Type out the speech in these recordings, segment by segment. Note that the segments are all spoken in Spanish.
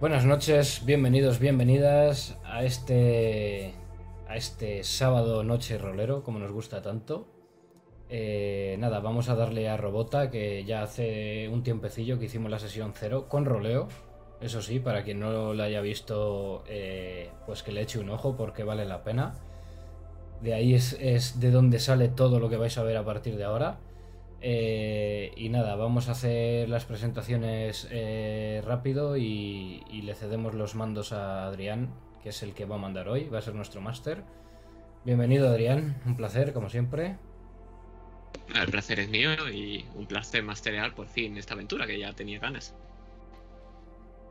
Buenas noches, bienvenidos, bienvenidas a este a este sábado noche rolero, como nos gusta tanto. Eh, nada, vamos a darle a Robota, que ya hace un tiempecillo que hicimos la sesión cero con roleo. Eso sí, para quien no lo haya visto, eh, pues que le eche un ojo porque vale la pena. De ahí es, es de donde sale todo lo que vais a ver a partir de ahora. Eh, y nada, vamos a hacer las presentaciones eh, rápido y, y le cedemos los mandos a Adrián, que es el que va a mandar hoy, va a ser nuestro máster. Bienvenido Adrián, un placer como siempre. El placer es mío y un placer masterear por fin esta aventura que ya tenía ganas.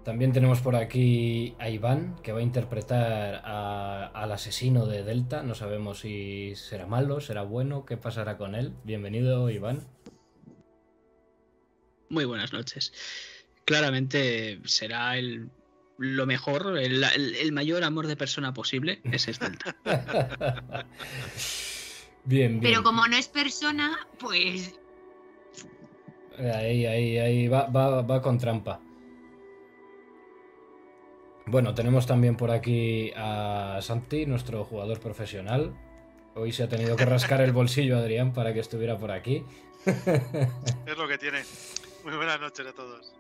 También tenemos por aquí a Iván, que va a interpretar a- al asesino de Delta. No sabemos si será malo, será bueno, qué pasará con él. Bienvenido Iván. Muy buenas noches. Claramente será el lo mejor, el, el- el mayor amor de persona posible, ese es Delta. bien, bien. Pero como no es persona, pues Ahí, ahí, ahí, va, va, va con trampa. Bueno, tenemos también por aquí a Santi, nuestro jugador profesional. Hoy se ha tenido que rascar el bolsillo Adrián para que estuviera por aquí. Es lo que tiene. Muy buenas noches a todos.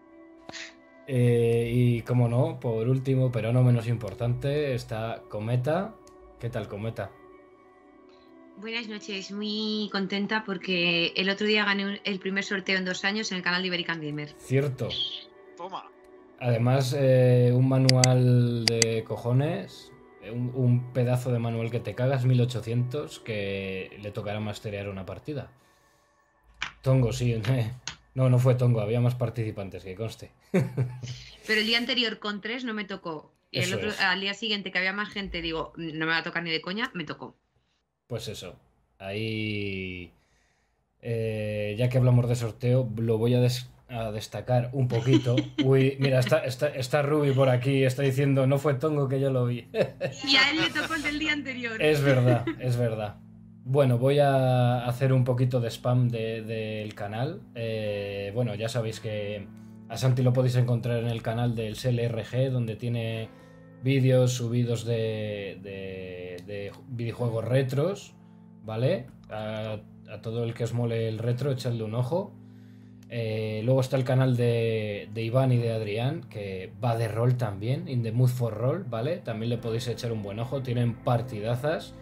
Eh, y como no, por último, pero no menos importante, está Cometa. ¿Qué tal, Cometa? buenas noches, muy contenta porque el otro día gané un- el primer sorteo en dos años en el canal de Iberican Gamer. Cierto. Toma. Además, eh, un manual de cojones, eh, un, un pedazo de manual que te cagas, 1800, que le tocará masterear una partida. Tongo, sí. No, no fue Tongo, había más participantes, que conste. Pero el día anterior con tres no me tocó. Y el otro, al día siguiente que había más gente, digo, no me va a tocar ni de coña, me tocó. Pues eso, ahí... eh, ya que hablamos de sorteo, lo voy a, des- a destacar un poquito. Uy, mira, está, está, está Ruby por aquí, está diciendo, no fue Tongo que yo lo vi. Y a él le tocó el del día anterior. Es verdad, es verdad. Bueno, voy a hacer un poquito de spam de- del canal. Eh, bueno, ya sabéis que a Santi lo podéis encontrar en el canal del CLRG, donde tiene vídeos subidos de, de- de videojuegos retros, ¿vale? A, a todo el que os mole el retro, echadle un ojo. Eh, luego está el canal de, de Iván y de Adrián, que va de rol también, In the Mood for Roll, ¿vale? También le podéis echar un buen ojo, tienen partidazas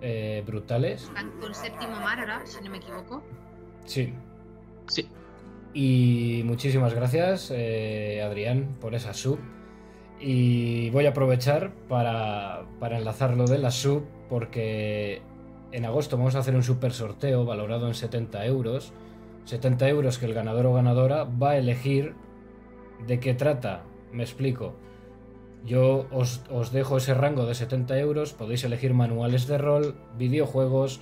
eh, brutales. Están con séptimo mar ahora, si no me equivoco. Sí. Sí. Y muchísimas gracias, eh, Adrián, por esa sub. Y voy a aprovechar para, para enlazar lo de la sub, porque en agosto vamos a hacer un super sorteo valorado en 70 euros. 70 euros que el ganador o ganadora va a elegir de qué trata. Me explico. Yo os, os dejo ese rango de 70 euros, podéis elegir manuales de rol, videojuegos,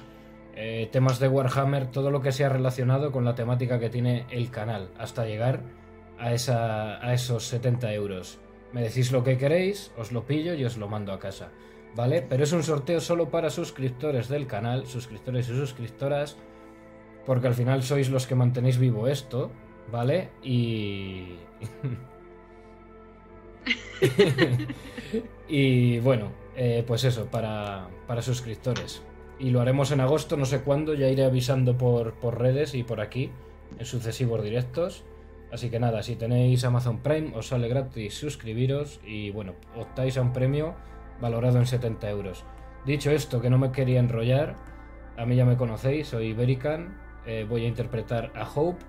eh, temas de Warhammer, todo lo que sea relacionado con la temática que tiene el canal, hasta llegar a, esa, a esos 70 euros. Me decís lo que queréis, os lo pillo y os lo mando a casa. ¿Vale? Pero es un sorteo solo para suscriptores del canal, suscriptores y suscriptoras, porque al final sois los que mantenéis vivo esto, ¿vale? Y... y bueno, eh, pues eso, para, para suscriptores. Y lo haremos en agosto, no sé cuándo, ya iré avisando por, por redes y por aquí, en sucesivos directos. Así que nada, si tenéis Amazon Prime, os sale gratis suscribiros y bueno, optáis a un premio valorado en 70 euros. Dicho esto, que no me quería enrollar, a mí ya me conocéis, soy Iberican, eh, voy a interpretar a Hope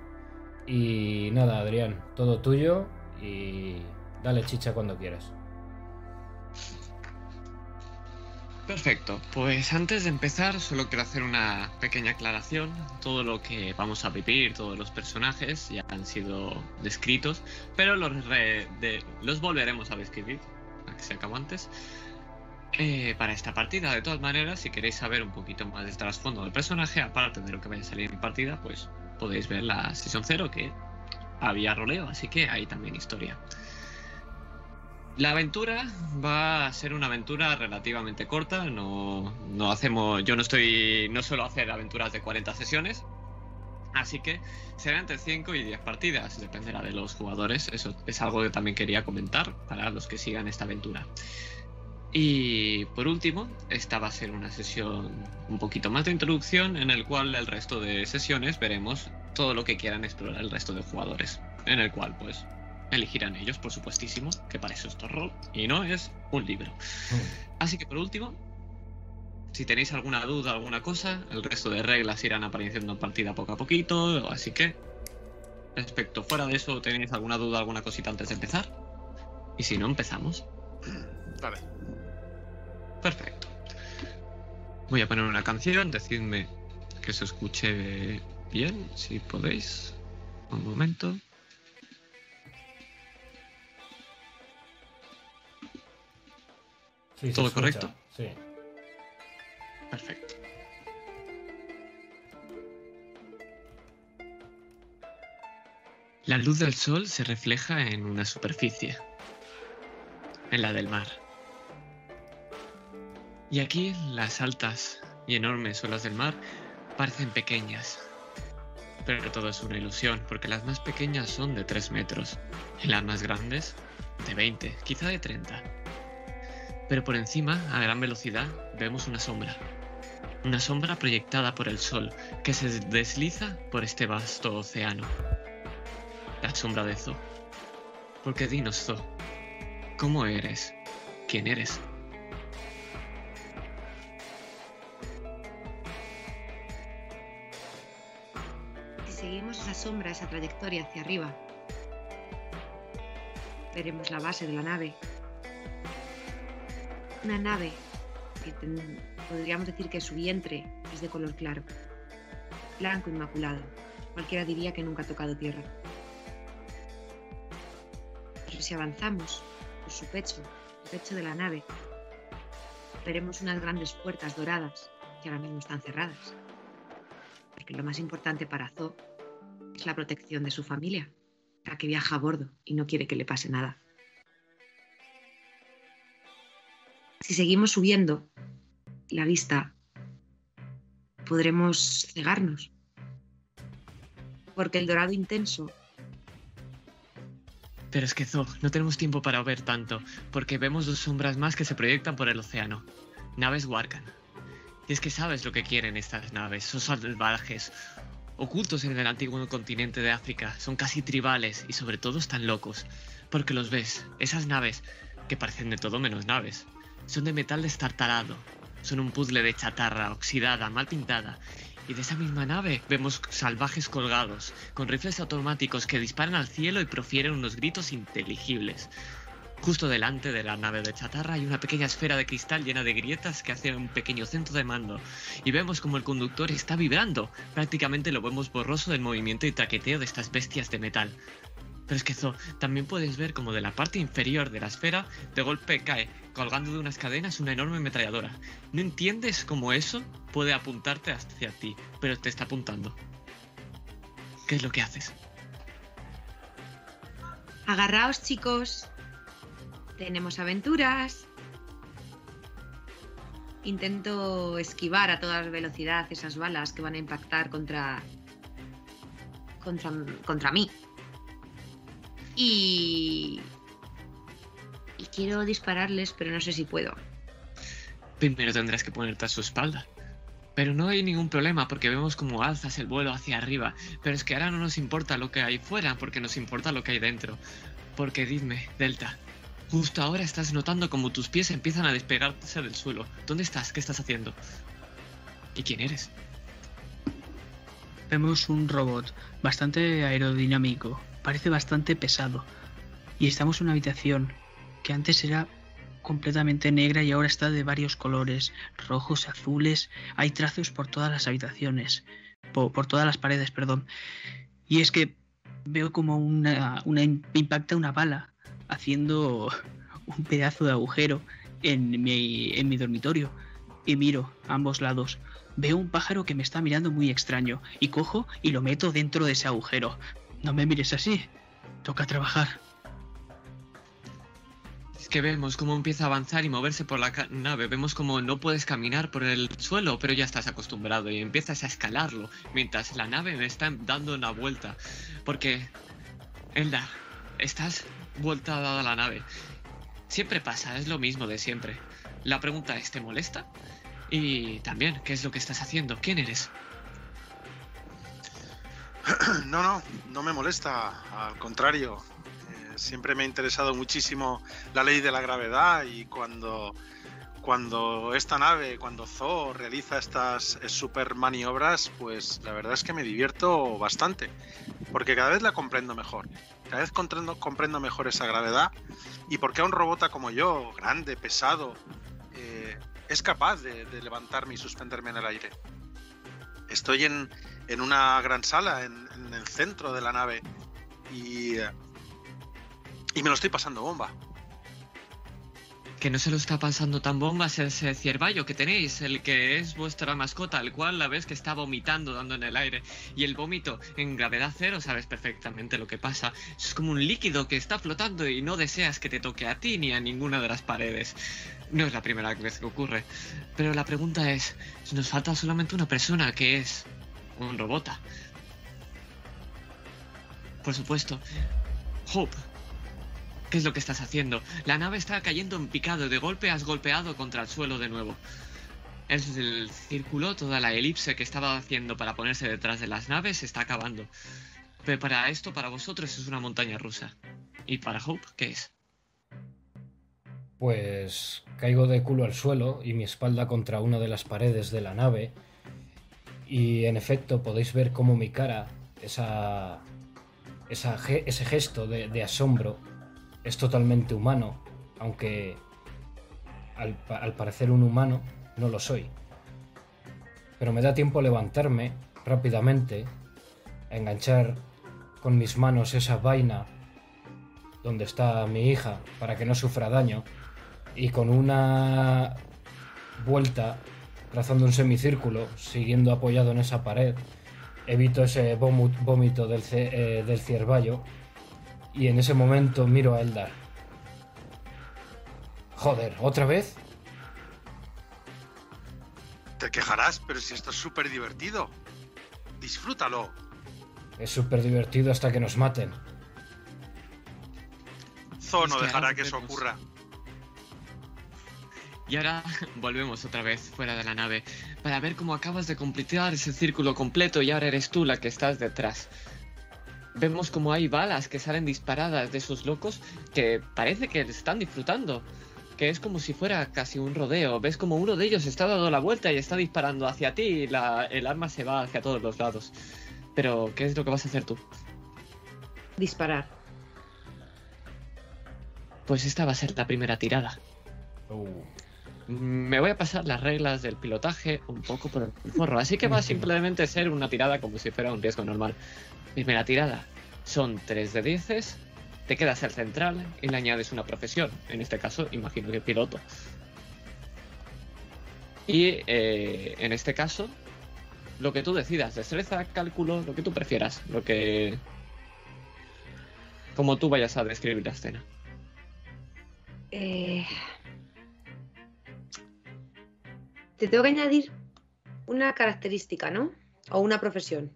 y nada, Adrián, todo tuyo y dale chicha cuando quieras. Perfecto, pues antes de empezar solo quiero hacer una pequeña aclaración. Todo lo que vamos a vivir, todos los personajes ya han sido descritos, pero los, los volveremos a describir, a que se acabó antes, eh, para esta partida. De todas maneras, si queréis saber un poquito más del trasfondo del personaje, aparte de lo que vaya a salir en partida, pues podéis ver la Season 0 que había roleo, así que hay también historia. La aventura va a ser una aventura relativamente corta, no, no hacemos, yo no estoy, no suelo hacer aventuras de 40 sesiones, Así que será entre 5 y 10 partidas, dependerá de los jugadores. Eso es algo que también quería comentar para los que sigan esta aventura. Y por último, esta va a ser una sesión un poquito más de introducción en el cual el resto de sesiones veremos todo lo que quieran explorar el resto de jugadores. En el cual pues elegirán ellos, por supuestísimo, que para eso es rol y no es un libro. Así que por último, si tenéis alguna duda, alguna cosa, el resto de reglas irán apareciendo en partida poco a poquito, así que respecto fuera de eso, ¿tenéis alguna duda, alguna cosita antes de empezar? Y si no, empezamos. Vale. Perfecto. Voy a poner una canción, decidme que se escuche bien, si podéis. Un momento. Sí, ¿Todo correcto? Sí. Perfecto. La luz del sol se refleja en una superficie, en la del mar. Y aquí las altas y enormes olas del mar parecen pequeñas. Pero todo es una ilusión, porque las más pequeñas son de 3 metros y las más grandes de 20, quizá de 30. Pero por encima, a gran velocidad, vemos una sombra. Una sombra proyectada por el sol que se desliza por este vasto océano. La sombra de Zo. Porque dinos, Zo, ¿cómo eres? ¿Quién eres? Si seguimos esa sombra, esa trayectoria hacia arriba, veremos la base de la nave. Una nave que podríamos decir que su vientre es de color claro, blanco inmaculado. Cualquiera diría que nunca ha tocado tierra. Pero si avanzamos por su pecho, el pecho de la nave, veremos unas grandes puertas doradas que ahora mismo están cerradas. Porque lo más importante para Zo es la protección de su familia, la que viaja a bordo y no quiere que le pase nada. Si seguimos subiendo la vista, podremos cegarnos. Porque el dorado intenso Pero es que Zo, no tenemos tiempo para ver tanto, porque vemos dos sombras más que se proyectan por el océano. Naves Warkan. Y es que sabes lo que quieren estas naves, son salvajes, ocultos en el antiguo continente de África, son casi tribales y sobre todo están locos. Porque los ves, esas naves, que parecen de todo menos naves, son de metal destartalado, son un puzzle de chatarra, oxidada, mal pintada. Y de esa misma nave vemos salvajes colgados, con rifles automáticos que disparan al cielo y profieren unos gritos inteligibles. Justo delante de la nave de chatarra hay una pequeña esfera de cristal llena de grietas que hace un pequeño centro de mando. Y vemos como el conductor está vibrando. Prácticamente lo vemos borroso del movimiento y traqueteo de estas bestias de metal. Pero es que Zo, también puedes ver como de la parte inferior de la esfera de golpe cae, colgando de unas cadenas, una enorme ametralladora. No entiendes cómo eso puede apuntarte hacia ti, pero te está apuntando. ¿Qué es lo que haces? Agarraos, chicos. Tenemos aventuras. Intento esquivar a toda velocidad esas balas que van a impactar contra. contra, contra mí. Y. Y quiero dispararles, pero no sé si puedo. Primero tendrás que ponerte a su espalda. Pero no hay ningún problema porque vemos cómo alzas el vuelo hacia arriba. Pero es que ahora no nos importa lo que hay fuera porque nos importa lo que hay dentro. Porque dime, Delta, justo ahora estás notando como tus pies empiezan a despegarse del suelo. ¿Dónde estás? ¿Qué estás haciendo? ¿Y quién eres? Vemos un robot bastante aerodinámico, parece bastante pesado. Y estamos en una habitación que antes era completamente negra y ahora está de varios colores, rojos, azules. Hay trazos por todas las habitaciones, po- por, todas las paredes, perdón. Y es que veo como una, una im- impacta una bala haciendo un pedazo de agujero en mi, en mi dormitorio. Y miro a ambos lados. Veo un pájaro que me está mirando muy extraño y cojo y lo meto dentro de ese agujero. No me mires así. Toca trabajar. Es que vemos cómo empieza a avanzar y moverse por la nave. Vemos cómo no puedes caminar por el suelo, pero ya estás acostumbrado y empiezas a escalarlo mientras la nave me está dando una vuelta. Porque, Elda, estás vuelta dada la nave. Siempre pasa, es lo mismo de siempre. La pregunta es, ¿te molesta? Y también, ¿qué es lo que estás haciendo? ¿Quién eres? No, no, no me molesta, al contrario. Eh, siempre me ha interesado muchísimo la ley de la gravedad y cuando, cuando esta nave, cuando Zo realiza estas eh, super maniobras, pues la verdad es que me divierto bastante, porque cada vez la comprendo mejor. Cada vez comprendo, mejor esa gravedad y porque a un robot como yo, grande, pesado, eh, es capaz de, de levantarme y suspenderme en el aire. Estoy en, en una gran sala en, en el centro de la nave y, eh, y me lo estoy pasando bomba. Que no se lo está pasando tan bombas ese ciervallo que tenéis, el que es vuestra mascota, el cual la ves que está vomitando, dando en el aire. Y el vómito en gravedad cero, sabes perfectamente lo que pasa. Es como un líquido que está flotando y no deseas que te toque a ti ni a ninguna de las paredes. No es la primera vez que ocurre. Pero la pregunta es, nos falta solamente una persona que es un robota. Por supuesto. Hope, ¿Qué es lo que estás haciendo? La nave está cayendo en picado de golpe has golpeado contra el suelo de nuevo. Es el círculo, toda la elipse que estaba haciendo para ponerse detrás de las naves se está acabando. Pero para esto, para vosotros, es una montaña rusa. ¿Y para Hope, qué es? Pues caigo de culo al suelo y mi espalda contra una de las paredes de la nave. Y en efecto podéis ver cómo mi cara, esa, ese gesto de, asombro, es totalmente humano, aunque al, al parecer un humano no lo soy. Pero me da tiempo a levantarme rápidamente, a enganchar con mis manos esa vaina donde está mi hija para que no sufra daño y con una vuelta trazando un semicírculo siguiendo apoyado en esa pared evito ese vómito del, ce- eh, del ciervallo y en ese momento miro a Eldar joder otra vez Te quejarás, pero si esto es súper divertido. Disfrútalo. es súper divertido hasta que nos maten Zo Es no que dejará que eso ocurra. Y ahora volvemos otra vez fuera de la nave para ver cómo acabas de completar ese círculo completo y ahora eres tú la que estás detrás. Vemos como hay balas que salen disparadas de esos locos que parece que están disfrutando. Que es como si fuera casi un rodeo. Ves como uno de ellos está dando la vuelta y está disparando hacia ti y la- el arma se va hacia todos los lados. Pero, ¿qué es lo que vas a hacer tú? Disparar. Pues esta va a ser la primera tirada. Uh, Me voy a pasar las reglas del pilotaje un poco por el forro, así que va a simplemente ser una tirada como si fuera un riesgo normal. Primera tirada, son 3 de 10, te quedas al central y le añades una profesión, en este caso imagino que piloto. Y eh, en este caso, lo que tú decidas, destreza, cálculo, lo que tú prefieras, lo que... Como tú vayas a describir la escena. Eh, Te tengo que añadir una característica, ¿no? O una profesión.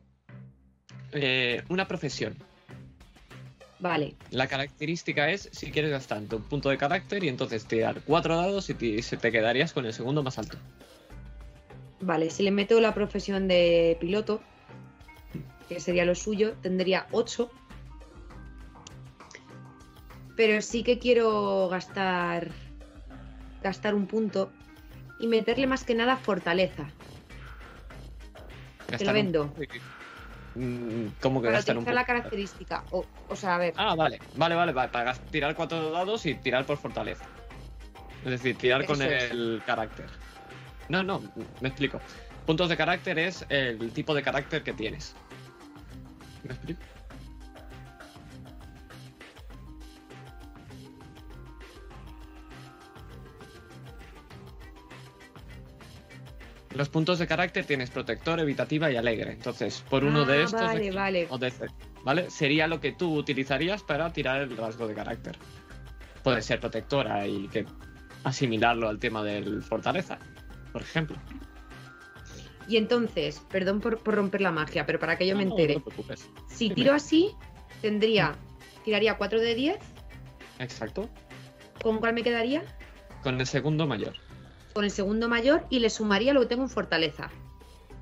Eh, una profesión. Vale. La característica es si quieres gastar un punto de carácter y entonces tirar cuatro dados y te, se te quedarías con el segundo más alto. Vale, si le meto la profesión de piloto, que sería lo suyo, tendría 8. Pero sí que quiero gastar gastar un punto y meterle más que nada fortaleza. Te lo Gastar un- vendo. Mm, ¿Cómo que Para gastar un utilizar la punto? característica. O, o sea, a ver. Ah, vale, vale, vale, vale, para tirar cuatro dados y tirar por fortaleza. Es decir, tirar con es. el carácter. No, no, me explico. Puntos de carácter es el tipo de carácter que tienes. ¿Me explico? Los puntos de carácter tienes protector, evitativa y alegre. Entonces, por uno de Ah, estos. vale, de vale. o de este, ¿Vale? Sería lo que tú utilizarías para tirar el rasgo de carácter. puede ser protectora y que asimilarlo al tema del fortaleza, por ejemplo. Y entonces, perdón por, por romper la magia, pero para que yo me No, entere, No te preocupes. si dime. tiro así, tendría, tiraría 4 de 10, Exacto. ¿con cuál me quedaría? Con el segundo mayor. Con el segundo mayor y le sumaría lo que tengo en fortaleza.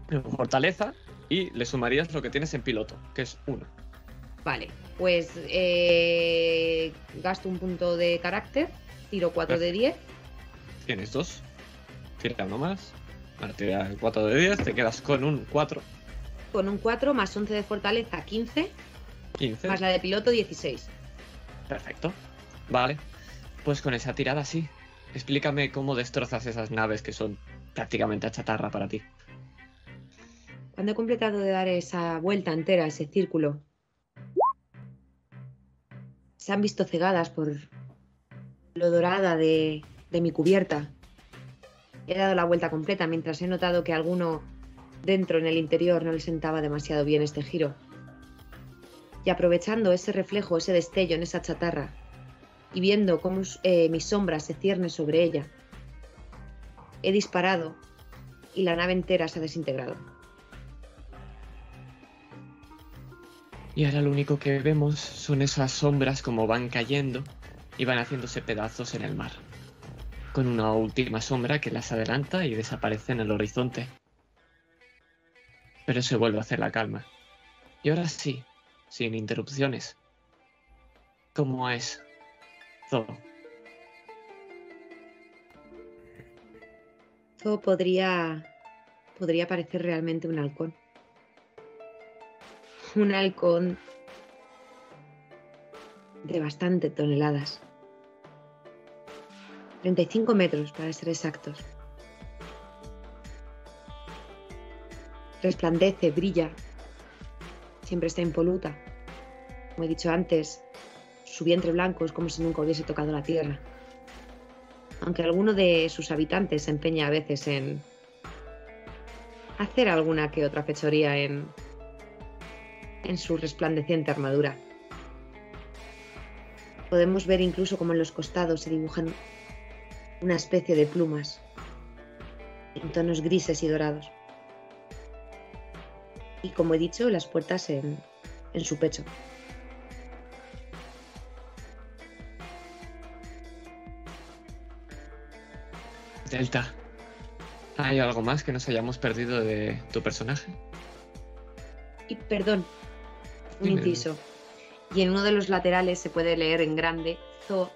En fortaleza y le sumarías lo que tienes en piloto, que es uno. Vale, pues eh, gasto un punto de carácter, tiro 4 de 10, Tienes dos. Tira uno más. Vale, tira el 4 de 10, te quedas con un 4, con un 4 más 11 de fortaleza, 15, 15. más la de piloto, 16. Perfecto. Vale. Pues con esa tirada sí. Explícame cómo destrozas esas naves que son prácticamente a chatarra para ti. Cuando he completado de dar esa vuelta entera, ese círculo, se han visto cegadas por lo dorada de, de mi cubierta. He dado la vuelta completa mientras he notado que alguno dentro en el interior no le sentaba demasiado bien este giro. Y aprovechando ese reflejo, ese destello en esa chatarra, y viendo cómo eh, mi sombra se cierne sobre ella, he disparado y la nave entera se ha desintegrado. Y ahora lo único que vemos son esas sombras como van cayendo y van haciéndose pedazos en el mar. Con una última sombra que las adelanta y desaparece en el horizonte. Pero se vuelve a hacer la calma. Y ahora sí, sin interrupciones. ¿Cómo es? Todo. Todo podría, podría parecer realmente un halcón. Un halcón de bastante toneladas. 35 metros, para ser exactos. Resplandece, brilla. Siempre está impoluta. Como he dicho antes, su vientre blanco es como si nunca hubiese tocado la tierra aunque alguno de sus habitantes se empeña a veces en hacer alguna que otra fechoría en, en su resplandeciente armadura. Podemos ver incluso como en los costados se dibujan una especie de plumas en tonos grises y dorados. Y como he dicho, las puertas en, en su pecho. Delta, ¿hay algo más que nos hayamos perdido de tu personaje? Y perdón, un Dime. inciso. Y en uno de los laterales se puede leer en grande Zo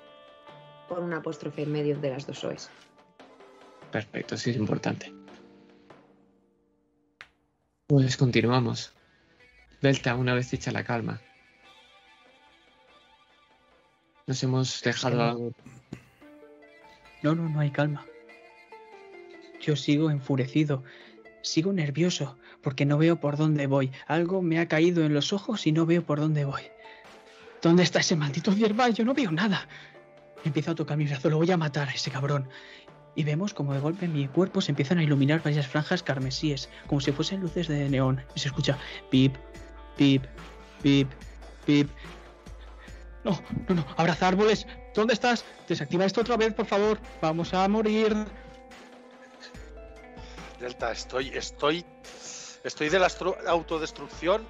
con un apóstrofe en medio de las dos OEs. Perfecto, sí es importante. Pues continuamos. Delta, una vez hecha la calma. Nos hemos dejado algo. No, no, no hay calma. Yo sigo enfurecido, sigo nervioso, porque no veo por dónde voy. Algo me ha caído en los ojos y no veo por dónde voy. ¿Dónde está ese maldito cierval? Yo no veo nada. Empiezo a tocar mi brazo, lo voy a matar a ese cabrón. Y vemos como de golpe en mi cuerpo se empiezan a iluminar varias franjas carmesíes, como si fuesen luces de neón. Y se escucha pip, pip, pip, pip. No, no, no, abraza árboles. ¿Dónde estás? Desactiva esto otra vez, por favor. Vamos a morir. Delta, estoy, estoy, estoy de la autodestrucción.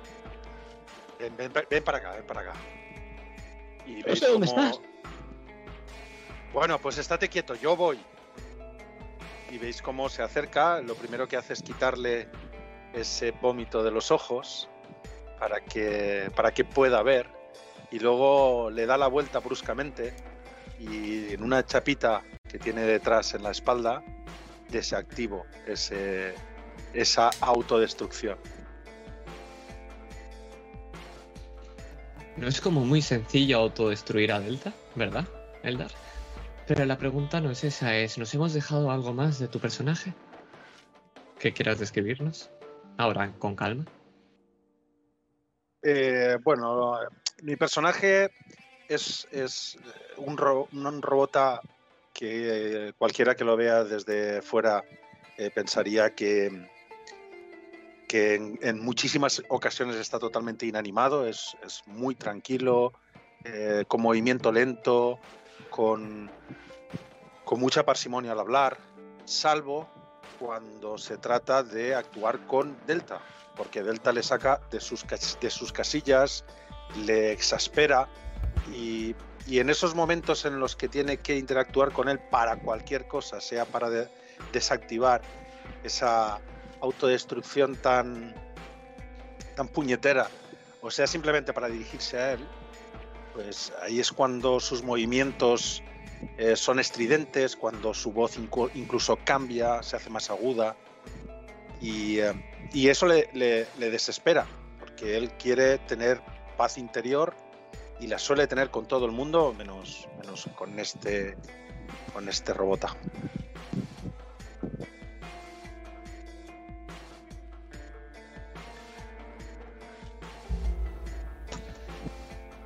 Ven, ven, ven para acá, ven para acá. Y No sé dónde cómo- estás. Bueno, pues estate quieto, yo voy. Y veis cómo se acerca. Lo primero que hace es quitarle ese vómito de los ojos para que, para que pueda ver. Y luego le da la vuelta bruscamente y en una chapita que tiene detrás en la espalda desactivo ese, esa autodestrucción. No es como muy sencillo autodestruir a Delta, ¿verdad, Eldar? Pero la pregunta no es esa, es ¿nos hemos dejado algo más de tu personaje? ¿Que quieras describirnos? Ahora, con calma. Eh, bueno, mi personaje es, es un, ro- un robota que eh, cualquiera que lo vea desde fuera eh, pensaría que, que en, muchísimas ocasiones está totalmente inanimado, es, es muy tranquilo, eh, con movimiento lento, con, con mucha parsimonia al hablar, salvo cuando se trata de actuar con Delta, porque Delta le saca de sus, de sus casillas, le exaspera y, y, en esos momentos en los que tiene que interactuar con él para cualquier cosa, sea para de, desactivar esa autodestrucción tan, tan puñetera, o sea simplemente para dirigirse a él, pues ahí es cuando sus movimientos eh, son estridentes, cuando su voz incluso cambia, se hace más aguda. Y, eh, y eso le, le, le, desespera, porque él quiere tener paz interior y la suele tener con todo el mundo, menos, menos con este con este robota.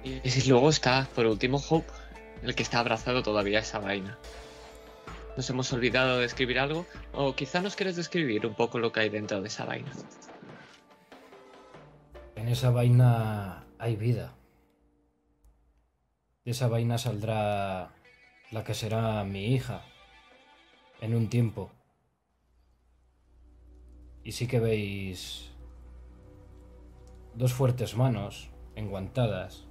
Y luego está, por último, Hope, el que está abrazado todavía a esa vaina. ¿Nos hemos olvidado de escribir algo? O quizá nos quieres describir un poco lo que hay dentro de esa vaina. En esa vaina hay vida. Esa vaina saldrá la que será mi hija en un tiempo. Y sí que veis dos fuertes manos enguantadas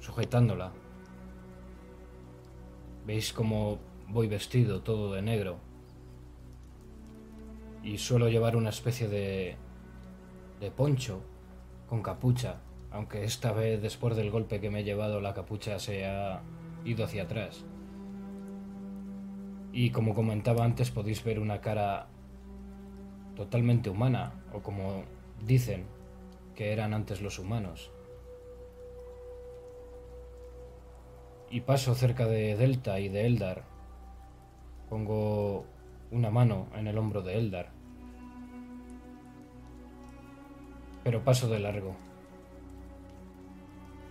sujetándola. Veis cómo voy vestido todo de negro. Y suelo llevar una especie de, de poncho con capucha, aunque esta vez después del golpe que me he llevado la capucha se ha ido hacia atrás. Y como comentaba antes podéis ver una cara totalmente humana, o como dicen que eran antes los humanos. y paso cerca de Delta y de Eldar. Pongo una mano en el hombro de Eldar. Pero paso de largo.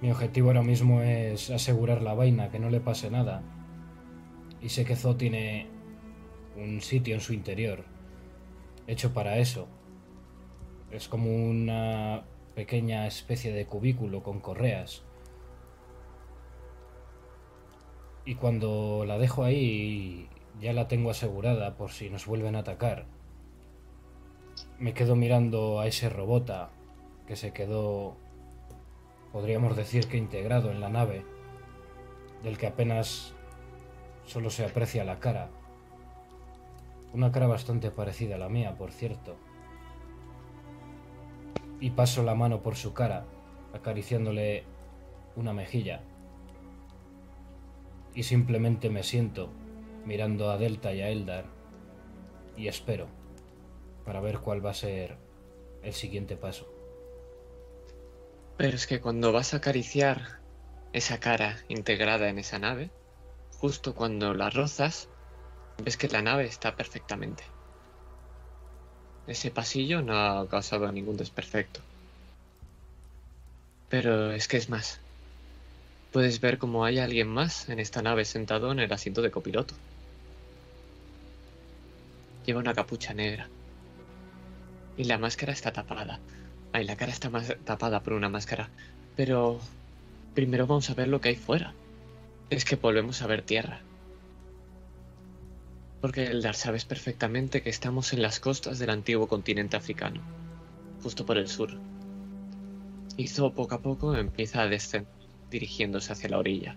Mi objetivo ahora mismo es asegurar la vaina, que no le pase nada. Y sé que Zo tiene un sitio en su interior, hecho para eso. Es como una pequeña especie de cubículo con correas Y cuando la dejo ahí, ya la tengo asegurada por si nos vuelven a atacar. Me quedo mirando a ese robota que se quedó, podríamos decir que integrado en la nave, del que apenas solo se aprecia la cara. Una cara bastante parecida a la mía, por cierto. Y paso la mano por su cara, acariciándole una mejilla y simplemente me siento mirando a Delta y a Eldar y espero para ver cuál va a ser el siguiente paso. Pero es que cuando vas a acariciar esa cara integrada en esa nave, justo cuando la rozas, ves que la nave está perfectamente. Ese pasillo no ha causado ningún desperfecto. Pero es que es más. Puedes ver cómo hay alguien más en esta nave sentado en el asiento de copiloto. Lleva una capucha negra. Y la máscara está tapada. Ay, la cara está más tapada por una máscara. Pero primero vamos a ver lo que hay fuera. Es que volvemos a ver tierra. Porque Eldar sabes perfectamente que estamos en las costas del antiguo continente africano, justo por el sur. Hizo poco a poco empieza a descender dirigiéndose hacia la orilla.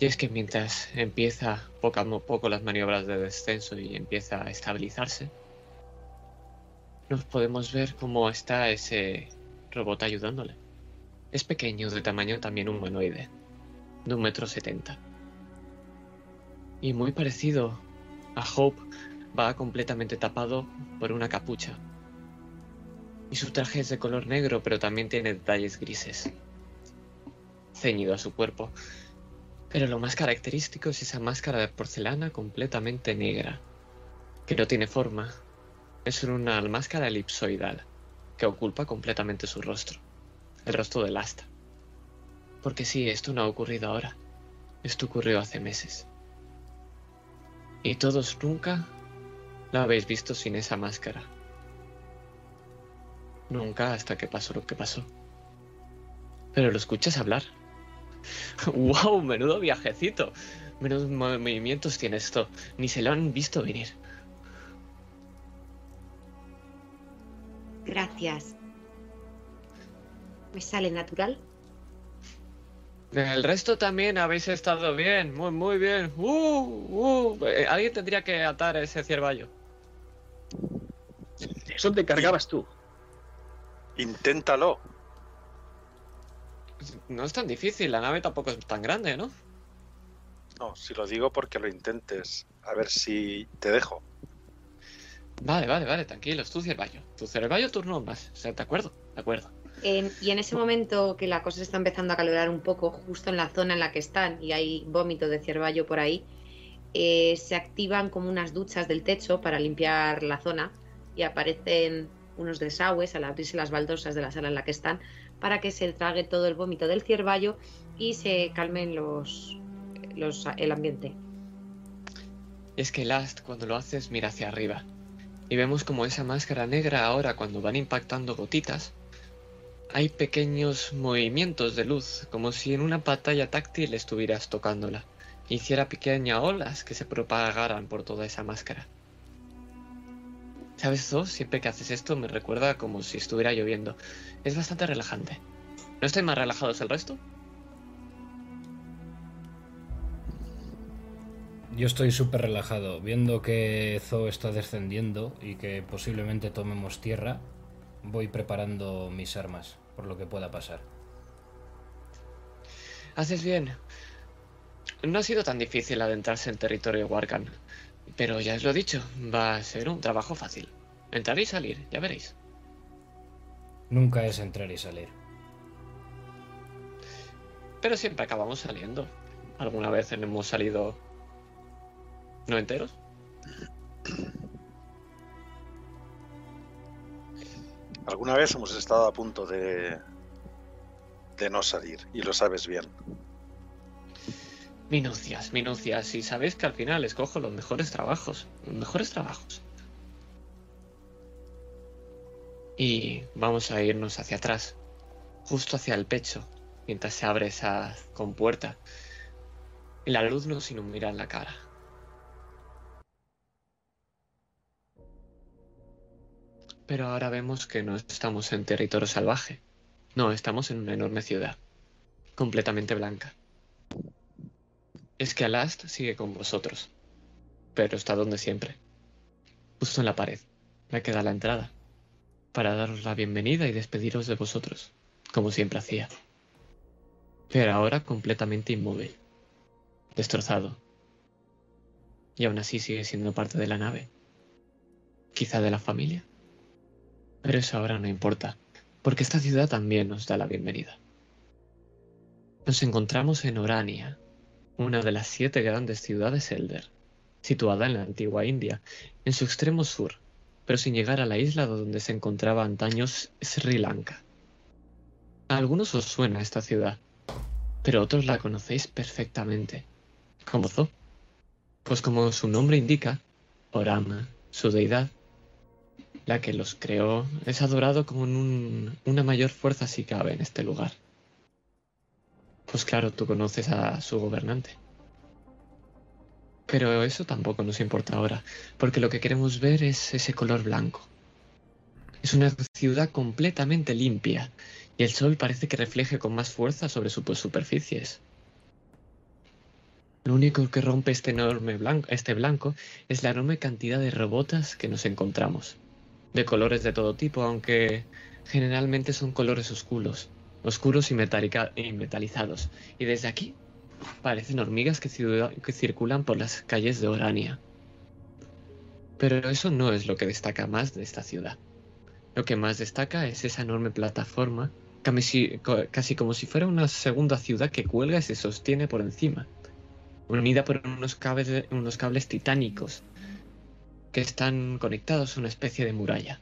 Y es que mientras empieza poco a poco las maniobras de descenso y empieza a estabilizarse, nos podemos ver cómo está ese robot ayudándole. Es pequeño, de tamaño también humanoide, de un metro setenta. Y muy parecido a Hope, va completamente tapado por una capucha y su traje es de color negro, pero también tiene detalles grises, ceñido a su cuerpo. Pero lo más característico es esa máscara de porcelana completamente negra, que no tiene forma. Es una máscara elipsoidal, que oculta completamente su rostro, el rostro del asta. Porque sí, esto no ha ocurrido ahora, esto ocurrió hace meses. Y todos nunca la habéis visto sin esa máscara. Nunca hasta que pasó lo que pasó. Pero lo escuchas hablar, ¡Wow! Menudo viajecito. Menudos movimientos tiene esto. Ni se lo han visto venir. Gracias. ¿Me sale natural? El resto también habéis estado bien, muy, muy bien. Uh, uh. Eh, alguien tendría que atar ese ciervallo. Eso te cargabas tú. Inténtalo. No es tan difícil, la nave tampoco es tan grande, ¿no? No, si lo digo porque lo intentes. A ver si te dejo. Vale, vale, vale, tranquilos, tu ciervallo. Tu ciervallo, turno más. O sea, ¿de acuerdo? De acuerdo. En- y en ese momento que la cosa se está empezando a calibrar un poco, justo en la zona en la que están, y hay vómito de ciervallo por ahí, eh, se activan como unas duchas del techo para limpiar la zona y aparecen unos desagües al abrirse las baldosas de la sala en la que están para que se trague todo el vómito del ciervallo y se calmen los, los el ambiente. Es que Last, cuando lo haces, mira hacia arriba. Y vemos como esa máscara negra ahora, cuando van impactando gotitas, hay pequeños movimientos de luz, como si en una pantalla táctil estuvieras tocándola. Hiciera pequeñas olas que se propagaran por toda esa máscara. ¿Sabes, Zo? Siempre que haces esto me recuerda como si estuviera lloviendo. Es bastante relajante. ¿No estáis más relajados el resto? Yo estoy súper relajado, viendo que Zo está descendiendo y que posiblemente tomemos tierra. Voy preparando mis armas por lo que pueda pasar. Haces bien. No ha sido tan difícil adentrarse en territorio Warkan. Pero ya os lo he dicho, va a ser un trabajo fácil. Entrar y salir, ya veréis. Nunca es entrar y salir. Pero siempre acabamos saliendo. ¿Alguna vez hemos salido no enteros? Alguna vez hemos estado a punto de de no salir y lo sabes bien. Minucias, minucias. Y sabéis que al final escojo los mejores trabajos. Los mejores trabajos. Y vamos a irnos hacia atrás. Justo hacia el pecho. Mientras se abre esa compuerta. Y la luz nos ilumina en la cara. Pero ahora vemos que no estamos en territorio salvaje. No, estamos en una enorme ciudad. Completamente blanca. Es que Alast sigue con vosotros. Pero está donde siempre. Justo en la pared. La que da la entrada. Para daros la bienvenida y despediros de vosotros. Como siempre hacía. Pero ahora completamente inmóvil. Destrozado. Y aún así sigue siendo parte de la nave. Quizá de la familia. Pero eso ahora no importa. Porque esta ciudad también nos da la bienvenida. Nos encontramos en Orania, una de las siete grandes ciudades Elder, situada en la antigua India, en su extremo sur, pero sin llegar a la isla donde se encontraba antaño Sri Lanka. A algunos os suena esta ciudad, pero otros la conocéis perfectamente. ¿Cómo Zo? Pues como su nombre indica, Orama, su deidad, la que los creó, es adorado con un- una mayor fuerza si cabe en este lugar. Pues claro, tú conoces a su gobernante. Pero eso tampoco nos importa ahora, porque lo que queremos ver es ese color blanco. Es una ciudad completamente limpia, y el sol parece que refleje con más fuerza sobre sus superficies. Lo único que rompe este enorme blanco, este blanco es la enorme cantidad de robotas que nos encontramos. De colores de todo tipo, aunque generalmente son colores oscuros, oscuros y, y metalizados. Y desde aquí parecen hormigas que, que circulan por las calles de Orania. Pero eso no es lo que destaca más de esta ciudad. Lo que más destaca es esa enorme plataforma, casi como si fuera una segunda ciudad que cuelga y se sostiene por encima, unida por unos cables, unos cables titánicos que están conectados a una especie de muralla.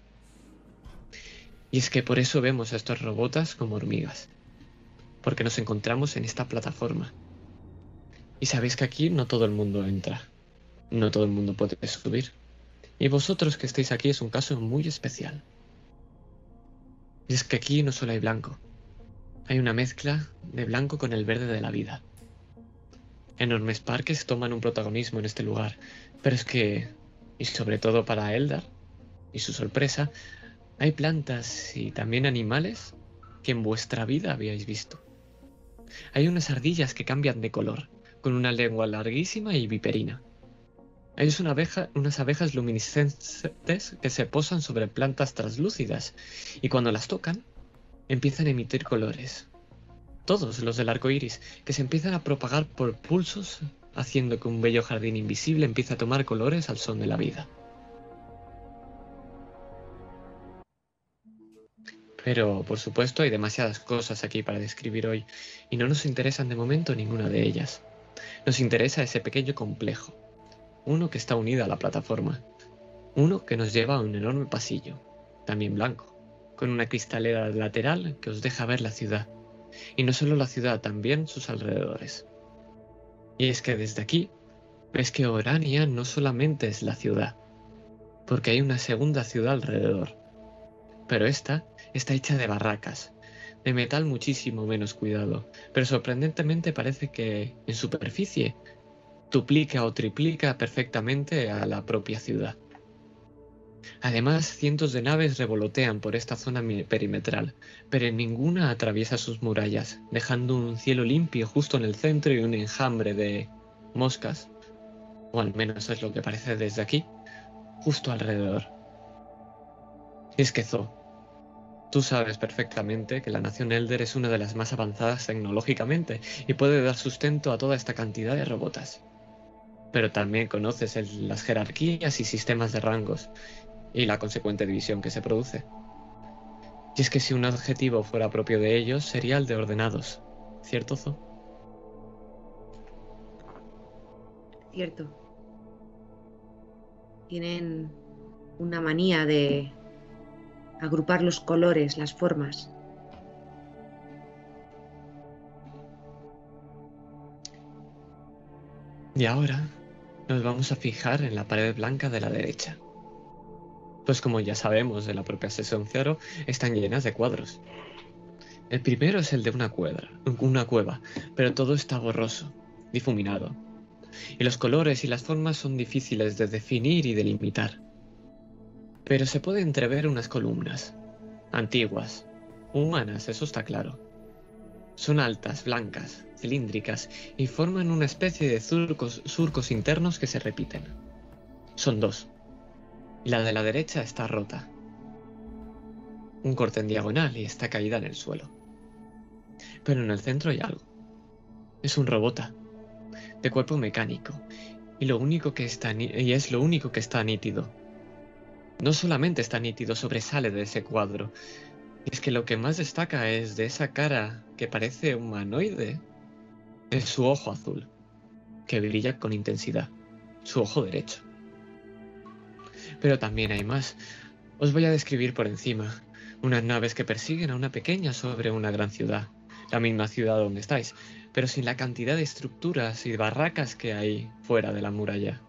Y es que por eso vemos a estos robotas como hormigas, porque nos encontramos en esta plataforma. Y sabéis que aquí no todo el mundo entra, no todo el mundo puede subir. Y vosotros que estáis aquí es un caso muy especial. Y es que aquí no solo hay blanco, Hay una mezcla de blanco con el verde de la vida. Enormes parques toman un protagonismo en este lugar, pero es que, y sobre todo para Eldar y su sorpresa, hay plantas y también animales que en vuestra vida habíais visto. Hay unas ardillas que cambian de color, con una lengua larguísima y viperina. Hay unas abejas luminiscentes que se posan sobre plantas translúcidas y cuando las tocan empiezan a emitir colores. Todos los del arco iris que se empiezan a propagar por pulsos, haciendo que un bello jardín invisible empiece a tomar colores al son de la vida. Pero, por supuesto, hay demasiadas cosas aquí para describir hoy, y no nos interesan de momento ninguna de ellas. Nos interesa ese pequeño complejo, uno que está unido a la plataforma, uno que nos lleva a un enorme pasillo, también blanco, con una cristalera lateral que os deja ver la ciudad, y no solo la ciudad, también sus alrededores. Y es que desde aquí ves que Orania no solamente es la ciudad, porque hay una segunda ciudad alrededor, pero esta está hecha de barracas, de metal muchísimo menos cuidado, pero sorprendentemente parece que en superficie duplica o triplica perfectamente a la propia ciudad. Además, cientos de naves revolotean por esta zona perimetral, pero ninguna atraviesa sus murallas, dejando un cielo limpio justo en el centro y un enjambre de moscas, o al menos es lo que parece desde aquí, justo alrededor. Y es que Zo, Tú sabes perfectamente que la nación Elder es una de las más avanzadas tecnológicamente y puede dar sustento a toda esta cantidad de robotas. Pero también conoces las jerarquías y sistemas de rangos y la consecuente división que se produce. Y es que si un adjetivo fuera propio de ellos sería el de ordenados, ¿cierto Zo? Cierto. Tienen una manía de agrupar los colores, las formas. Y ahora nos vamos a fijar en la pared blanca de la derecha. Pues como ya sabemos de la propia sesión cero, están llenas de cuadros. El primero es el de una cueva, una cueva, pero todo está borroso, difuminado. Y los colores y las formas son difíciles de definir y delimitar pero se puede entrever unas columnas, antiguas, humanas, eso está claro. Son altas, blancas, cilíndricas y forman una especie de surcos, surcos internos que se repiten. Son dos. La de la derecha está rota. Un corte en diagonal y está caída en el suelo. Pero en el centro hay algo. Es un robota, de cuerpo mecánico, y, lo único que está y es lo único que está nítido no solamente está nítido, sobresale de ese cuadro. Y es que lo que más destaca es de esa cara que parece humanoide, es su ojo azul, que brilla con intensidad, su ojo derecho. Pero también hay más. Os voy a describir por encima unas naves que persiguen a una pequeña sobre una gran ciudad, la misma ciudad donde estáis, pero sin la cantidad de estructuras y barracas que hay fuera de la muralla.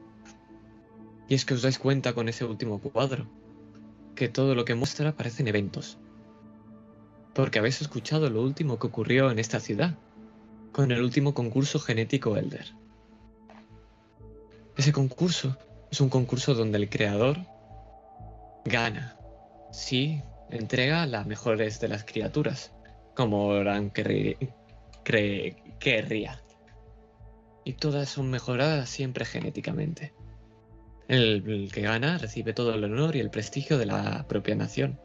Y es que os dais cuenta con ese último cuadro, que todo lo que muestra parecen eventos. Porque habéis escuchado lo último que ocurrió en esta ciudad, con el último concurso genético Elder. Ese concurso es un concurso donde el creador gana. Sí, entrega las mejores de las criaturas, como Oran querría. Y todas son mejoradas siempre genéticamente. El, que gana recibe todo el honor y el prestigio de la propia nación.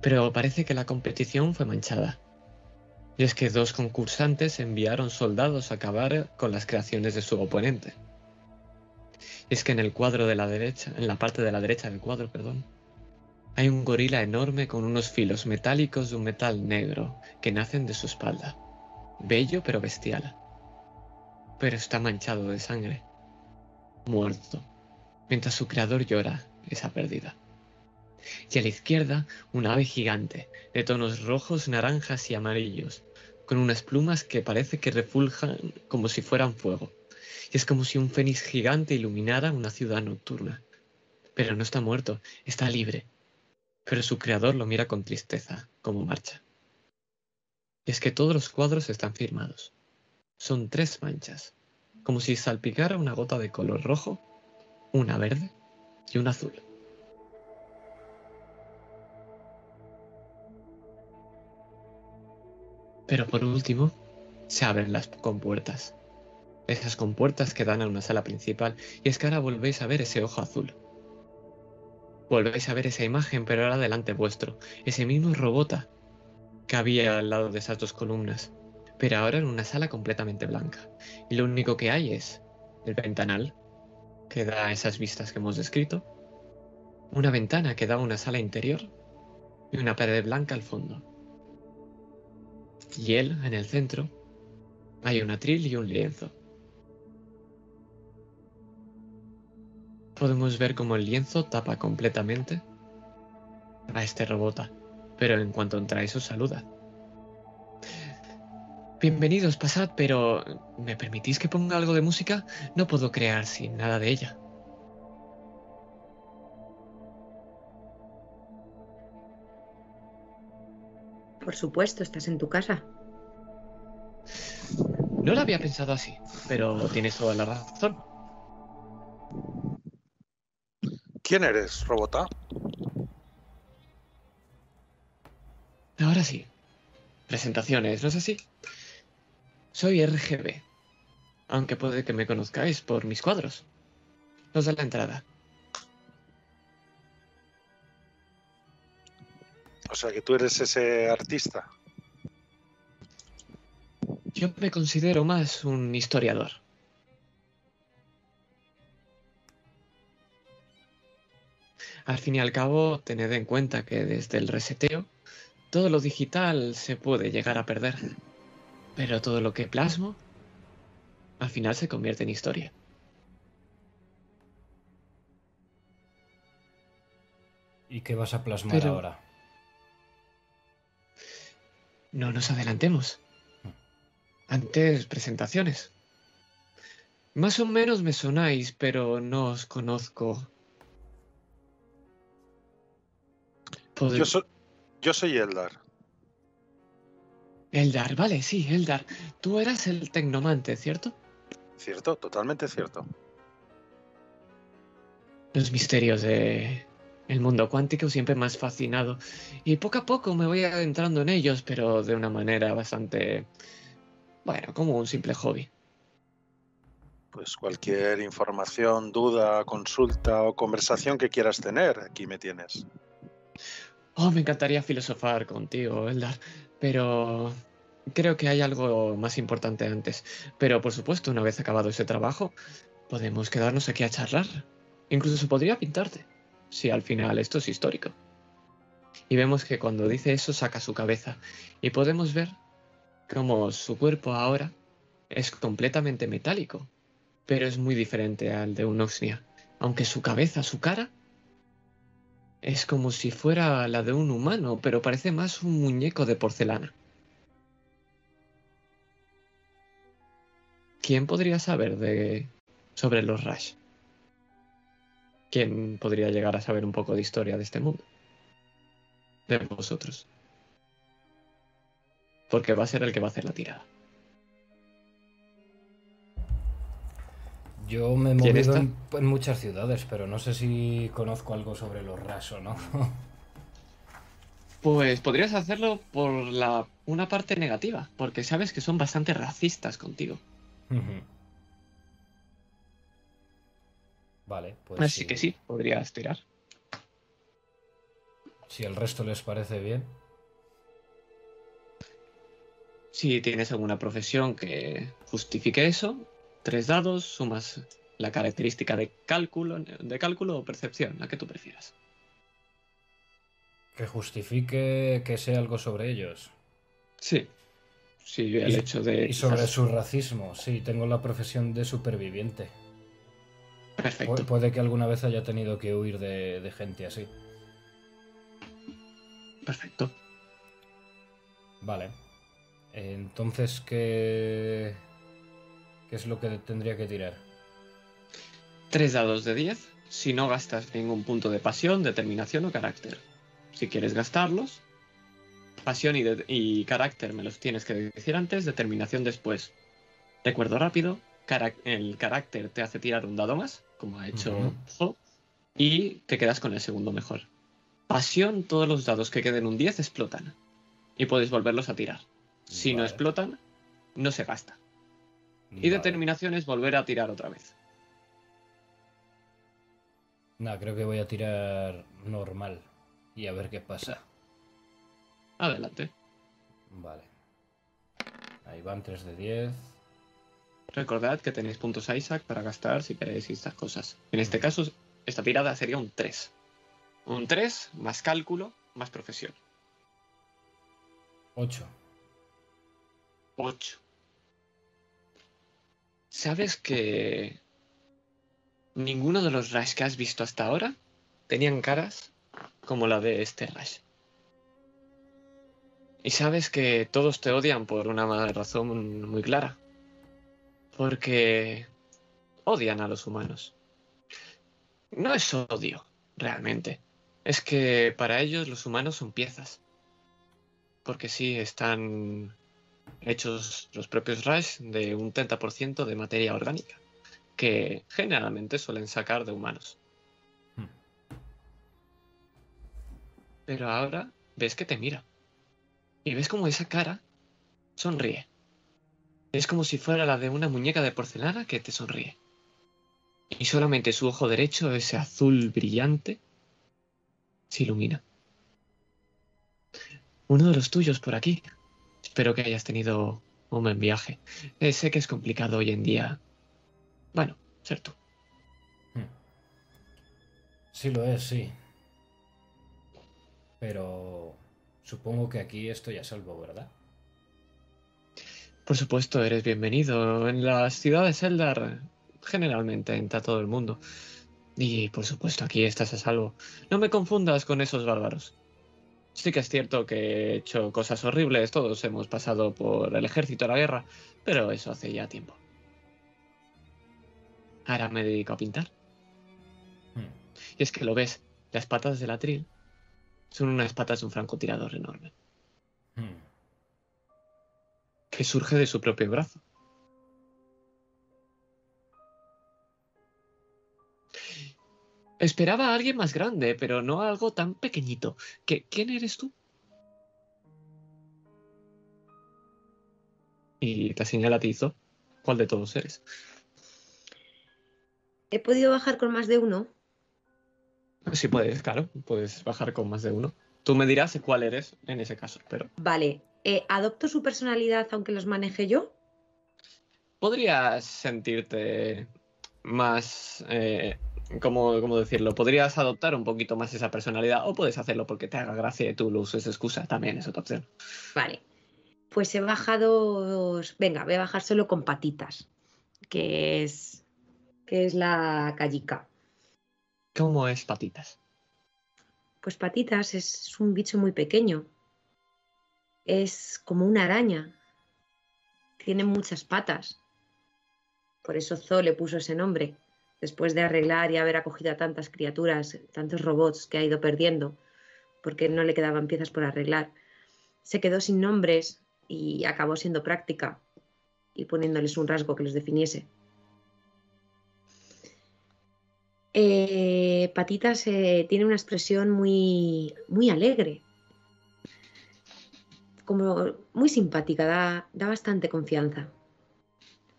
Pero parece que la competición fue manchada. Y es que dos concursantes enviaron soldados a acabar con las creaciones de su oponente. Es que en el cuadro de la derecha, en la parte de la derecha del cuadro, perdón, hay un gorila enorme con unos filos metálicos de un metal negro que nacen de su espalda. Bello pero bestial. Pero está manchado de sangre. Muerto mientras su creador llora esa pérdida. Y a la izquierda, un ave gigante, de tonos rojos, naranjas y amarillos, con unas plumas que parece que refuljan como si fueran fuego. Y es como si un fénix gigante iluminara una ciudad nocturna. Pero no está muerto, está libre. Pero su creador lo mira con tristeza, como marcha. Y es que todos los cuadros están firmados. Son tres manchas, como si salpicara una gota de color rojo, una verde y una azul. Pero por último, se abren las compuertas. Esas compuertas que dan a una sala principal y es que ahora volvéis a ver ese ojo azul. Volvéis a ver esa imagen, pero ahora delante vuestro, ese mismo robota que había al lado de esas dos columnas, pero ahora en una sala completamente blanca. Y lo único que hay es el ventanal, que da esas vistas que hemos descrito, una ventana que da a una sala interior y una pared blanca al fondo. Y él, en el centro, hay un atril y un lienzo. Podemos ver cómo el lienzo tapa completamente a este robota, pero en cuanto entra eso saluda. Bienvenidos, pasad, pero ¿me permitís que ponga algo de música? No puedo crear sin nada de ella. Por supuesto, estás en tu casa. No lo había pensado así, pero tienes toda la razón. ¿Quién eres, Robota? Ahora sí. Presentaciones, ¿no es así? Soy RGB. Aunque puede que me conozcáis por mis cuadros. Los de la entrada. O sea que tú eres ese artista. Yo me considero más un historiador. Al fin y al cabo, tened en cuenta que desde el reseteo, todo lo digital se puede llegar a perder. Pero todo lo que plasmo, al final se convierte en historia. ¿Y qué vas a plasmar Pero- ahora? No nos adelantemos. Antes, presentaciones. Más o menos me sonáis, pero no os conozco. Pod- Yo, so- yo soy Eldar. Eldar, vale, sí, Eldar. Tú eras el tecnomante, ¿cierto? Cierto, totalmente cierto. Los misterios de el mundo cuántico siempre me has fascinado. Y poco a poco me voy adentrando en ellos, pero de una manera bastante... Bueno, como un simple hobby. Pues cualquier información, duda, consulta o conversación que quieras tener, aquí me tienes. Oh, me encantaría filosofar contigo, Eldar, pero creo que hay algo más importante antes. Pero por supuesto, una vez acabado ese trabajo, podemos quedarnos aquí a charlar. Incluso podría pintarte, si al final esto es histórico. Y vemos que cuando dice eso saca su cabeza y podemos ver cómo su cuerpo ahora es completamente metálico, pero es muy diferente al de un Oxnia. Aunque su cabeza, su cara, es como si fuera la de un humano, pero parece más un muñeco de porcelana. ¿Quién podría saber de sobre los Rush? ¿Quién podría llegar a saber un poco de historia de este mundo? De vosotros. Porque va a ser el que va a hacer la tirada. Yo me he ¿Quién movido en, en muchas ciudades, pero no sé si conozco algo sobre los RAS o no. Pues podrías hacerlo por la una parte negativa, porque sabes que son bastante racistas contigo. Vale, pues Así si- que sí, podrías tirar. Si el resto les parece bien. Si tienes alguna profesión que justifique eso, tres dados, sumas la característica de cálculo, de cálculo o percepción, la que tú prefieras. Que justifique que sé algo sobre ellos. Sí. Sí, el Y- hecho de. Y sobre su racismo, sí, tengo la profesión de superviviente. Pu- Perfecto. puede que alguna vez haya tenido que huir de, de gente así. Perfecto. Vale. Entonces, ¿qué, ¿qué es lo que tendría que tirar? Tres dados de 10 si no gastas ningún punto de pasión, determinación o carácter. Si quieres gastarlos, Pasión y, carácter me los tienes que decir antes, determinación después. Recuerdo rápido, el carácter te hace tirar un dado más, como ha hecho. Jo, y te quedas con el segundo mejor. Pasión, todos los dados que queden un 10 explotan. Y puedes volverlos a tirar. Si no explotan, no se gasta. Y Vale. determinación es volver a tirar otra vez. Nah, creo que voy a tirar normal y a ver qué pasa. Adelante. Vale. Ahí van 3 de 10. Recordad que tenéis puntos Isaac para gastar si queréis estas cosas. En este caso, esta tirada sería un 3. Un 3 más cálculo más profesión. 8. 8. ¿Sabes que ninguno de los Rush que has visto hasta ahora tenían caras como la de este Rush? Y sabes que todos te odian por una razón muy clara. Porque odian a los humanos. No es odio, realmente. Es que para ellos los humanos son piezas. Porque sí, están hechos los propios Rush de un 30% de materia orgánica, que generalmente suelen sacar de humanos. Hmm. Pero ahora ves que te mira. Y ves como esa cara sonríe. Es como si fuera la de una muñeca de porcelana que te sonríe. Y solamente su ojo derecho, ese azul brillante, se ilumina. Uno de los tuyos por aquí. Espero que hayas tenido un buen viaje. Eh, sé que es complicado hoy en día. Bueno, ser tú. Hmm. Sí lo es, sí. Pero supongo que aquí estoy a salvo, ¿verdad? Por supuesto, eres bienvenido. En las ciudades Eldar generalmente entra todo el mundo. Y por supuesto, aquí estás a salvo. No me confundas con esos bárbaros. Sí que es cierto que he hecho cosas horribles, todos hemos pasado por el ejército, la guerra, pero eso hace ya tiempo. Ahora me dedico a pintar. Hmm. Y es que lo ves, las patas del atril son unas patas de un francotirador enorme, Hmm. que surge de su propio brazo. Esperaba a alguien más grande, pero no a algo tan pequeñito. ¿Qué, ¿Quién eres tú? Y te señala a Tizo. ¿Cuál de todos eres? He podido bajar con más de uno. Si puedes, claro, puedes bajar con más de uno. Tú me dirás cuál eres en ese caso, pero Vale. eh, ¿Adopto su personalidad aunque los maneje yo? podrías sentirte más, eh, ¿cómo, cómo decirlo? Podrías adoptar un poquito más esa personalidad o puedes hacerlo porque te haga gracia y tú lo uses excusa, también es otra opción. Vale. Pues he bajado. Venga, voy a bajar solo con patitas. Que es. Que es la callica. ¿Cómo es patitas? Pues patitas es un bicho muy pequeño. Es como una araña. Tiene muchas patas. Por eso Zo le puso ese nombre. Después de arreglar y haber acogido a tantas criaturas, tantos robots que ha ido perdiendo, porque no le quedaban piezas por arreglar, se quedó sin nombres y acabó siendo práctica y poniéndoles un rasgo que los definiese. Eh, Patitas tiene una expresión muy, muy alegre, como muy simpática, da, da bastante confianza.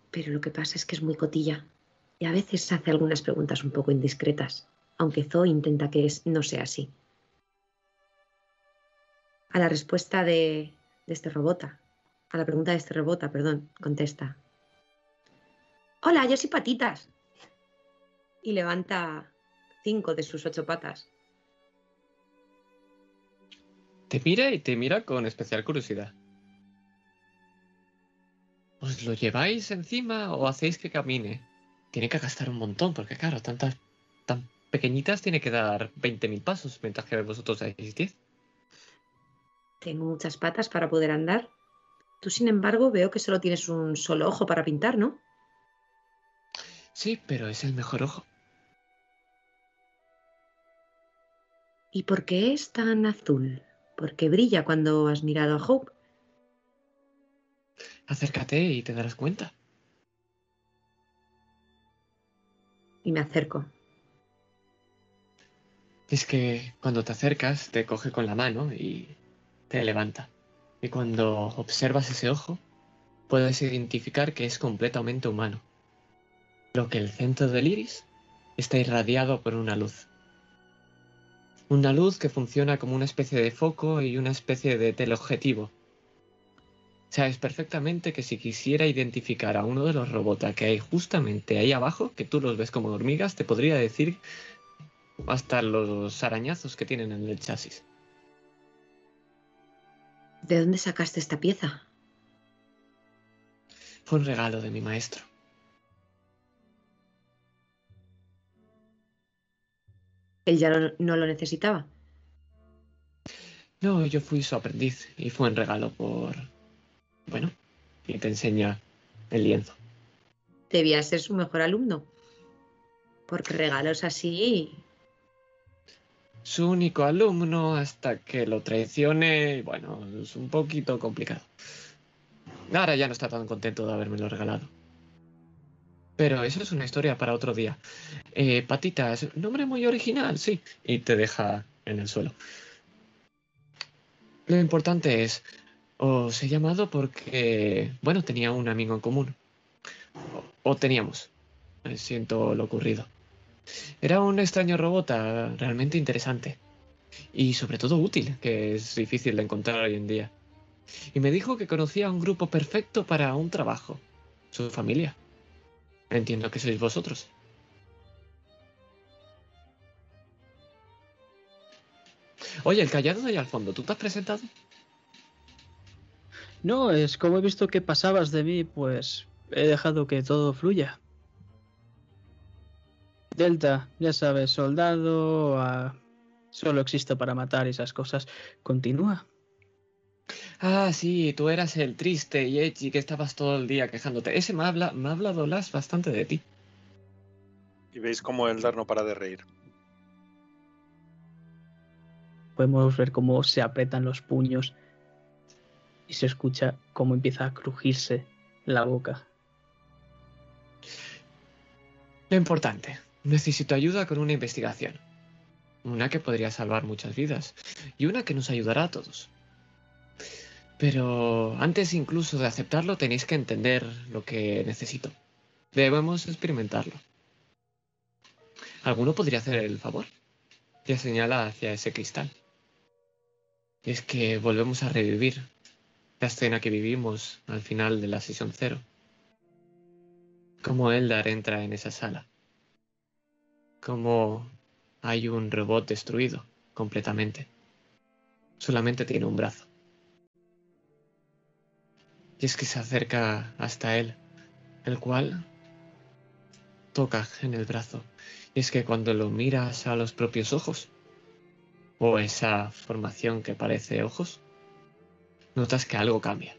Pero lo que pasa es que es muy cotilla y a veces hace algunas preguntas un poco indiscretas, aunque Zoe intenta que no sea así. A la respuesta de, este robota, a la pregunta de este robota, perdón, contesta. Hola, yo soy Patitas. Y levanta cinco de sus ocho patas. Te mira y te mira con especial curiosidad. ¿Os lo lleváis encima o hacéis que camine? Tiene que gastar un montón, porque claro, tantas tan pequeñitas tiene que dar 20.000 pasos, mientras que vosotros 10. Tengo muchas patas para poder andar. Tú, sin embargo, veo que solo tienes un solo ojo para pintar, ¿no? Sí, pero es el mejor ojo. ¿Y por qué es tan azul? ¿Por qué brilla cuando has mirado a Hope? Acércate y te darás cuenta. Y me acerco. Es que cuando te acercas te coge con la mano y te levanta. Y cuando observas ese ojo, puedes identificar que es completamente humano. Lo que el centro del iris está irradiado por una luz. Una luz que funciona como una especie de foco y una especie de teleobjetivo. Sabes perfectamente que si quisiera identificar a uno de los robots que hay justamente ahí abajo, que tú los ves como hormigas, te podría decir hasta los arañazos que tienen en el chasis. ¿De dónde sacaste esta pieza? Fue un regalo de mi maestro. Él ya lo- no lo necesitaba. No, yo fui su aprendiz y fue un regalo por... Bueno, y te enseña el lienzo. Debía ser su mejor alumno. Porque regalos así. Su único alumno hasta que lo traicione, bueno, es un poquito complicado. Ahora ya no está tan contento de habérmelo regalado. Pero eso es una historia para otro día. Eh, patitas, nombre muy original, sí. Y te deja en el suelo. Lo importante es, os he llamado porque, bueno, tenía un amigo en común. O, o teníamos. Siento lo ocurrido. Era un extraño robot ah, realmente interesante. Y sobre todo útil, que es difícil de encontrar hoy en día. Y me dijo que conocía un grupo perfecto para un trabajo. Su familia. Entiendo que sois vosotros. Oye, el callado de ahí al fondo, ¿tú te has presentado? No, es como he visto que pasabas de mí, pues he dejado que todo fluya. Delta, ya sabes, soldado, ah, solo existe para matar esas cosas. Continúa. Ah, sí, tú eras el triste y edgy que estabas todo el día quejándote. Ese me, habla, me ha hablado Las bastante de ti. Y veis cómo Eldar no para de reír. Podemos ver cómo se apretan los puños y se escucha cómo empieza a crujirse la boca. Lo importante, necesito ayuda con una investigación. Una que podría salvar muchas vidas y una que nos ayudará a todos. Pero antes incluso de aceptarlo tenéis que entender lo que necesito. Debemos experimentarlo. ¿Alguno podría hacer el favor? Ya señala hacia ese cristal. Es que volvemos a revivir la escena que vivimos al final de la sesión cero. Cómo Eldar entra en esa sala. Cómo hay un robot destruido completamente. Solamente tiene un brazo. Y es que se acerca hasta él, el cual toca en el brazo. Y es que cuando lo miras a los propios ojos, o esa formación que parece ojos, notas que algo cambia.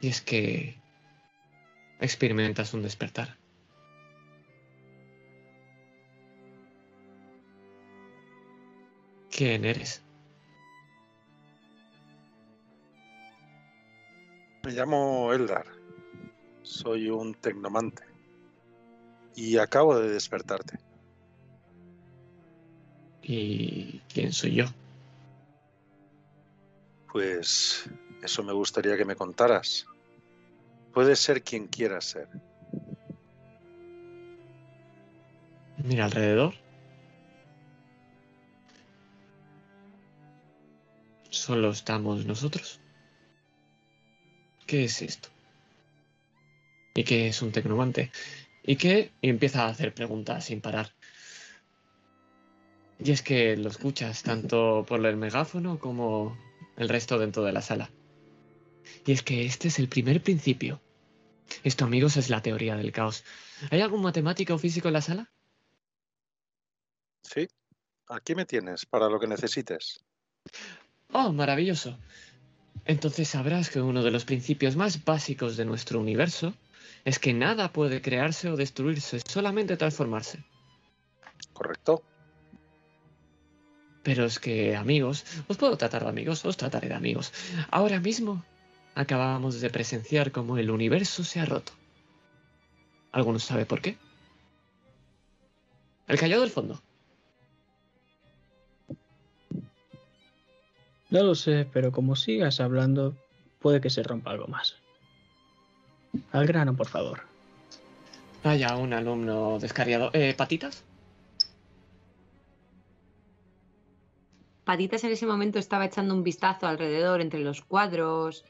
Y es que experimentas un despertar. ¿Quién eres? Me llamo Eldar. Soy un tecnomante. Y acabo de despertarte. ¿Y quién soy yo? Pues eso me gustaría que me contaras. Puedes ser quien quieras ser. Mira alrededor. Solo estamos nosotros. ¿Qué es esto? ¿Y qué es un tecnomante? ¿Y qué? Y empieza a hacer preguntas sin parar. Y es que lo escuchas tanto por el megáfono como el resto dentro de la sala. Y es que este es el primer principio. Esto, amigos, es la teoría del caos. ¿Hay algún matemático o físico en la sala? ¿Sí? Aquí me tienes para lo que necesites. Oh, maravilloso. Entonces sabrás que uno de los principios más básicos de nuestro universo es que nada puede crearse o destruirse, solamente transformarse. ¿Correcto? Pero es que, amigos, os puedo tratar de amigos, os trataré de amigos. Ahora mismo acabamos de presenciar cómo el universo se ha roto. ¿Alguno sabe por qué? El callado del fondo. No lo sé, pero como sigas hablando, puede que se rompa algo más. Al grano, por favor. Vaya, un alumno descarriado. Eh, ¿Patitas? Patitas en ese momento estaba echando un vistazo alrededor entre los cuadros,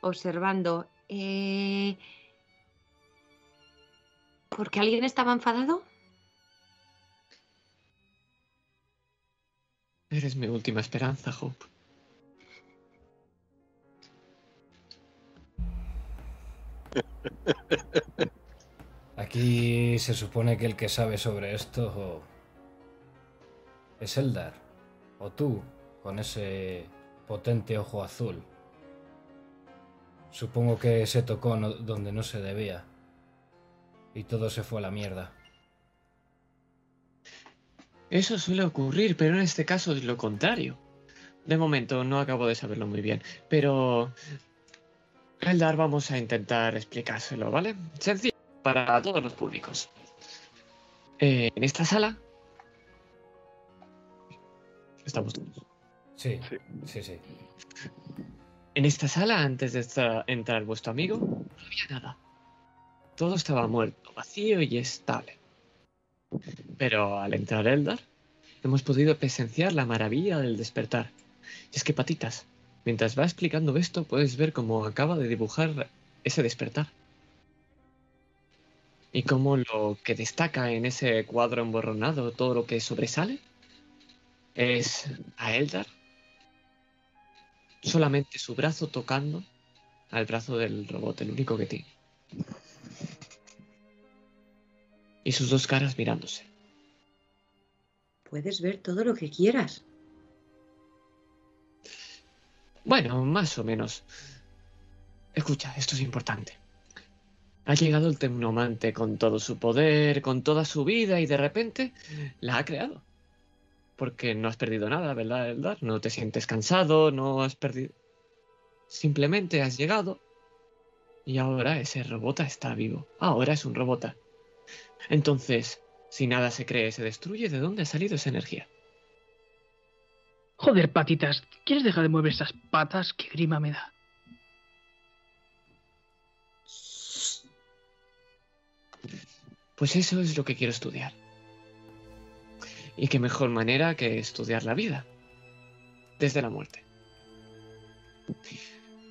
observando. Eh... ¿Por qué alguien estaba enfadado? Eres mi última esperanza, Hope. Aquí se supone que el que sabe sobre esto es Eldar. O tú, con ese potente ojo azul. Supongo que se tocó donde no se debía. Y todo se fue a la mierda. Eso suele ocurrir, pero en este caso es lo contrario. De momento no acabo de saberlo muy bien, pero... Eldar vamos a intentar explicárselo, ¿vale? Sencillo para todos los públicos. Eh, en esta sala... Estamos todos. Sí, Sí. sí, sí. En esta sala, antes de entrar vuestro amigo, no había nada. Todo estaba muerto, vacío y estable. Pero al entrar Eldar, hemos podido presenciar la maravilla del despertar. Y es que, patitas, mientras va explicando esto, puedes ver cómo acaba de dibujar ese despertar. Y cómo lo que destaca en ese cuadro emborronado, todo lo que sobresale, es a Eldar solamente su brazo tocando al brazo del robot, el único que tiene. Y sus dos caras mirándose. Puedes ver todo lo que quieras. Bueno, más o menos. Escucha, esto es importante. Ha llegado el tecnomante con todo su poder, con toda su vida y de repente la ha creado. Porque no has perdido nada, ¿verdad, Eldar? No te sientes cansado, no has perdido... Simplemente has llegado y ahora ese robot está vivo. Ahora es un robot. Entonces, si nada se cree, se destruye, ¿de dónde ha salido esa energía? Joder, patitas, ¿quieres dejar de mover esas patas? ¡Qué grima me da! Pues eso es lo que quiero estudiar. Y qué mejor manera que estudiar la vida. Desde la muerte.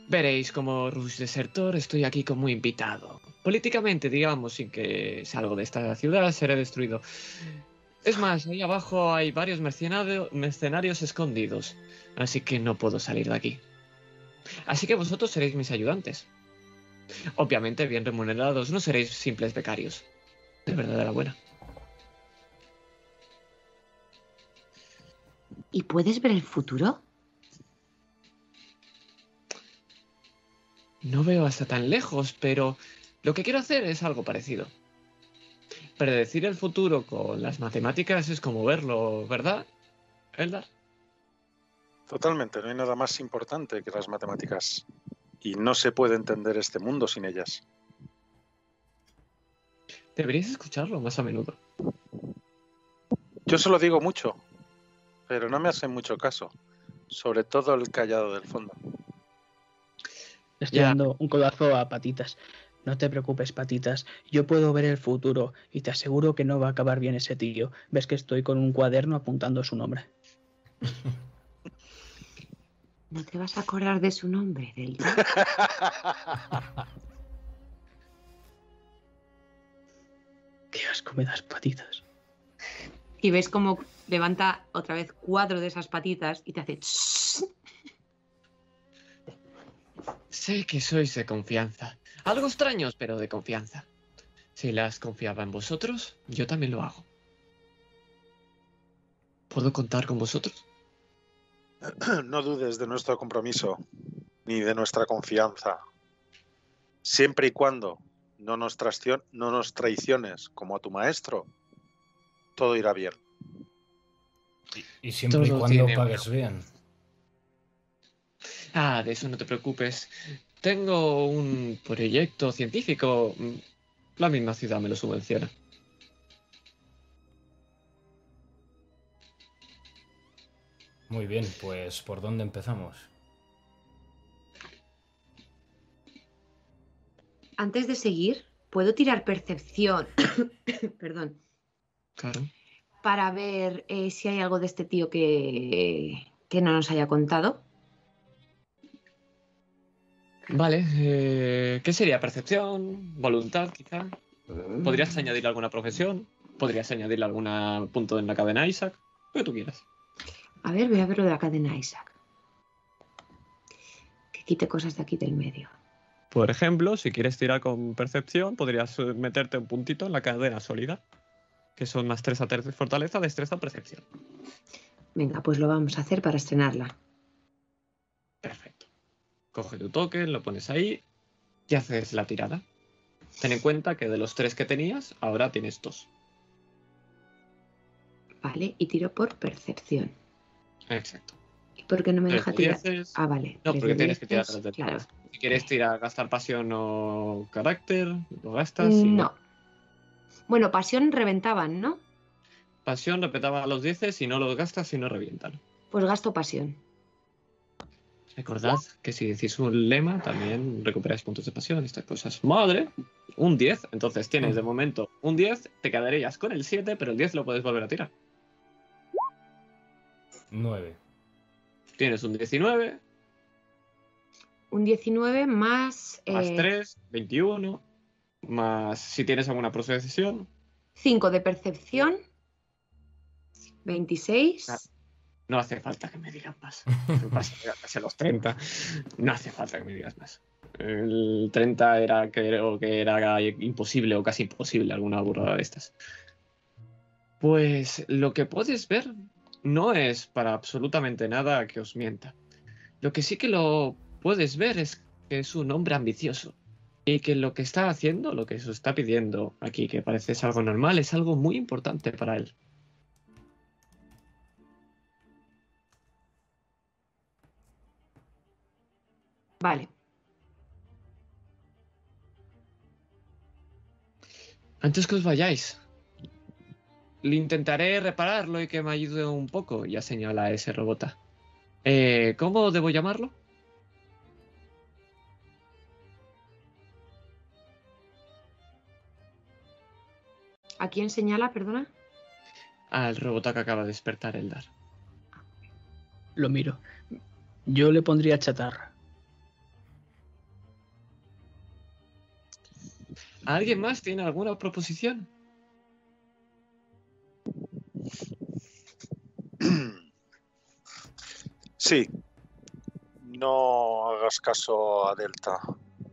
Veréis como Rush Desertor estoy aquí como invitado. Políticamente, digamos, sin que salgo de esta ciudad, seré destruido. Es más, ahí abajo hay varios mercenario- mercenarios escondidos. Así que no puedo salir de aquí. Así que vosotros seréis mis ayudantes. Obviamente bien remunerados, no seréis simples becarios. De verdad de la buena. ¿Y puedes ver el futuro? No veo hasta tan lejos, pero lo que quiero hacer es algo parecido. Predecir el futuro con las matemáticas es como verlo, ¿verdad, Eldar? Totalmente, no hay nada más importante que las matemáticas. Y no se puede entender este mundo sin ellas. Deberías escucharlo más a menudo. Yo se lo digo mucho, pero no me hacen mucho caso. Sobre todo el callado del fondo. Estoy Ya. dando un codazo a patitas. No te preocupes, patitas. Yo puedo ver el futuro y te aseguro que no va a acabar bien ese tío. Ves que estoy con un cuaderno apuntando su nombre. ¿No te vas a acordar de su nombre, Delta? Qué asco me das, patitas. Y ves cómo levanta otra vez cuatro de esas patitas y te hace... tss. Sé que sois de confianza. Algo extraños, pero de confianza. Si las confiaba en vosotros, yo también lo hago. ¿Puedo contar con vosotros? No dudes de nuestro compromiso ni de nuestra confianza. Siempre y cuando no nos, no nos traiciones como a tu maestro, todo irá bien. Y, y siempre y cuando pagues bien. Ah, de eso no te preocupes. Tengo un proyecto científico. La misma ciudad me lo subvenciona. Muy bien, pues ¿por dónde empezamos? Antes de seguir, ¿puedo tirar percepción? Perdón. Claro. Para ver eh, si hay algo de este tío que, que no nos haya contado. Vale, eh, ¿qué sería? ¿Percepción? ¿Voluntad, quizá? ¿Podrías añadirle alguna profesión? ¿Podrías añadirle algún punto en la cadena Isaac? Lo que tú quieras. A ver, voy a ver lo de la cadena Isaac. Que quite cosas de aquí del medio. Por ejemplo, si quieres tirar con percepción, podrías eh, meterte un puntito en la cadena sólida. Que son más 3 a fortaleza, destreza, percepción. Venga, pues lo vamos a hacer para estrenarla. Perfecto. Coge tu token, lo pones ahí y haces la tirada. Ten en cuenta que de los tres que tenías, ahora tienes dos. Vale, y tiro por percepción. Exacto. ¿Y por qué no me Tres deja de tirar? dieces. Ah, vale. No, tres porque tienes que tirar dieces, tres de Claro. Si quieres tirar, gastar pasión o carácter, lo gastas. si No. Bueno, pasión reventaban, ¿no? Pasión repetaba los dieces, si no los gastas, si no revientan. Pues gasto pasión. Recordad que si decís un lema, también recuperáis puntos de pasión, estas cosas. Madre, un 10. Entonces tienes de momento un 10, te quedarías con el 7, pero el 10 lo puedes volver a tirar. 9. Tienes un 19, Un 19 más, más eh, 3, 21, más si tienes alguna procesión. 5 de percepción. 26. Ah. No hace falta que me digas más. A los 30. No hace falta que me digas más. El 30 era, creo que era imposible o casi imposible alguna burrada de estas. Pues lo que puedes ver no es para absolutamente nada que os mienta. Lo que sí que lo puedes ver es que es un hombre ambicioso. Y que lo que está haciendo, lo que se está pidiendo aquí, que parece ser algo normal, es algo muy importante para él. Vale. Antes que os vayáis, le intentaré repararlo y que me ayude un poco. Ya señala ese robota. Eh, ¿Cómo debo llamarlo? ¿A quién señala, perdona? Al robota que acaba de despertar Eldar. Lo miro. Yo le pondría chatarra. ¿Alguien más tiene alguna proposición? Sí. No hagas caso a Delta.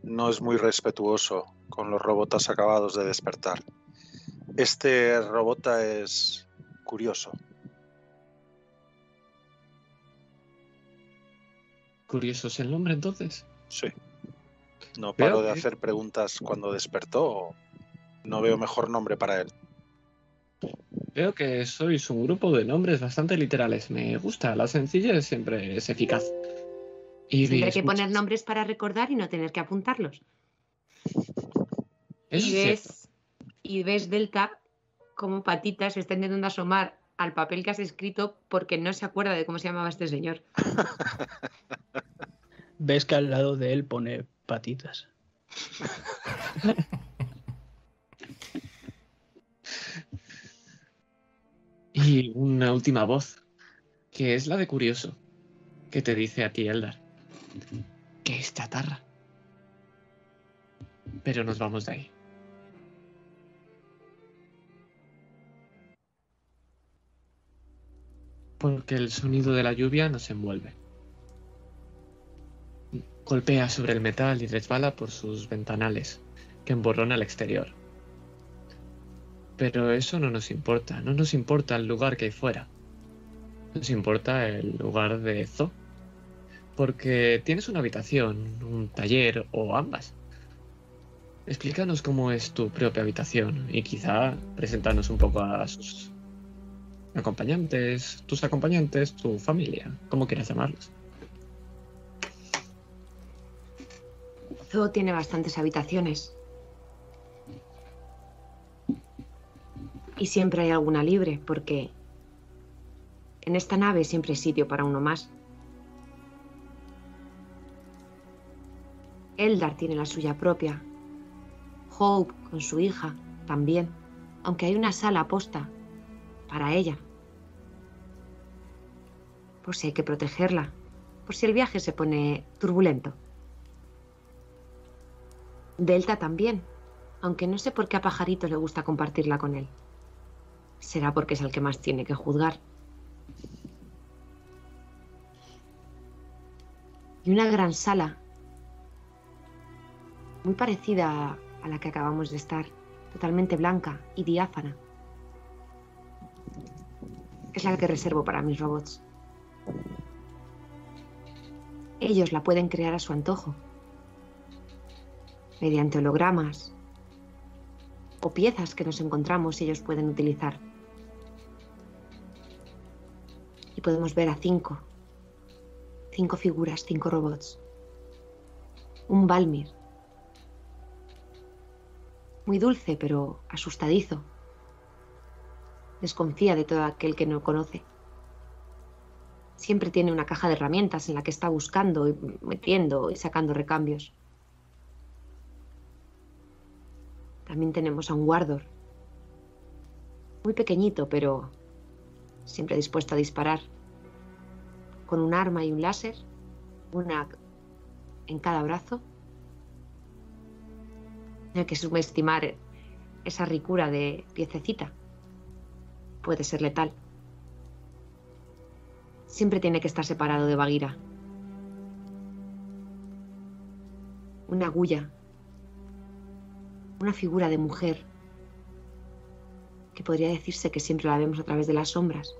No es muy respetuoso con los robotas acabados de despertar. Este robota es curioso. Curioso es el nombre entonces. Sí. No paro de hacer preguntas cuando despertó. No veo mejor nombre para él. Veo que sois un grupo de nombres bastante literales. Me gusta, la sencillez siempre es eficaz. Y Siempre hay que poner nombres para recordar y no tener que apuntarlos. Eso y es ves, y ves Delta como patitas se está intentando asomar al papel que has escrito porque no se acuerda de cómo se llamaba este señor. Ves que al lado de él pone patitas. Y una última voz, que es la de Curioso, que te dice a ti, Eldar, que es chatarra. Pero nos vamos de ahí. Porque el sonido de la lluvia nos envuelve. Golpea sobre el metal y resbala por sus ventanales, que emborrona el exterior. Pero eso no nos importa, no nos importa el lugar que hay fuera. Nos importa el lugar de Zo. Porque tienes una habitación, un taller o ambas. Explícanos cómo es tu propia habitación y quizá presentarnos un poco a sus acompañantes, tus acompañantes, tu familia, como quieras llamarlos. Zoo tiene bastantes habitaciones. Y siempre hay alguna libre, porque en esta nave siempre hay sitio para uno más. Eldar tiene la suya propia. Hope con su hija también, aunque hay una sala aposta para ella. Por si hay que protegerla, por si el viaje se pone turbulento. Delta también, aunque no sé por qué a Pajarito le gusta compartirla con él. Será porque es el que más tiene que juzgar. Y una gran sala, muy parecida a la que acabamos de estar, totalmente blanca y diáfana. Es la que reservo para mis robots. Ellos la pueden crear a su antojo, mediante hologramas o piezas que nos encontramos ellos pueden utilizar. Y podemos ver a cinco, cinco figuras, cinco robots. Un Balmir, muy dulce pero asustadizo. Desconfía de todo aquel que no conoce. Siempre tiene una caja de herramientas en la que está buscando y metiendo y sacando recambios. También tenemos a un Wardor. Muy pequeñito, pero siempre dispuesto a disparar. Con un arma y un láser, una en cada brazo. No hay que subestimar esa ricura de piececita. Puede ser letal. Siempre tiene que estar separado de Bagira. Una agulla. Una figura de mujer. Que podría decirse que siempre la vemos a través de las sombras.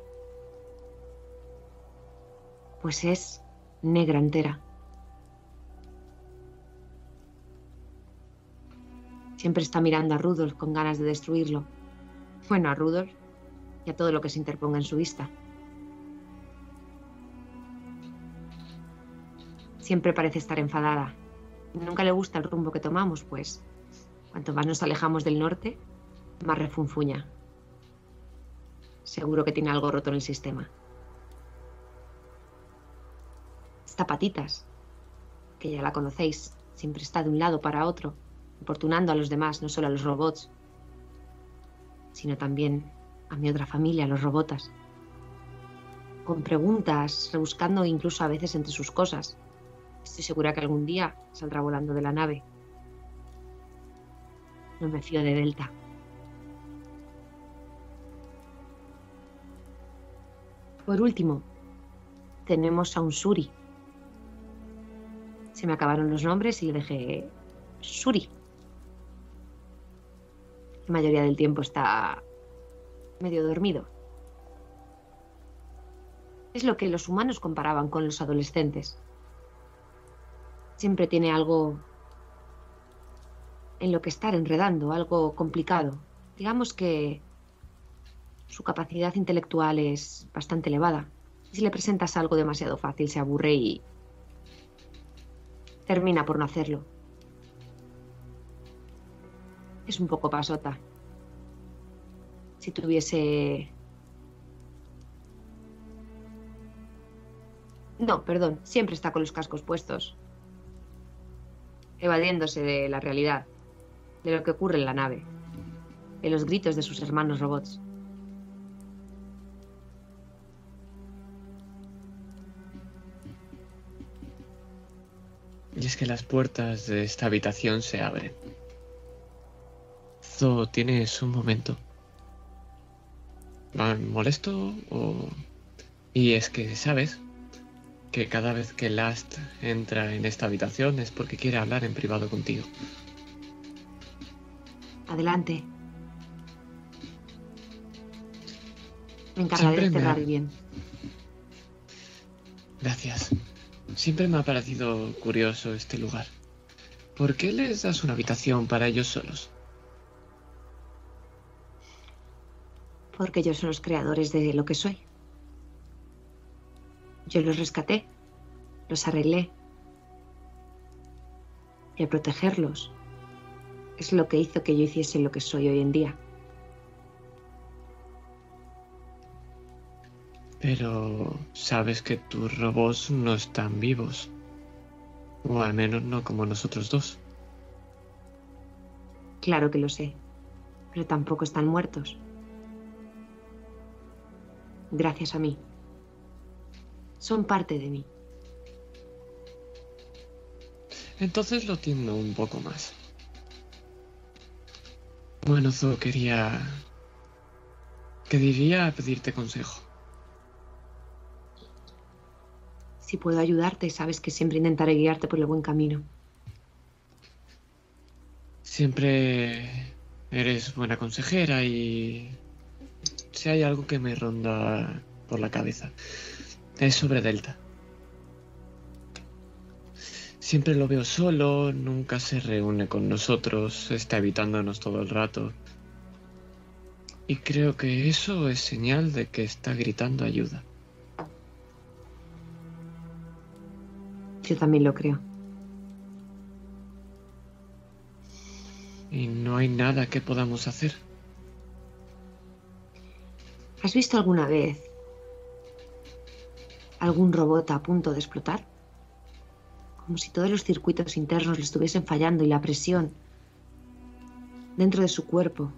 Pues es negra entera. Siempre está mirando a Rudolf con ganas de destruirlo. Bueno, a Rudolf y a todo lo que se interponga en su vista. Siempre parece estar enfadada. Nunca le gusta el rumbo que tomamos, pues cuanto más nos alejamos del norte, más refunfuña. Seguro que tiene algo roto en el sistema. Está patitas, que ya la conocéis, siempre está de un lado para otro, importunando a los demás, no solo a los robots, sino también a mi otra familia, los robotas. Con preguntas, rebuscando incluso a veces entre sus cosas. Estoy segura que algún día saldrá volando de la nave. No me fío de Delta. Por último, tenemos a un Suri. Se me acabaron los nombres y le dejé Suri. La mayoría del tiempo está medio dormido. Es lo que los humanos comparaban con los adolescentes. Siempre tiene algo en lo que estar enredando, algo complicado. Digamos que su capacidad intelectual es bastante elevada. Si le presentas algo demasiado fácil, se aburre y termina por no hacerlo. Es un poco pasota. Si tuviese... No, perdón, siempre está con los cascos puestos, evadiéndose de la realidad, de lo que ocurre en la nave, de los gritos de sus hermanos robots. Y es que las puertas de esta habitación se abren. Zo, tienes un momento. ¿Me molesto o...? Y es que, ¿sabes? Que cada vez que Last entra en esta habitación es porque quiere hablar en privado contigo. Adelante. Me encargaré de me cerrar ha- bien. Gracias. Siempre me ha parecido curioso este lugar. ¿Por qué les das una habitación para ellos solos? Porque ellos son los creadores de lo que soy. Yo los rescaté, los arreglé. Y al protegerlos es lo que hizo que yo hiciese lo que soy hoy en día. Pero sabes que tus robots no están vivos. O al menos no como nosotros dos. Claro que lo sé, pero tampoco están muertos. Gracias a mí. Son parte de mí. Entonces lo entiendo un poco más. Bueno, Zo, quería... Quería pedirte consejo. Si puedo ayudarte, sabes que siempre intentaré guiarte por el buen camino. Siempre eres buena consejera y si hay algo que me ronda por la cabeza es sobre Delta. Siempre lo veo solo, nunca se reúne con nosotros, está evitándonos todo el rato. Y creo que eso es señal de que está gritando ayuda. Yo también lo creo. Y no hay nada que podamos hacer. ¿Has visto alguna vez algún robot a punto de explotar? Como si todos los circuitos internos le estuviesen fallando y la presión dentro de su cuerpo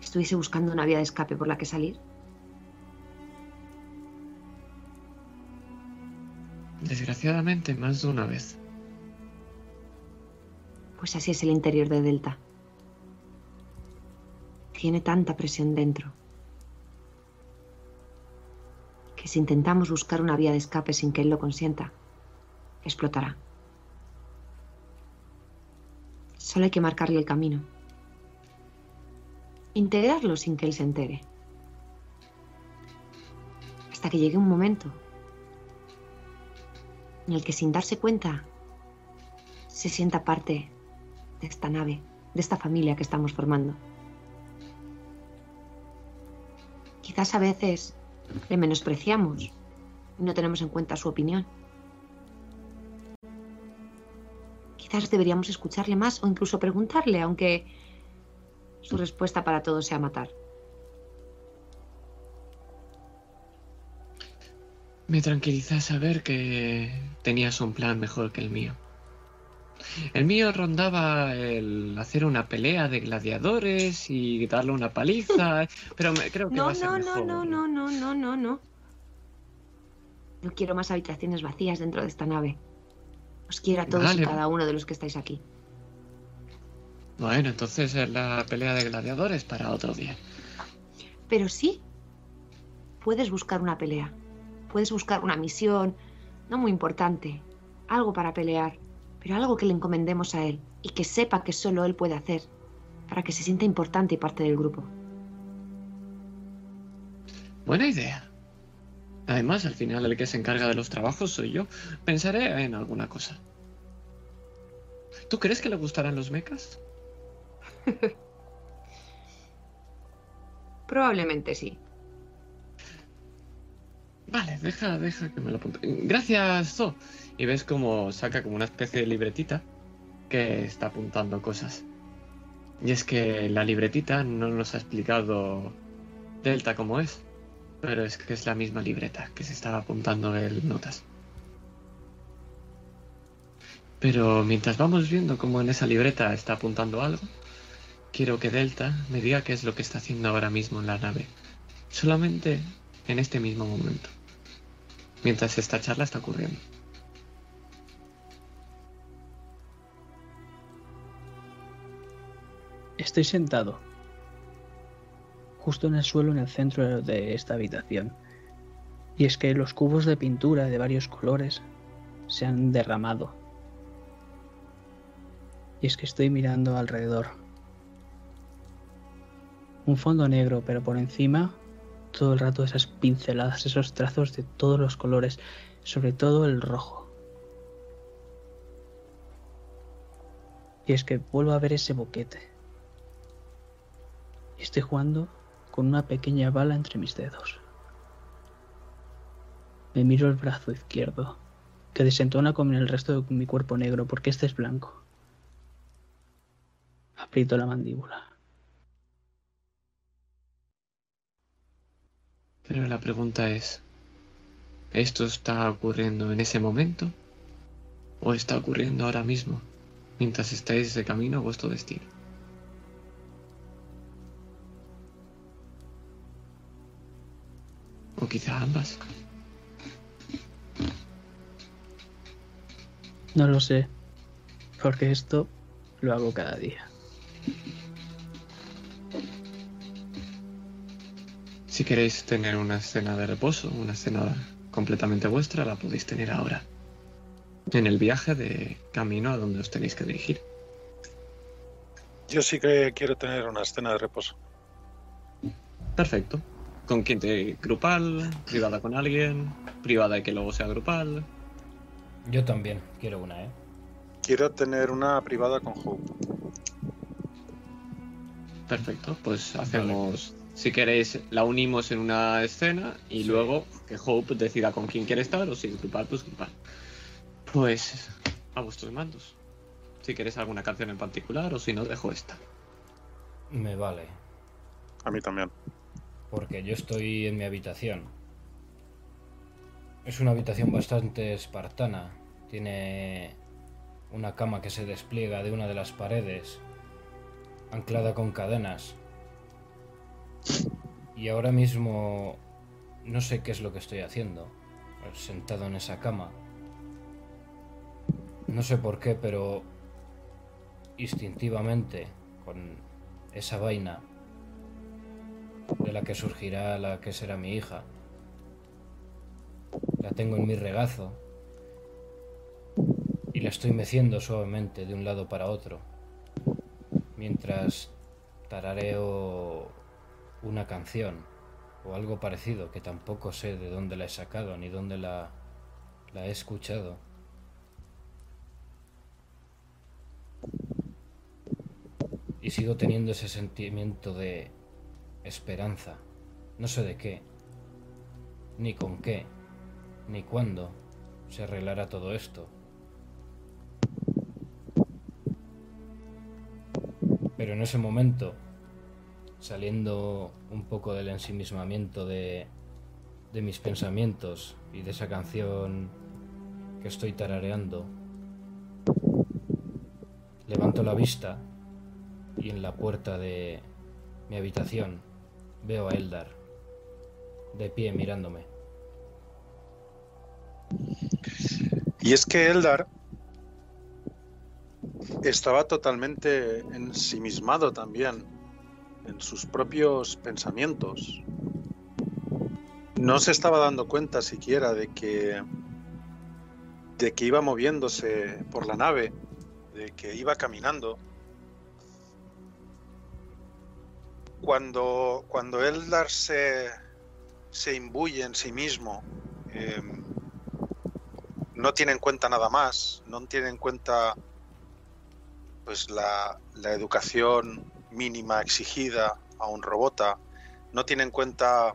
estuviese buscando una vía de escape por la que salir. Desgraciadamente, más de una vez. Pues así es el interior de Delta. Tiene tanta presión dentro que si intentamos buscar una vía de escape sin que él lo consienta, explotará. Solo hay que marcarle el camino. Integrarlo sin que él se entere. Hasta que llegue un momento en el que sin darse cuenta se sienta parte de esta nave, de esta familia que estamos formando. Quizás a veces le menospreciamos y no tenemos en cuenta su opinión. Quizás deberíamos escucharle más o incluso preguntarle, aunque su respuesta para todo sea matar. Me tranquiliza saber que tenías un plan mejor que el mío. El mío rondaba el hacer una pelea de gladiadores y darle una paliza, pero me, creo que No, va a ser no, mejor. no, no, no, no, no, no. No quiero más habitaciones vacías dentro de esta nave. Os quiero a todos y cada uno de los que estáis aquí. Bueno, entonces es la pelea de gladiadores para otro día. Pero sí, puedes buscar una pelea. Puedes buscar una misión, no muy importante. Algo para pelear, pero algo que le encomendemos a él y que sepa que solo él puede hacer, para que se sienta importante y parte del grupo. Buena idea. Además, al final el que se encarga de los trabajos soy yo. Pensaré en alguna cosa. ¿Tú crees que le gustarán los mechas? Probablemente sí. Vale, deja, deja que me lo apunte. Gracias, Zo. Y ves como saca como una especie de libretita que está apuntando cosas. Y es que la libretita no nos ha explicado Delta cómo es, pero es que es la misma libreta que se estaba apuntando el notas. Pero mientras vamos viendo cómo en esa libreta está apuntando algo, quiero que Delta me diga qué es lo que está haciendo ahora mismo en la nave. Solamente en este mismo momento. Mientras esta charla está ocurriendo. Estoy sentado, justo en el suelo en el centro de esta habitación. Y es que los cubos de pintura de varios colores se han derramado. Y es que estoy mirando alrededor. Un fondo negro, pero por encima todo el rato esas pinceladas, esos trazos de todos los colores, sobre todo el rojo. Y es que vuelvo a ver ese boquete. Estoy jugando con una pequeña bala entre mis dedos. Me miro el brazo izquierdo, que desentona con el resto de mi cuerpo negro porque este es blanco. Aprieto la mandíbula. Pero la pregunta es, ¿esto está ocurriendo en ese momento? ¿O está ocurriendo ahora mismo, mientras estáis de camino a vuestro destino? O quizá ambas. No lo sé, porque esto lo hago cada día. Si queréis tener una escena de reposo, una escena completamente vuestra, la podéis tener ahora. En el viaje de camino a donde os tenéis que dirigir. Yo sí que quiero tener una escena de reposo. Perfecto. ¿Con quién te grupal? ¿Privada con alguien? ¿Privada y que luego sea grupal? Yo también quiero una, ¿eh? Quiero tener una privada con Hope. Perfecto, pues hacemos, si queréis, la unimos en una escena y Sí. luego que Hope decida con quién quiere estar o si grupal, pues grupal. Pues a vuestros mandos. Si queréis alguna canción en particular o si no, dejo esta. Me vale. A mí también. Porque yo estoy en mi habitación. Es una habitación bastante espartana. Tiene una cama que se despliega de una de las paredes, anclada con cadenas. Y ahora mismo no sé qué es lo que estoy haciendo, sentado en esa cama. No sé por qué, pero instintivamente, con esa vaina de la que surgirá la que será mi hija. La tengo en mi regazo y la estoy meciendo suavemente de un lado para otro, mientras tarareo una canción o algo parecido que tampoco sé de dónde la he sacado ni dónde la, la he escuchado. Y sigo teniendo ese sentimiento de esperanza. No sé de qué, ni con qué, ni cuándo se arreglará todo esto. Pero en ese momento, saliendo un poco del ensimismamiento de, de mis pensamientos y de esa canción que estoy tarareando, levanto la vista y en la puerta de mi habitación veo a Eldar de pie mirándome. Y es que Eldar estaba totalmente ensimismado también en sus propios pensamientos. No se estaba dando cuenta siquiera de que de que iba moviéndose por la nave, de que iba caminando. Cuando, cuando Eldar se, imbuye en sí mismo, eh, no tiene en cuenta nada más, no tiene en cuenta pues la, la educación mínima exigida a un robota, no tiene en cuenta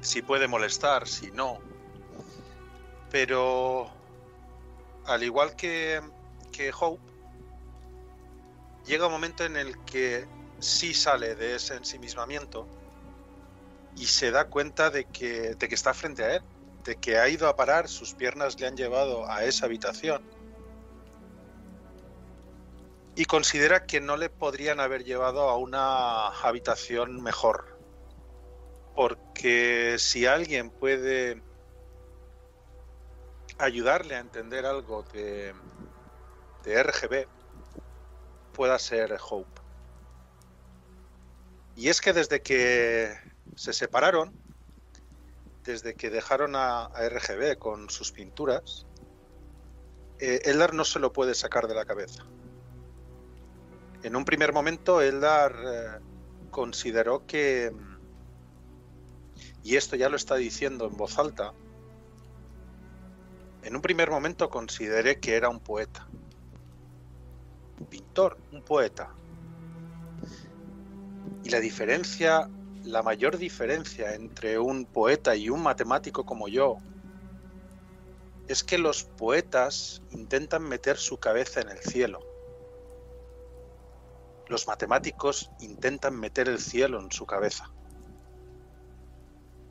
si puede molestar, si no. Pero al igual que, que Hope, llega un momento en el que sí sale de ese ensimismamiento y se da cuenta de que, de que está frente a él, de que ha ido a parar, sus piernas le han llevado a esa habitación y considera que no le podrían haber llevado a una habitación mejor. Porque si alguien puede ayudarle a entender algo de, de RGB, pueda ser Hope. Y es que desde que se separaron, desde que dejaron a, RGB con sus pinturas, eh, Eldar no se lo puede sacar de la cabeza. En un primer momento, Eldar eh, consideró que, y esto ya lo está diciendo en voz alta, en un primer momento consideré que era un poeta, un pintor, un poeta. Y la diferencia la mayor diferencia entre un poeta y un matemático como yo es que los poetas intentan meter su cabeza en el cielo. Los matemáticos intentan meter el cielo en su cabeza.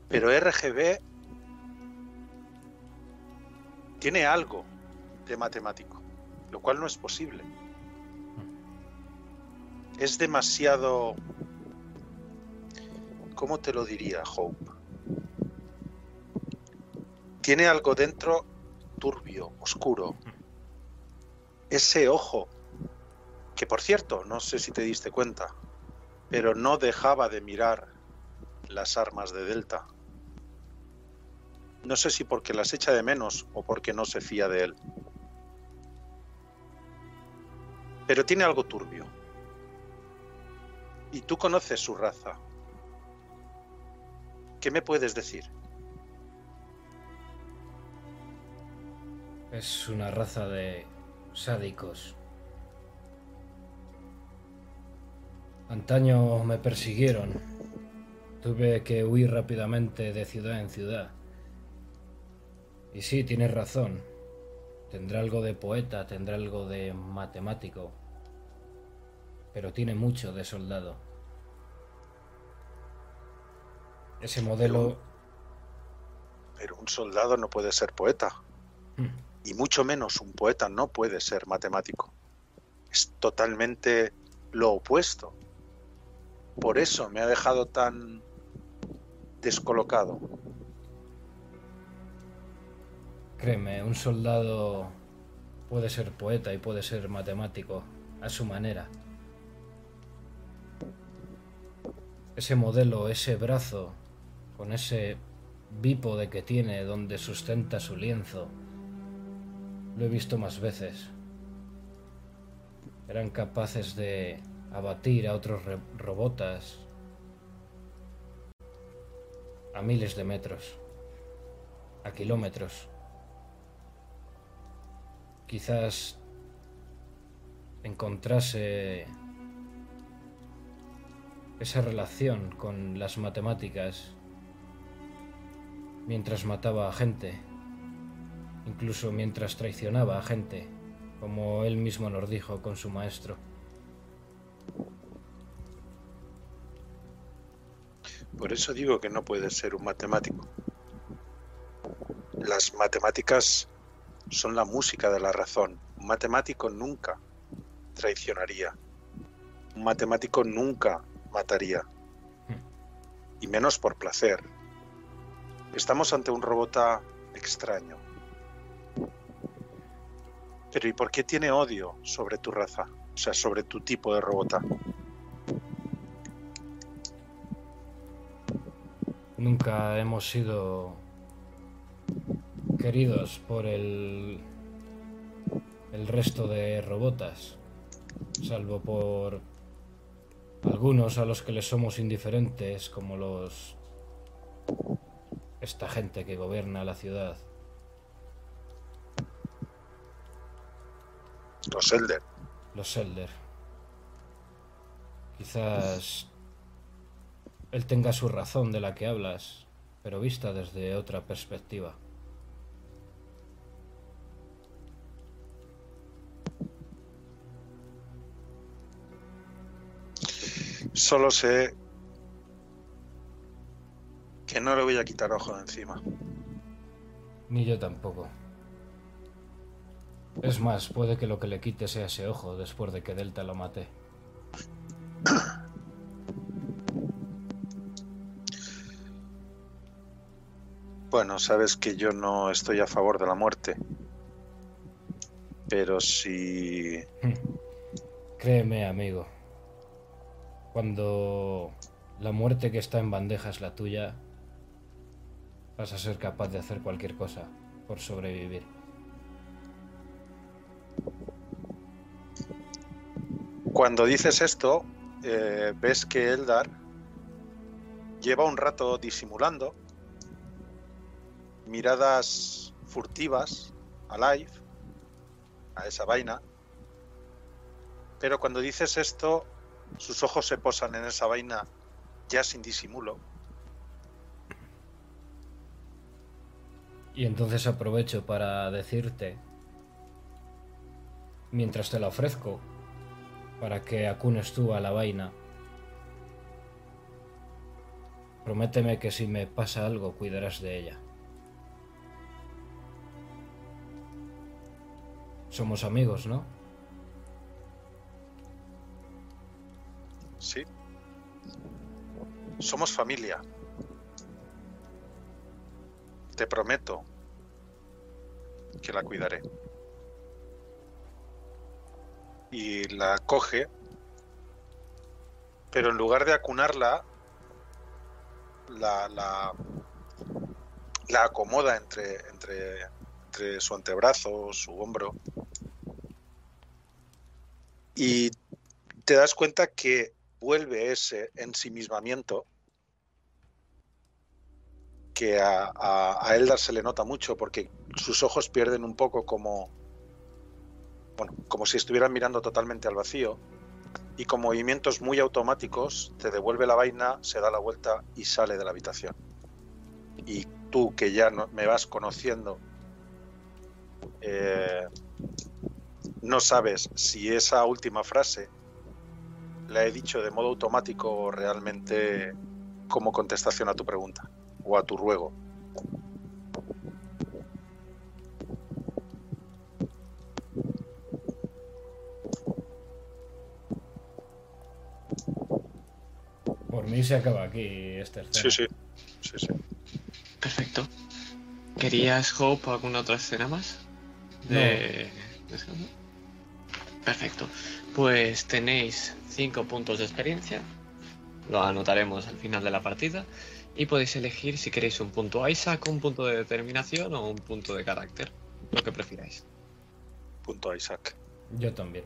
Pero RGB tiene algo de matemático, lo cual no es posible. Es demasiado... ¿Cómo te lo diría, Hope? Tiene algo dentro turbio, oscuro. Ese ojo, que por cierto, no sé si te diste cuenta, pero no dejaba de mirar las armas de Delta. No sé si porque las echa de menos o porque no se fía de él. Pero tiene algo turbio. Y tú conoces su raza. ¿Qué me puedes decir? Es una raza de sádicos. Antaño me persiguieron. Tuve que huir rápidamente de ciudad en ciudad. Y sí, tienes razón. Tendrá algo de poeta, tendrá algo de matemático. Pero tiene mucho de soldado. Ese modelo... Pero un soldado no puede ser poeta. Hmm. y mucho menos un poeta no puede ser matemático. Es totalmente lo opuesto. Por eso me ha dejado tan descolocado. Créeme, un soldado puede ser poeta y puede ser matemático a su manera. Ese modelo, ese brazo, con ese bípode que tiene donde sustenta su lienzo, lo he visto más veces. Eran capaces de abatir a otros robotas a miles de metros, a kilómetros. Quizás encontrase esa relación con las matemáticas mientras mataba a gente incluso mientras traicionaba a gente, como él mismo nos dijo con su maestro. Por eso digo que no puede ser un matemático. Las matemáticas son la música de la razón. Un matemático nunca traicionaría. Un matemático nunca mataría. Y menos por placer. Estamos ante un robot extraño. Pero ¿y por qué tiene odio sobre tu raza? O sea, sobre tu tipo de robota. Nunca hemos sido queridos por el el resto de robotas, salvo por algunos a los que les somos indiferentes, como los esta gente que gobierna la ciudad. Los Elder. Los Elder. Quizás él tenga su razón de la que hablas, pero vista desde otra perspectiva. Solo sé que no le voy a quitar ojo de encima. Ni yo tampoco. Es más, puede que lo que le quite sea ese ojo después de que Delta lo mate. Bueno, sabes que yo no estoy a favor de la muerte. Pero si... Créeme, amigo. Cuando la muerte que está en bandeja es la tuya, vas a ser capaz de hacer cualquier cosa por sobrevivir. Cuando dices esto, eh, ves que Eldar lleva un rato disimulando, miradas furtivas a Live, a esa vaina, pero cuando dices esto, sus ojos se posan en esa vaina ya sin disimulo. Y entonces aprovecho para decirte, mientras te la ofrezco, para que acunes tú a la vaina, prométeme que si me pasa algo cuidarás de ella. Somos amigos, ¿no? Sí. Somos familia. Te prometo que la cuidaré. Y la coge, pero en lugar de acunarla, la, la, la acomoda entre, entre, entre su antebrazo, su hombro. Y te das cuenta que vuelve ese ensimismamiento que a, Eldar se le nota mucho porque sus ojos pierden un poco como bueno, como si estuvieran mirando totalmente al vacío y con movimientos muy automáticos te devuelve la vaina, se da la vuelta y sale de la habitación. Y tú que ya me vas conociendo, eh, no sabes si esa última frase la he dicho de modo automático o realmente como contestación a tu pregunta o a tu ruego. Por mí se acaba aquí esta escena. Sí, sí, sí, sí. Perfecto. ¿Querías, Hope, alguna otra escena más? De... No. Perfecto. Pues tenéis 5 puntos de experiencia. Lo anotaremos al final de la partida. Y podéis elegir si queréis un punto Isaac, un punto de determinación o un punto de carácter. Lo que prefiráis. Punto Isaac. Yo también.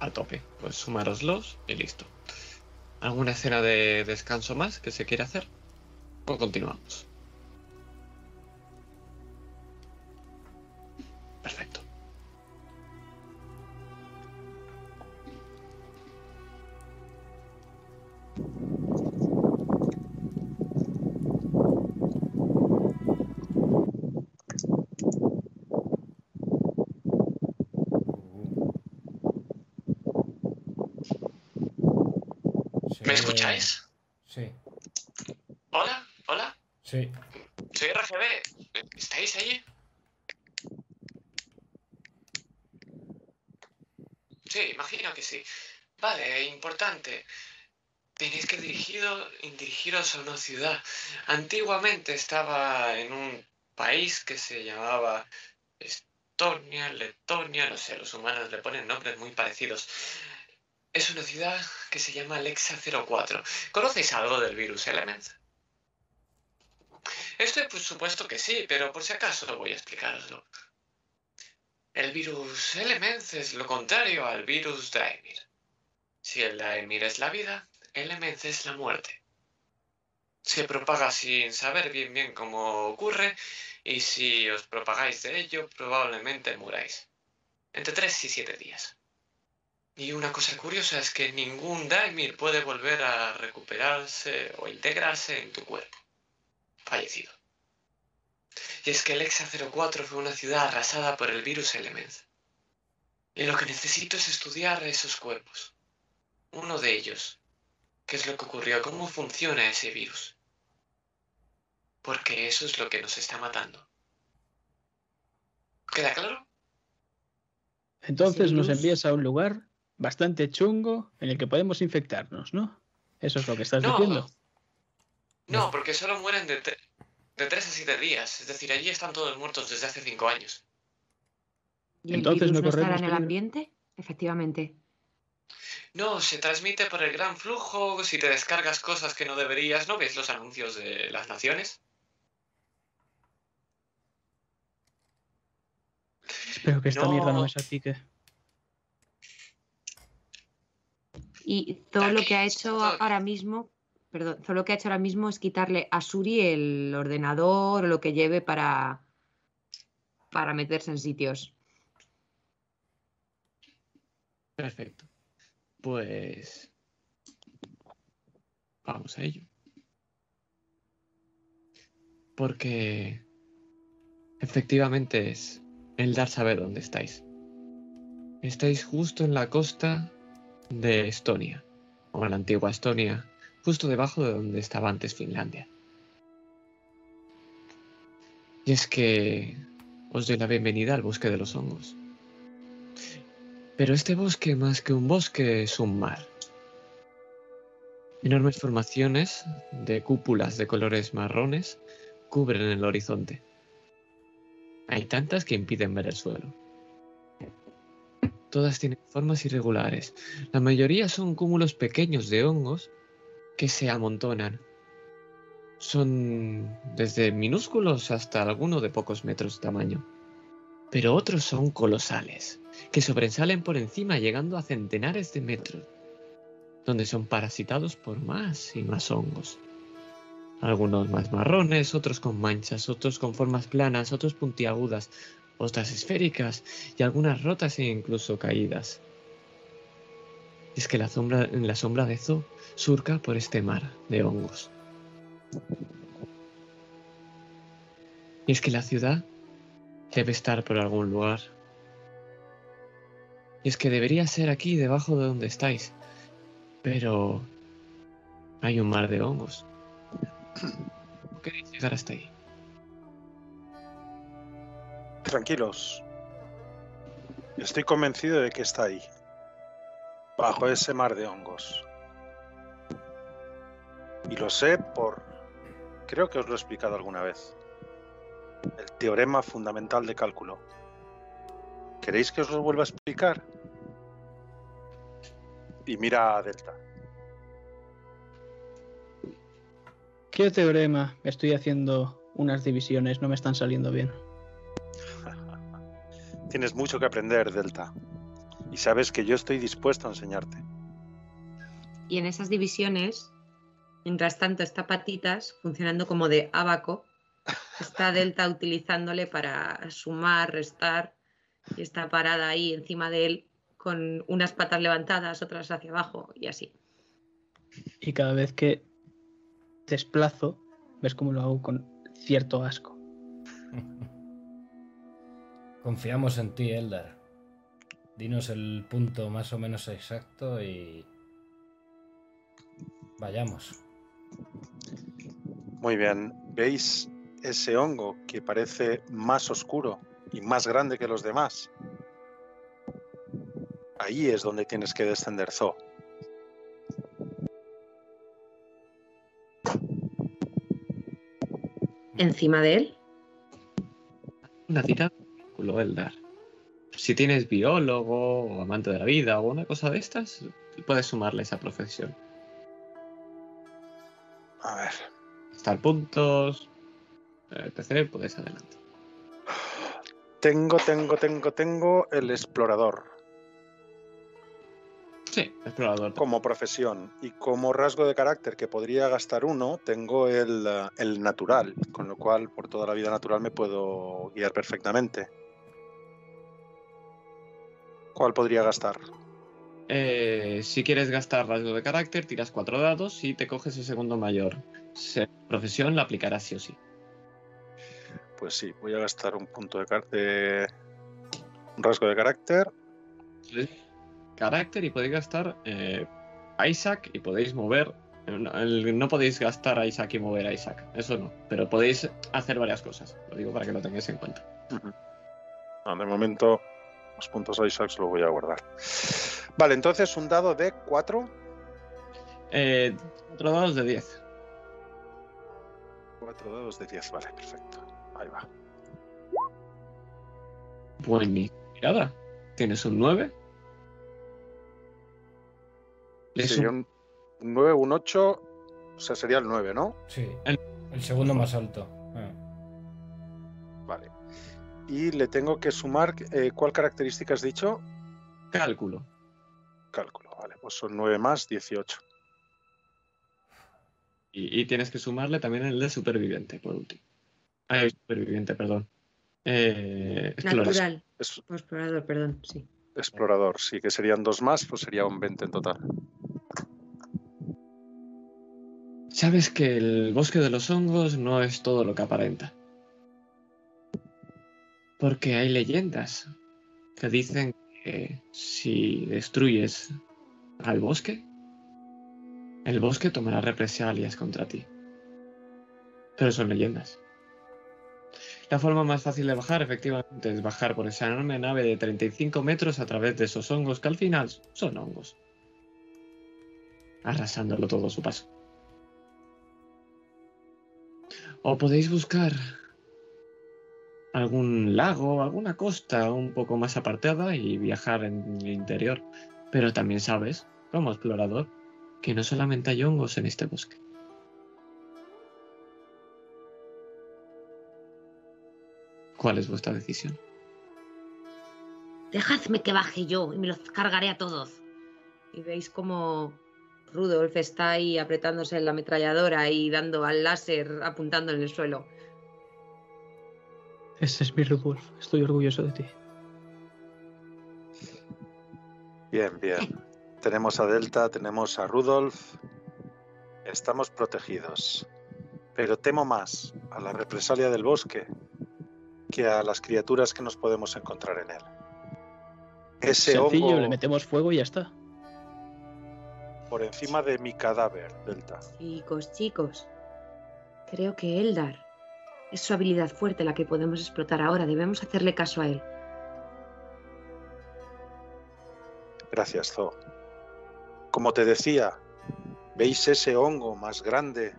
A tope. Pues sumaroslos y listo. ¿Alguna escena de descanso más que se quiere hacer? O continuamos. Escucháis? Sí. Hola, hola. Sí. Soy RGB. ¿Estáis allí? Sí, imagino que sí. Vale, importante. Tenéis que dirigido, dirigiros a una ciudad. Antiguamente estaba en un país que se llamaba Estonia, Letonia, no sé, los humanos le ponen nombres muy parecidos. Es una ciudad que se llama Alexa 04. ¿Conocéis algo del virus Element? Esto por supuesto que sí, pero por si acaso voy a explicaroslo. El virus Element es lo contrario al virus Daemir. Si el Daemir es la vida, Element es la muerte. Se propaga sin saber bien bien cómo ocurre y si os propagáis de ello probablemente muráis. Entre 3 y 7 días. Y una cosa curiosa es que ningún Daimir puede volver a recuperarse o integrarse en tu cuerpo. Fallecido. Y es que el Exa 04 fue una ciudad arrasada por el virus Element. Y lo que necesito es estudiar esos cuerpos. Uno de ellos. ¿Qué es lo que ocurrió? ¿Cómo funciona ese virus? Porque eso es lo que nos está matando. ¿Queda claro? Entonces nos envías a un lugar bastante chungo en el que podemos infectarnos, ¿no? Eso es lo que estás no, diciendo. No, porque solo mueren de, de 3 a 7 días. Es decir, allí están todos muertos desde hace 5 años. ¿Y Entonces el virus no no estará en el ambiente? Efectivamente. No, se transmite por el gran flujo. Si te descargas cosas que no deberías, ¿no ves los anuncios de las naciones? Espero que esta No. mierda no me salpique. Y todo lo que ha hecho ahora mismo, perdón, todo lo que ha hecho ahora mismo es quitarle a Suri el ordenador o lo que lleve para, para meterse en sitios. Perfecto. Pues. vamos a ello. Porque efectivamente es el dar saber dónde estáis. Estáis justo en la costa de Estonia, o la antigua Estonia, justo debajo de donde estaba antes Finlandia. Y es que os doy la bienvenida al bosque de los hongos. Pero este bosque, más que un bosque, es un mar. Enormes formaciones de cúpulas de colores marrones cubren el horizonte. Hay tantas que impiden ver el suelo. Todas tienen formas irregulares. La mayoría son cúmulos pequeños de hongos que se amontonan. Son desde minúsculos hasta algunos de pocos metros de tamaño. Pero otros son colosales, que sobresalen por encima llegando a centenares de metros, donde son parasitados por más y más hongos. Algunos más marrones, otros con manchas, otros con formas planas, otros puntiagudas, otras esféricas y algunas rotas e incluso caídas. Es que la sombra, la sombra de Zo surca por este mar de hongos. Y es que la ciudad debe estar por algún lugar. Y es que debería ser aquí, debajo de donde estáis. Pero hay un mar de hongos. ¿Cómo queréis llegar hasta ahí? Tranquilos. Estoy convencido de que está ahí. Bajo ese mar de hongos. Y lo sé por... Creo que os lo he explicado alguna vez. El teorema fundamental de cálculo. ¿Queréis que os lo vuelva a explicar? Y mira a Delta. ¿Qué teorema? Estoy haciendo unas divisiones, no me están saliendo bien. Tienes mucho que aprender, Delta. Y sabes que yo estoy dispuesto a enseñarte. Y en esas divisiones, mientras tanto, está Patitas funcionando como de abaco. Está Delta utilizándole para sumar, restar. Y está parada ahí encima de él con unas patas levantadas, otras hacia abajo y así. Y cada vez que desplazo, ves cómo lo hago con cierto asco. Confiamos en ti, Eldar. Dinos el punto más o menos exacto y vayamos. Muy bien. ¿Veis ese hongo que parece más oscuro y más grande que los demás? Ahí es donde tienes que descender, Zo. Encima de él. Una tira Si tienes biólogo o amante de la vida o una cosa de estas, puedes sumarle esa profesión. A ver. Estar puntos, etc. Puedes adelante. Tengo, tengo, tengo, tengo el explorador Sí, explorador. como profesión y como rasgo de carácter que podría gastar uno, tengo el, eh, el natural, con lo cual por toda la vida natural me puedo guiar perfectamente. ¿Cuál podría gastar? Eh, si quieres gastar rasgo de carácter, tiras cuatro dados y te coges el segundo mayor. Se- profesión la aplicarás sí o sí. Pues sí, voy a gastar un punto de, de- un rasgo de carácter. Carácter y podéis gastar eh, Isaac y podéis mover. No, el- no podéis gastar a Isaac y mover a Isaac, eso no. Pero podéis hacer varias cosas. Lo digo para que lo tengáis en cuenta. Ah, de momento, los puntos Isaacs los voy a guardar. Vale, entonces un dado de 4. Eh, cuatro dados de 10. 4 dados de 10, vale, perfecto. Ahí va. Buen mirada. Tienes un 9. Es Sería un- un 9, un 8, o sea, sería el 9, ¿no? Sí, El- el segundo más alto. Y le tengo que sumar, eh, ¿cuál característica has dicho? cálculo. Cálculo, vale, pues son 9 más 18. Y, y tienes que sumarle también el de superviviente, por último. Ay, superviviente, perdón. Eh. Natural. Es, O explorador, perdón, sí. explorador, sí, que serían dos más, pues sería un 20 en total. Sabes que el bosque de los hongos no es todo lo que aparenta. Porque hay leyendas que dicen que si destruyes al bosque, el bosque tomará represalias contra ti. Pero son leyendas. La forma más fácil de bajar, efectivamente, es bajar por esa enorme nave de 35 metros a través de esos hongos que al final son hongos. Arrasándolo todo a su paso. O podéis buscar algún lago, alguna costa un poco más apartada y viajar en el interior. Pero también sabes, como explorador, que no solamente hay hongos en este bosque. ¿Cuál es vuestra decisión? Dejadme que baje yo y me los cargaré a todos. Y veis como Rudolf está ahí apretándose en la ametralladora y dando al láser apuntando en el suelo. Ese es mi Rudolf. Estoy orgulloso de ti. Bien, bien. Tenemos a Delta, tenemos a Rudolf. Estamos protegidos. Pero temo más a la represalia del bosque que a las criaturas que nos podemos encontrar en él. Ese Sencillo, hongo le metemos fuego y ya está. por encima de mi cadáver, Delta. Chicos, chicos. Creo que Eldar es su habilidad fuerte la que podemos explotar ahora. Debemos hacerle caso a él. Gracias, Zo. Como te decía, ¿veis ese hongo más grande,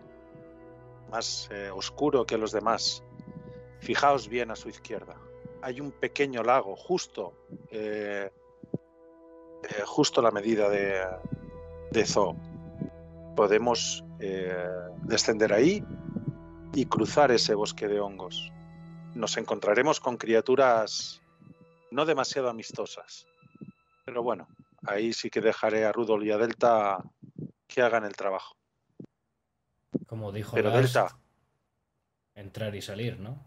más eh, oscuro que los demás? Fijaos bien a su izquierda. Hay un pequeño lago justo, eh, eh, justo a la medida de, de Zo. Podemos descender ahí y cruzar ese bosque de hongos. Nos encontraremos con criaturas no demasiado amistosas. Pero bueno, ahí sí que dejaré a Rudolf y a Delta que hagan el trabajo. Como dijo Pero Delta, entrar y salir, ¿no?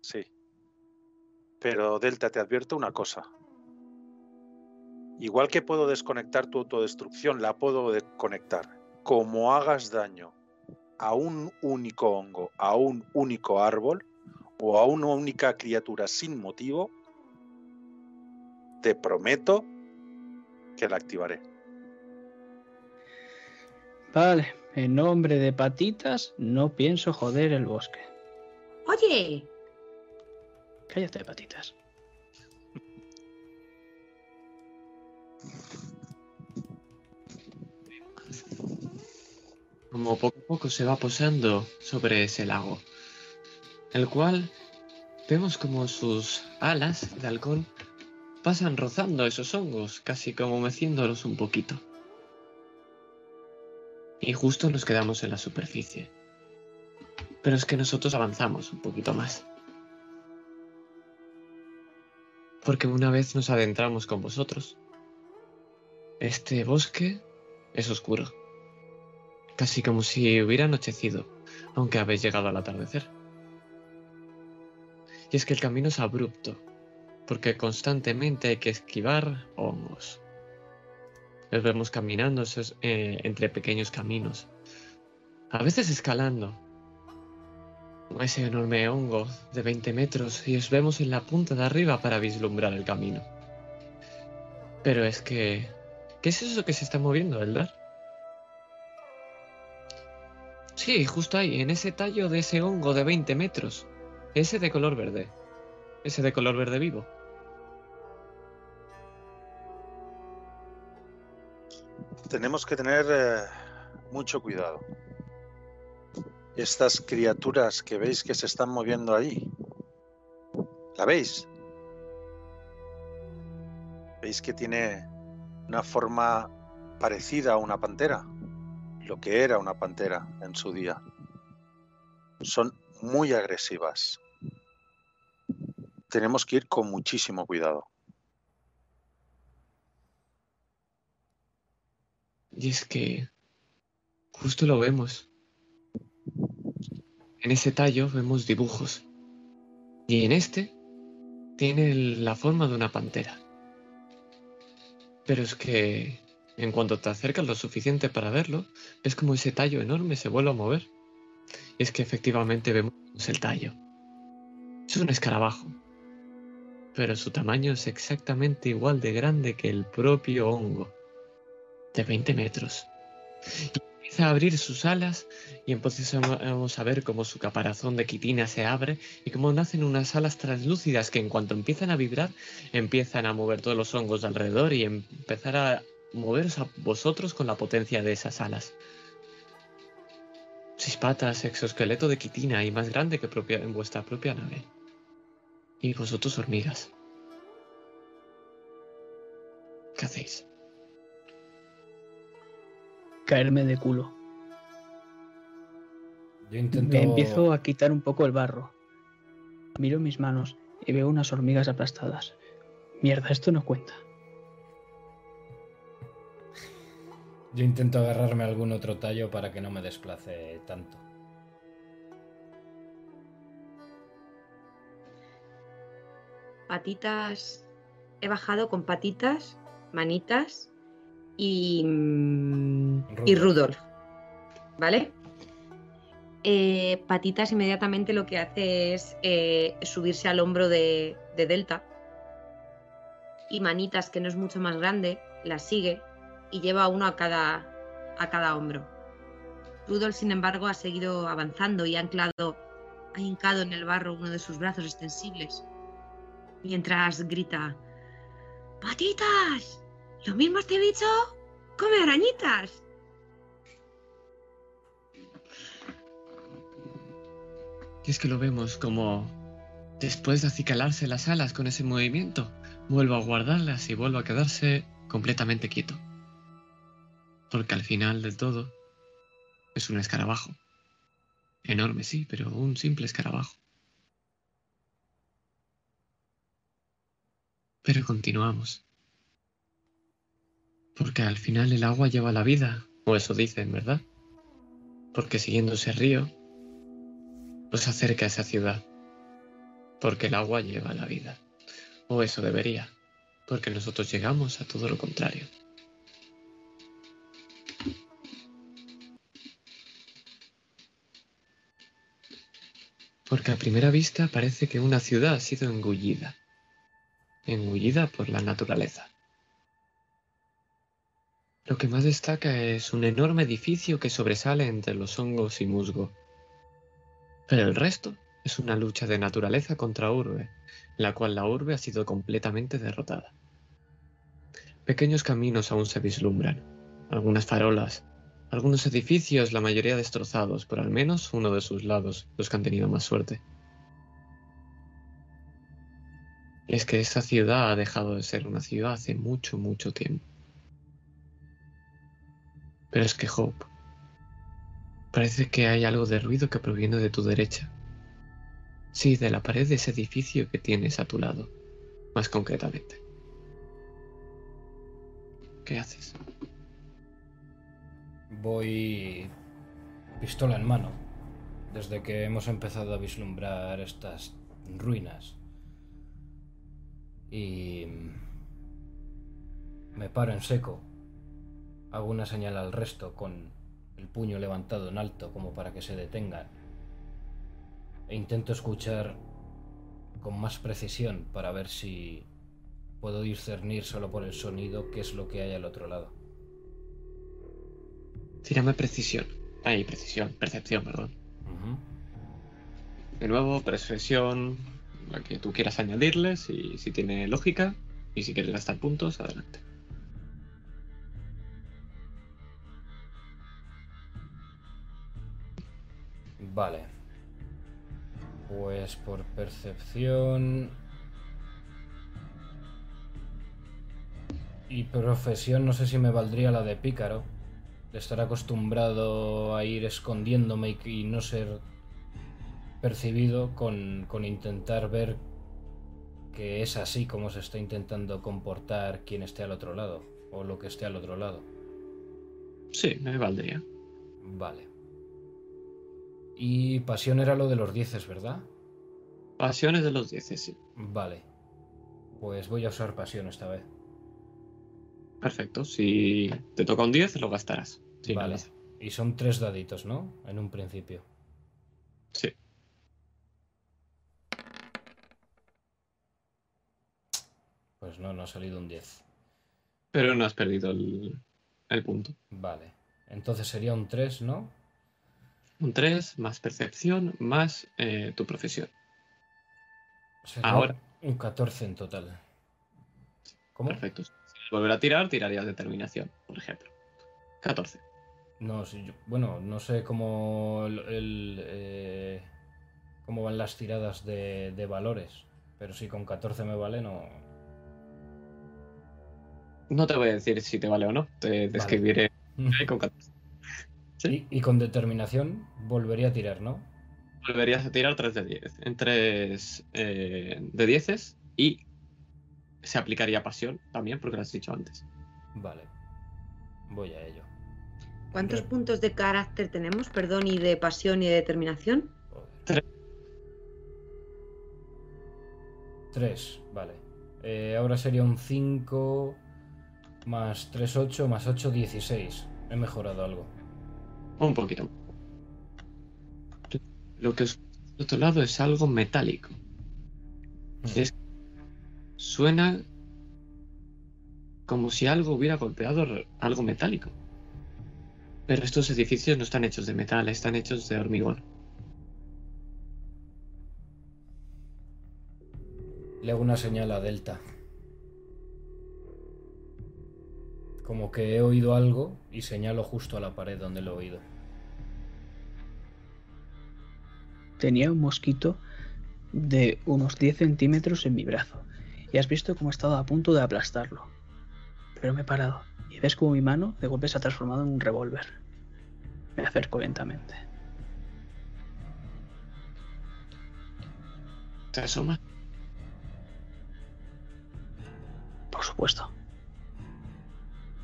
sí. Pero Delta, te advierto una cosa. Igual que puedo desconectar tu autodestrucción, la puedo desconectar. Como hagas daño a un único hongo, a un único árbol o a una única criatura sin motivo, te prometo que la activaré. Vale, en nombre de patitas, no pienso joder el bosque. Oye, Cállate, patitas. Como poco a poco se va posando sobre ese lago, el cual vemos como sus alas de halcón pasan rozando esos hongos, casi como meciéndolos un poquito. Y justo nos quedamos en la superficie. Pero es que nosotros avanzamos un poquito más. Porque una vez nos adentramos con vosotros, este bosque es oscuro. Casi como si hubiera anochecido, aunque habéis llegado al atardecer. Y es que el camino es abrupto, porque constantemente hay que esquivar hongos. Los vemos caminando eh, entre pequeños caminos, a veces escalando ese enorme hongo de 20 metros y os vemos en la punta de arriba para vislumbrar el camino. Pero es que... ¿Qué es eso que se está moviendo, Eldar? Sí, justo ahí, en ese tallo de ese hongo de 20 metros. Ese de color verde. Ese de color verde vivo. Tenemos que tener eh, mucho cuidado. Estas criaturas que veis que se están moviendo ahí, ¿la veis? ¿Veis que tiene una forma parecida a una pantera? Lo que era una pantera en su día. Son muy agresivas. Tenemos que ir con muchísimo cuidado. Y es que... Justo lo vemos. En ese tallo vemos dibujos. Y en este tiene la forma de una pantera. Pero es que En cuanto te acercas lo suficiente para verlo, ves como ese tallo enorme se vuelve a mover. Y es que efectivamente vemos el tallo. Es un escarabajo. Pero su tamaño es exactamente igual de grande que el propio hongo. De 20 metros. Y empieza a abrir sus alas y empezamos a ver cómo su caparazón de quitina se abre y cómo nacen unas alas translúcidas que en cuanto empiezan a vibrar empiezan a mover todos los hongos alrededor y empezar a moveros a vosotros con la potencia de esas alas. Seis patas, exoesqueleto de quitina y más grande que propia, en vuestra propia nave. Y vosotros hormigas. ¿Qué hacéis? Caerme de culo. Yo intento. Me empiezo a quitar un poco el barro. Miro mis manos y veo unas hormigas aplastadas. Mierda, esto no cuenta. Yo intento agarrarme a algún otro tallo para que no me desplace tanto. Patitas. He bajado con patitas, manitas y. mm, y Rudolf. Rudolf. ¿Vale? Eh, patitas inmediatamente lo que hace es eh, subirse al hombro de, de Delta. Y manitas, que no es mucho más grande, la sigue y lleva uno a cada, a cada hombro. Rudolf, sin embargo, ha seguido avanzando y ha anclado, ha hincado en el barro uno de sus brazos extensibles. Mientras grita: ¡Patitas! ¿Lo mismo este bicho? ¡Come arañitas! Es que lo vemos como después de acicalarse las alas con ese movimiento, vuelve a guardarlas y vuelve a quedarse completamente quieto. Porque al final del todo es un escarabajo. Enorme, sí, pero un simple escarabajo. Pero continuamos. Porque al final el agua lleva la vida, o eso dicen, ¿verdad? Porque siguiendo ese río, nos acerca a esa ciudad. Porque el agua lleva la vida. O eso debería. Porque nosotros llegamos a todo lo contrario. Porque a primera vista parece que una ciudad ha sido engullida. Engullida por la naturaleza. Lo que más destaca es un enorme edificio que sobresale entre los hongos y musgo. Pero el resto es una lucha de naturaleza contra urbe, la cual la urbe ha sido completamente derrotada. Pequeños caminos aún se vislumbran, algunas farolas, algunos edificios, la mayoría destrozados, por al menos uno de sus lados, los que han tenido más suerte. Es que esta ciudad ha dejado de ser una ciudad hace mucho, mucho tiempo. Pero es que Hope, parece que hay algo de ruido que proviene de tu derecha. Sí, de la pared de ese edificio que tienes a tu lado, más concretamente. ¿Qué haces? Voy pistola en mano. Desde que hemos empezado a vislumbrar estas ruinas. Y me paro en seco. Hago una señal al resto con el puño levantado en alto como para que se detengan. E intento escuchar con más precisión para ver si puedo discernir solo por el sonido qué es lo que hay al otro lado. Tírame precisión. Ay, precisión, percepción, perdón. De nuevo, precisión, la que tú quieras añadirles, y si tiene lógica, y si quieres gastar puntos, adelante. Vale. Pues por percepción y profesión no sé si me valdría la de pícaro. De estar acostumbrado a ir escondiéndome y, no ser percibido con, con intentar ver que es así como se está intentando comportar quien esté al otro lado o lo que esté al otro lado. Sí, me valdría. Vale. Y pasión era lo de los dieces, ¿verdad? Pasiones de los 10, sí. Vale. Pues voy a usar pasión esta vez. Perfecto. Si te toca un 10, lo gastarás. Sí, vale. nada. Y son tres daditos, ¿no? En un principio. Sí. Pues no, no ha salido un 10. Pero no has perdido el, el punto. Vale. Entonces sería un 3, ¿no? Un 3 más percepción más eh, tu profesión. Sería Ahora. Un 14 en total. ¿Cómo? Perfecto. Volver a tirar, tirarías determinación, por ejemplo. 14. No, si yo- bueno, no sé cómo el, el, eh, cómo van las tiradas de, de valores, pero si con 14 me vale, no. No te voy a decir si te vale o no. Te describiré con 14. Sí. Y, y con determinación volvería a tirar, ¿no? Volverías a tirar 3 de 10. En 3 de 10 y se aplicaría pasión también, porque lo has dicho antes. Vale. Voy a ello. ¿Cuántos Re- puntos de carácter tenemos? Perdón, y de pasión y de determinación. Joder. Tres, vale. Eh, ahora sería un 5 más 3, 8 más 8, 16. He mejorado algo. Un poquito. Lo que os del otro lado es algo metálico. Es- Suena como si algo hubiera golpeado algo metálico. Pero estos edificios no están hechos de metal, están hechos de hormigón. Le hago una señal a Delta. Como que he oído algo y señalo justo a la pared donde lo he oído. Tenía un mosquito de unos 10 centímetros en mi brazo. Y has visto cómo he estado a punto de aplastarlo. Pero me he parado. Y ves como mi mano de golpe se ha transformado en un revólver. Me acerco lentamente. ¿Te asomas? Por supuesto.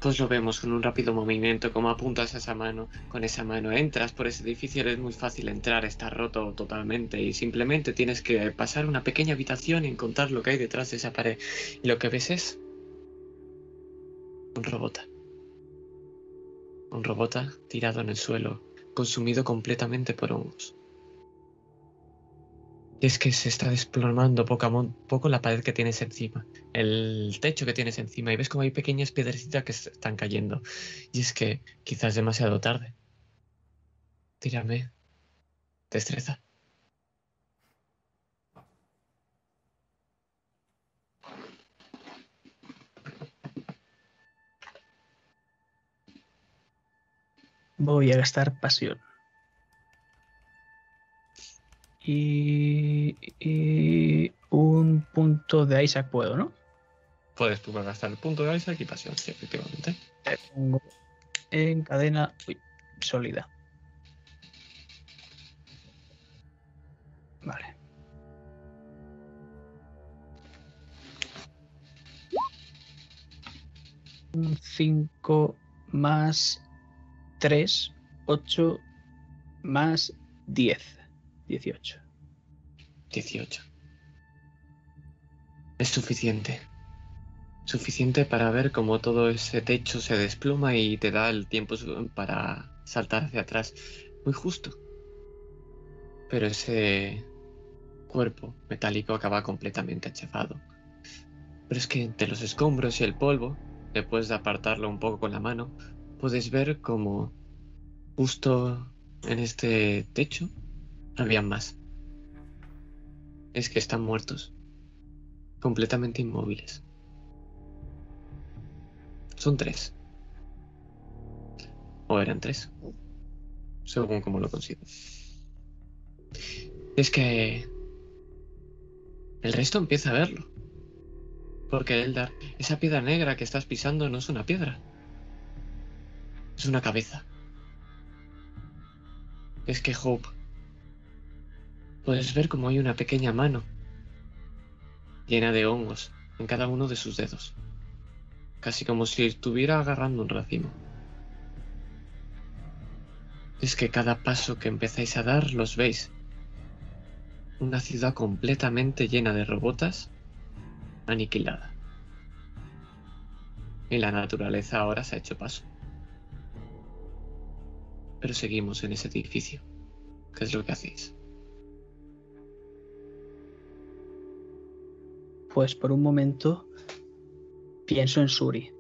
Pues lo vemos con un rápido movimiento, como apuntas esa mano, con esa mano entras por ese edificio, es muy fácil entrar, está roto totalmente y simplemente tienes que pasar una pequeña habitación y encontrar lo que hay detrás de esa pared. Y lo que ves es un robot. Un robot tirado en el suelo, consumido completamente por hongos. Es que se está desplomando poco a poco la pared que tienes encima el techo que tienes encima y ves como hay pequeñas piedrecitas que están cayendo. Y es que quizás demasiado tarde. Tírame. Destreza. Voy a gastar pasión. Y, y un punto de Isaac puedo, ¿no? Puedes tú gastar el punto de Isaac y pasión, sí, efectivamente. Te pongo en cadena uy, sólida. Vale. Un 5 más 3, 8 más 10, 18. 18. Es suficiente. Suficiente para ver cómo todo ese techo se desploma y te da el tiempo para saltar hacia atrás. Muy justo. Pero ese cuerpo metálico acaba completamente achafado. Pero es que entre los escombros y el polvo, después de apartarlo un poco con la mano, puedes ver como justo en este techo había más. Es que están muertos. Completamente inmóviles. Son tres. O eran tres. Según como lo consigo. Es que... El resto empieza a verlo. Porque Eldar, esa piedra negra que estás pisando no es una piedra. Es una cabeza. Es que Hope... Puedes ver como hay una pequeña mano llena de hongos en cada uno de sus dedos, casi como si estuviera agarrando un racimo. Es que cada paso que empezáis a dar los veis. Una ciudad completamente llena de robotas, aniquilada. y la naturaleza ahora se ha hecho paso. Pero seguimos en ese edificio. ¿Qué es lo que hacéis? Pues por un momento pienso en Suri.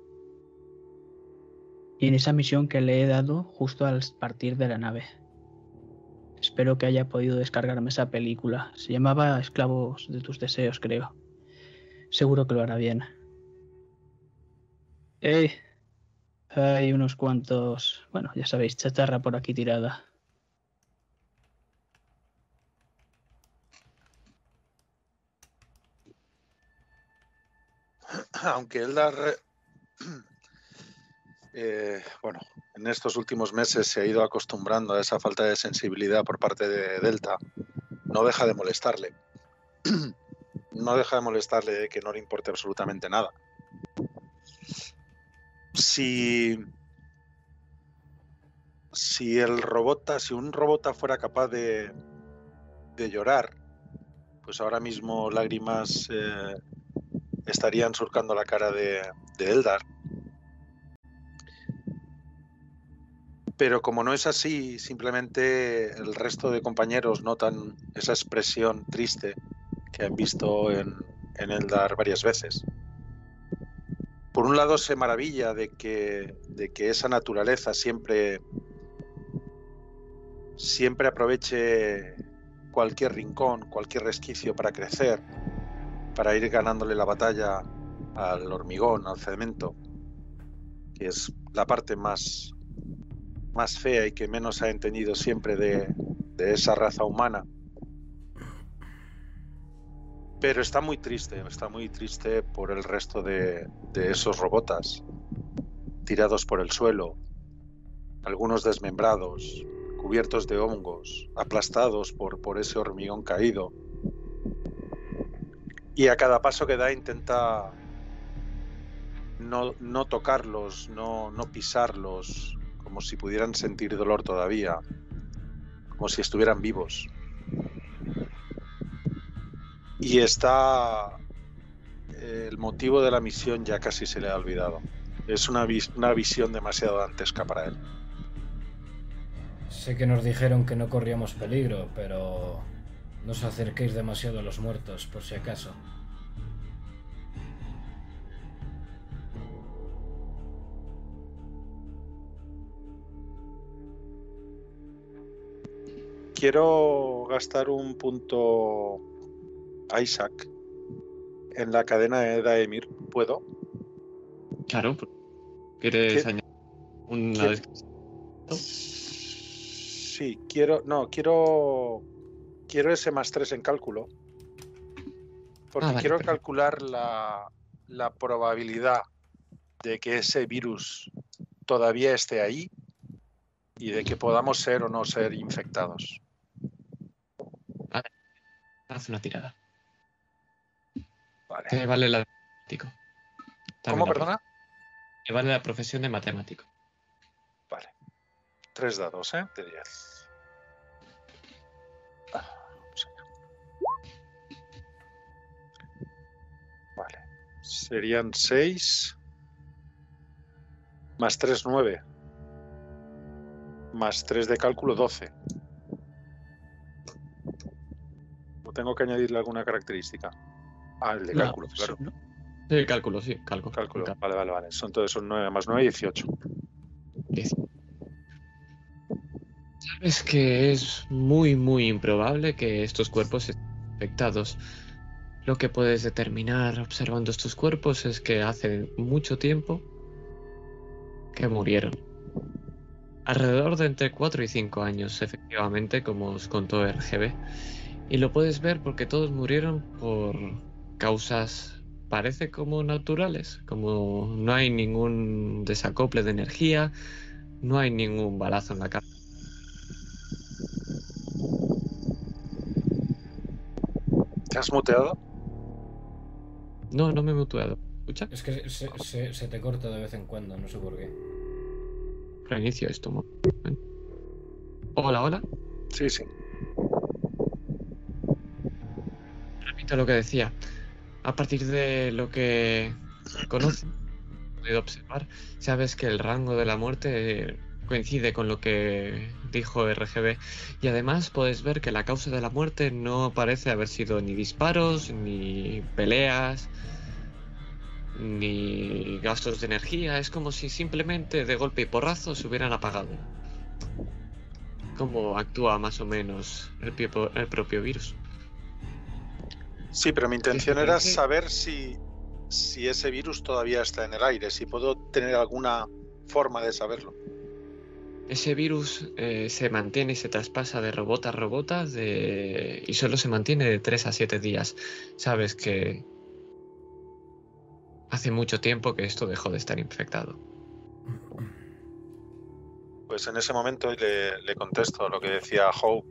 Y en esa misión que le he dado justo al partir de la nave. Espero que haya podido descargarme esa película. Se llamaba Esclavos de tus deseos, creo. Seguro que lo hará bien. ¡Ey! Hay unos cuantos, bueno, ya sabéis, chatarra por aquí tirada. Aunque Eldar, eh, bueno, en estos últimos meses se ha ido acostumbrando a esa falta de sensibilidad por parte de Delta, no deja de molestarle. no deja de molestarle de que no le importe absolutamente nada. Si, si el robota, si un robota fuera capaz de, de llorar, pues ahora mismo lágrimas eh, estarían surcando la cara de, Eldar. Pero como no es así, simplemente el resto de compañeros notan esa expresión triste que han visto en, en Eldar varias veces. Por un lado se maravilla de que, de que esa naturaleza siempre, siempre aproveche cualquier rincón, cualquier resquicio para crecer, para ir ganándole la batalla al hormigón, al cemento, que es la parte más, más fea y que menos ha entendido siempre de, de esa raza humana. Pero está muy triste, está muy triste por el resto de, de esos robotas tirados por el suelo, algunos desmembrados, cubiertos de hongos, aplastados por, por ese hormigón caído. Y a cada paso que da intenta no, no tocarlos, no, no pisarlos, como si pudieran sentir dolor todavía, como si estuvieran vivos. Y está el motivo de la misión ya casi se le ha olvidado. Es una, vis- una visión demasiado dantesca para él. Sé que nos dijeron que no corríamos peligro, pero no os acerquéis demasiado a los muertos, por si acaso. Quiero gastar un punto Isaac en la cadena de Daemir. ¿Puedo? Claro. ¿Quieres ¿Qué? añadir una ¿Qué? descripción? Sí, quiero. No, quiero. Quiero ese más 3 en cálculo. Porque Ah, vale, quiero perfecto. calcular la, la probabilidad de que ese virus todavía esté ahí y de que podamos ser o no ser infectados. Haz una tirada. Vale. Te vale la matemático. También ¿Cómo, la perdona? Te vale la profesión de matemático. Vale. Tres dados, ¿eh? De 10. Serían 6. Más 3, 9. Más 3 de cálculo, 12. ¿O tengo que añadirle alguna característica? Ah, el de No, cálculo, claro. no. Sí, cálculo, sí, cálculo. Cálculo. Vale, vale, vale. Son todos son 9 más 9, 18. diez. Sabes que es muy, muy improbable que estos cuerpos estén infectados. Lo que puedes determinar observando estos cuerpos es que hace mucho tiempo que murieron. Alrededor de entre 4 y 5 años, efectivamente, como os contó RGB. Y lo puedes ver porque todos murieron por causas, parece como naturales, como no hay ningún desacople de energía, no hay ningún balazo en la cara. ¿Te has muteado? No, no me he mutuado. ¿Escucha? Es que se, se- se te corta de vez en cuando, no sé por qué. Reinicio esto. Hola, hola. Sí, sí. Repito lo que decía. A partir de lo que conocen, podido observar, sabes que el rango de la muerte coincide con lo que dijo RGB y además puedes ver que la causa de la muerte no parece haber sido ni disparos, ni peleas, ni gastos de energía, es como si simplemente de golpe y porrazo se hubieran apagado. ¿Cómo actúa más o menos el, el propio virus? Sí, pero mi intención te era saber si, si ese virus todavía está en el aire, si puedo tener alguna forma de saberlo. Ese virus eh, se mantiene y se traspasa de robot a robot y solo se mantiene de 3 a 7 días. Sabes que hace mucho tiempo que esto dejó de estar infectado. Pues en ese momento le, le contesto lo que decía Hope.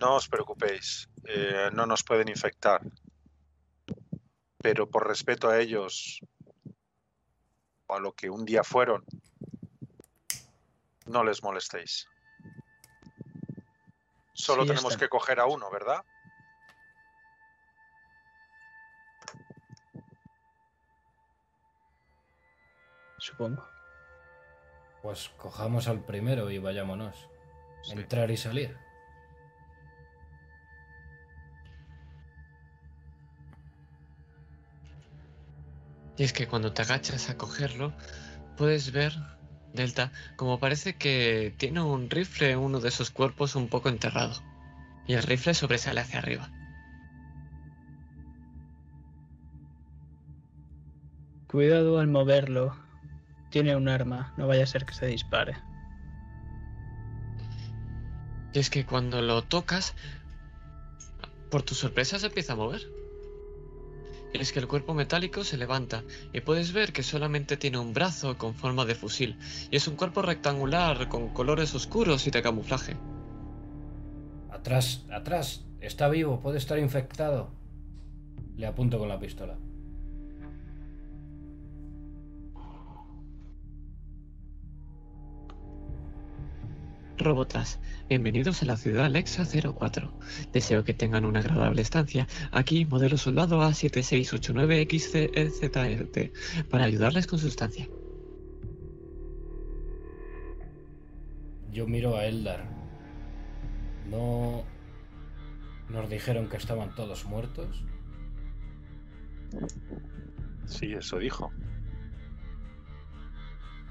No os preocupéis, eh, no nos pueden infectar. Pero por respeto a ellos, a lo que un día fueron, no les molestéis. Solo Sí, tenemos está. que coger a uno, ¿verdad? Supongo. Pues cojamos al primero y vayámonos. Sí. Entrar y salir. Y es que cuando te agachas a cogerlo, puedes ver, Delta, como parece que tiene un rifle en uno de esos cuerpos un poco enterrado. Y el rifle sobresale hacia arriba. Cuidado al moverlo. Tiene un arma, no vaya a ser que se dispare. Y es que cuando lo tocas, por tu sorpresa se empieza a mover. Es que el cuerpo metálico se levanta y puedes ver que solamente tiene un brazo con forma de fusil. Y es un cuerpo rectangular con colores oscuros y de camuflaje. Atrás, atrás. Está vivo, puede estar infectado. Le apunto con la pistola. Robotas, bienvenidos a la ciudad Alexa 04. Deseo que tengan una agradable estancia. Aquí, modelo soldado A7689XCZT, para ayudarles con su estancia. Yo miro a Eldar. No. Nos dijeron que estaban todos muertos. Sí, eso dijo.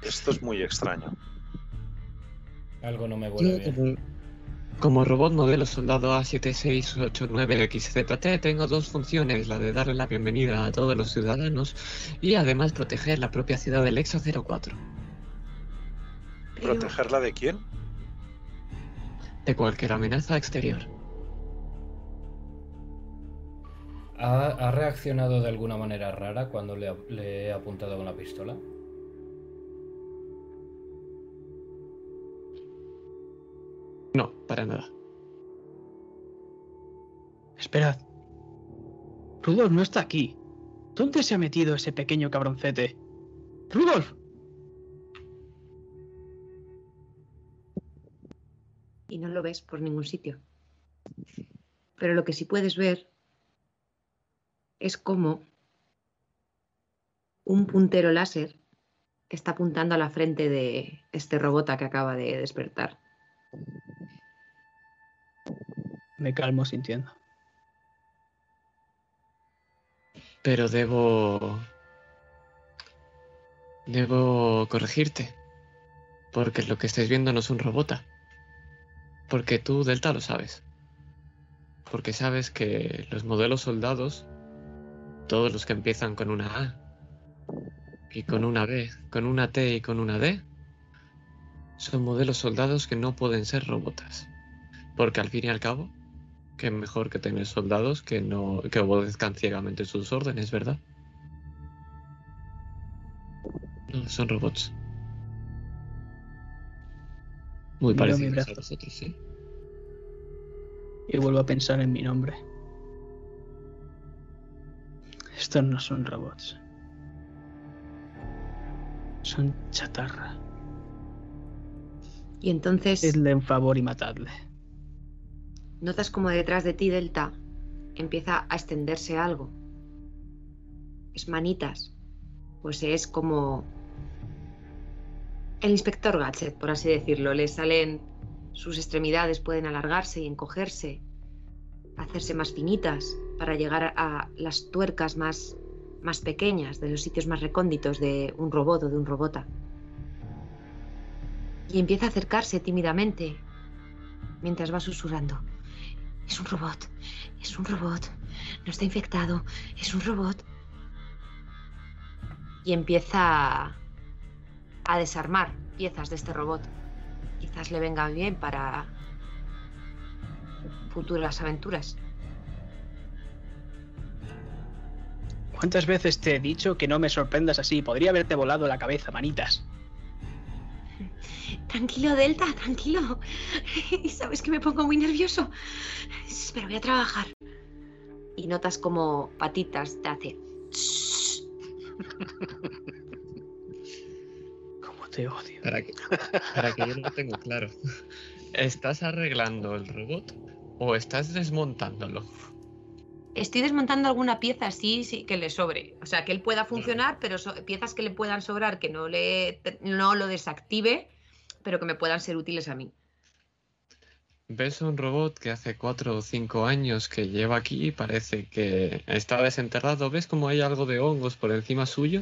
Esto es muy extraño. Algo no me Yo, bien. como, robot modelo soldado A7689XZT tengo dos funciones, la de darle la bienvenida a todos los ciudadanos y además proteger la propia ciudad de Alexa 04 Pero- ¿Protegerla de quién? de cualquier amenaza exterior. ¿Ha, ha reaccionado de alguna manera rara cuando le, ha- le he apuntado con la pistola? No, para nada. Esperad. Rudolf no está aquí. ¿Dónde se ha metido ese pequeño cabroncete? ¡Rudolf! y no lo ves por ningún sitio. Pero lo que sí puedes ver es cómo un puntero láser está apuntando a la frente de este robota que acaba de despertar. Me calmo sintiendo. Pero debo... Debo corregirte. Porque lo que estáis viendo no es un robota. Porque tú, Delta, lo sabes. Porque sabes que los modelos soldados, todos los que empiezan con una A, y con una B, con una T y con una D, son modelos soldados que no pueden ser robotas. Porque al fin y al cabo, que mejor que tener soldados que no que obedezcan ciegamente sus órdenes, ¿verdad? No, son robots. Muy Miro mi parecidos brazo. a vosotros, ¿sí? Y vuelvo a pensar en mi nombre. Estos no son robots. Son chatarra. Y entonces Hacedle un favor y matadle. Notas como detrás de ti, Delta, empieza a extenderse algo. Es manitas pues es como el inspector Gadget, por así decirlo. Le salen sus extremidades, pueden alargarse y encogerse, hacerse más finitas para llegar a las tuercas más, más pequeñas, de los sitios más recónditos de un robot o de un robota. Y empieza a acercarse tímidamente mientras va susurrando. Es un robot, es un robot, no está infectado, es un robot. Y empieza a desarmar piezas de este robot. Quizás le venga bien para futuras aventuras. ¿Cuántas veces te he dicho que no me sorprendas así? Podría haberte volado la cabeza, manitas. Tranquilo, Delta, tranquilo. Sabes que me pongo muy nervioso. Pero voy a trabajar. Y notas como patitas te hace. Cómo te odio. Para que, para que yo lo tengo claro. ¿Estás arreglando el robot o estás desmontándolo? Estoy desmontando alguna pieza así sí, que le sobre. O sea, que él pueda funcionar, pero so- piezas que le puedan sobrar, que no, le, no lo desactive, pero que me puedan ser útiles a mí. ¿Ves un robot que hace cuatro o cinco años que lleva aquí y parece que está desenterrado? ¿Ves como hay algo de hongos por encima suyo?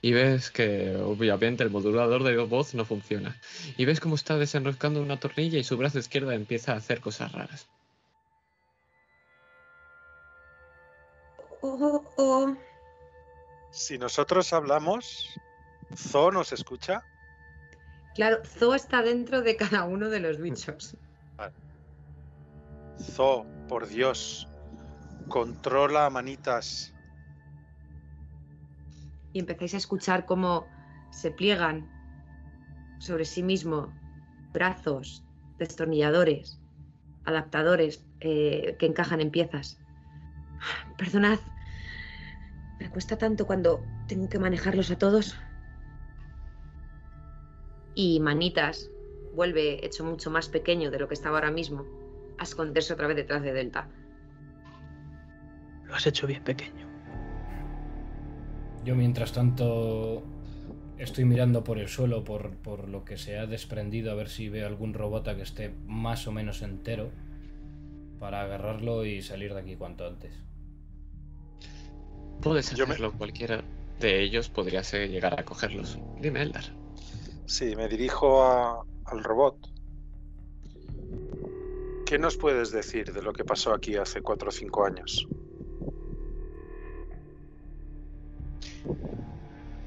Y ves que obviamente el modulador de voz no funciona. Y ves cómo está desenroscando una tornilla y su brazo izquierdo empieza a hacer cosas raras. Oh, oh. Si nosotros hablamos, Zo nos escucha. Claro, Zo está dentro de cada uno de los bichos. Zo, por Dios, controla manitas. Y empezáis a escuchar cómo se pliegan sobre sí mismo brazos, destornilladores, adaptadores eh, que encajan en piezas. Perdonad, me cuesta tanto cuando tengo que manejarlos a todos. Y Manitas vuelve hecho mucho más pequeño de lo que estaba ahora mismo a esconderse otra vez detrás de Delta. Lo has hecho bien pequeño. Yo mientras tanto estoy mirando por el suelo, por, por lo que se ha desprendido, a ver si veo algún robota que esté más o menos entero para agarrarlo y salir de aquí cuanto antes. Puedes Yo me- hacerlo, cualquiera de ellos podría ser llegar a cogerlos. Dime, Eldar. Sí, me dirijo a- al robot. ¿Qué nos puedes decir de lo que pasó aquí hace cuatro o cinco años?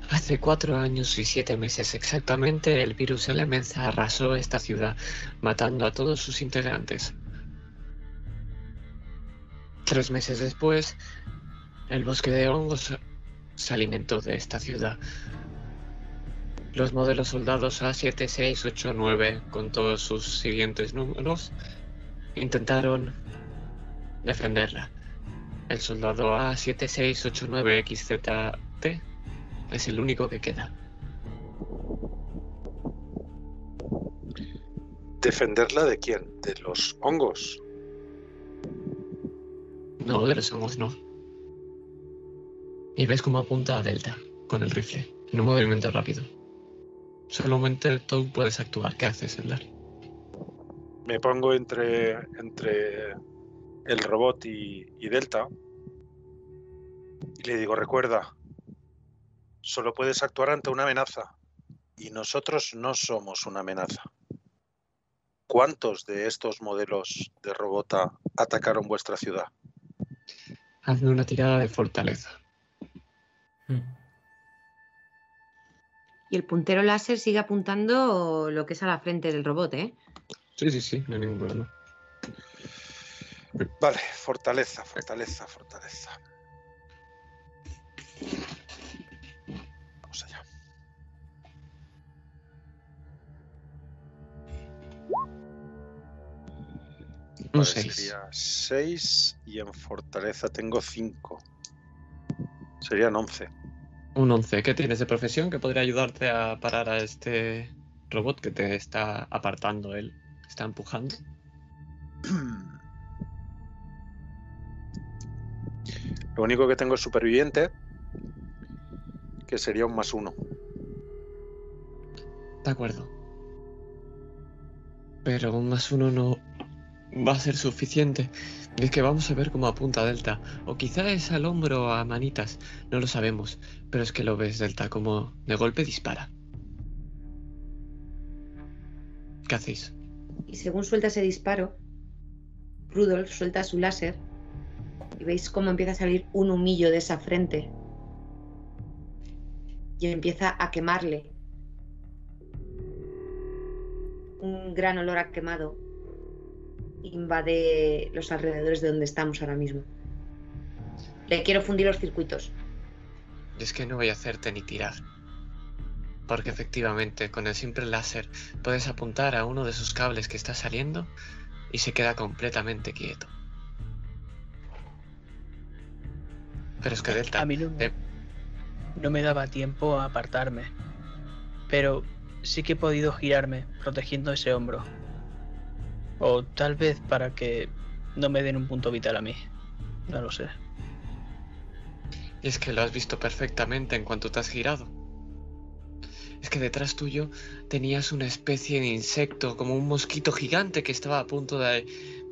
Hace cuatro años y siete meses exactamente, el virus Elemenza arrasó esta ciudad, matando a todos sus integrantes. Tres meses después, el bosque de hongos se alimentó de esta ciudad. Los modelos soldados A7, 6, 8, 9, con todos sus siguientes números, intentaron defenderla. El soldado A7689XZT es el único que queda. ¿Defenderla de quién? ¿De los hongos? No, de los hongos no. Y ves cómo apunta a Delta con el rifle, en un movimiento rápido. Solamente tú puedes actuar. ¿Qué haces, Eldar? Me pongo entre, entre el robot y, y Delta y le digo, recuerda, solo puedes actuar ante una amenaza y nosotros no somos una amenaza. ¿Cuántos de estos modelos de robota atacaron vuestra ciudad? Hazme una tirada de fortaleza. Y el puntero láser sigue apuntando lo que es a la frente del robot, ¿eh? Sí, sí, sí, no hay ningún problema. Vale, fortaleza, fortaleza, fortaleza. Vamos allá. Un Vale, 6. Sería 6 y en fortaleza tengo 5. Serían 11. Un 11. ¿Qué tienes de profesión que podría ayudarte a parar a este robot que te está apartando él? Está empujando. Lo único que tengo es superviviente. que sería un más uno. De acuerdo. Pero un más uno no va a ser suficiente. Es que vamos a ver cómo apunta Delta. O quizá es al hombro o a manitas. No lo sabemos. Pero es que lo ves, Delta, como de golpe dispara. ¿Qué hacéis? Y según suelta ese disparo, Rudolf suelta su láser y veis cómo empieza a salir un humillo de esa frente y empieza a quemarle. Un gran olor a quemado invade los alrededores de donde estamos ahora mismo. Le quiero fundir los circuitos. Es que no voy a hacerte ni tirar. Porque efectivamente, con el simple láser puedes apuntar a uno de sus cables que está saliendo y se queda completamente quieto. Pero es que Delta. A mí no me, eh, no me daba tiempo a apartarme. Pero sí que he podido girarme, protegiendo ese hombro. O tal vez para que no me den un punto vital a mí. No lo sé. Y es que lo has visto perfectamente en cuanto te has girado. Es que detrás tuyo tenías una especie de insecto, como un mosquito gigante que estaba a punto de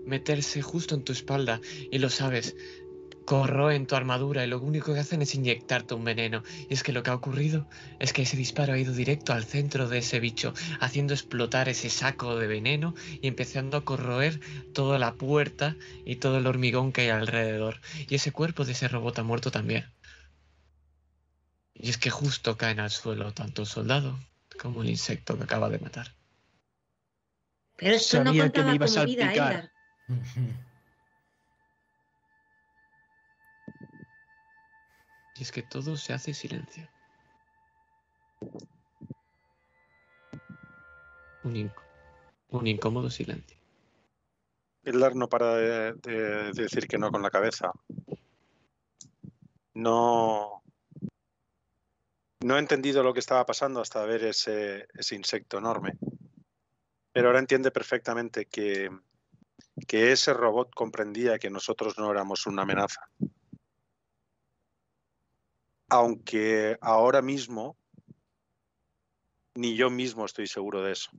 meterse justo en tu espalda. Y lo sabes, corroen tu armadura y lo único que hacen es inyectarte un veneno. Y es que lo que ha ocurrido es que ese disparo ha ido directo al centro de ese bicho, haciendo explotar ese saco de veneno y empezando a corroer toda la puerta y todo el hormigón que hay alrededor. Y ese cuerpo de ese robot ha muerto también. Y es que justo caen al suelo tanto el soldado como el insecto que acaba de matar. Pero esto no Sabía que me ibas a vida, Y es que todo se hace silencio. Un, un incómodo silencio. Eldar no para de, de decir que no con la cabeza. No. No he entendido lo que estaba pasando hasta ver ese, ese insecto enorme. Pero ahora entiende perfectamente que, que ese robot comprendía que nosotros no éramos una amenaza. Aunque ahora mismo ni yo mismo estoy seguro de eso.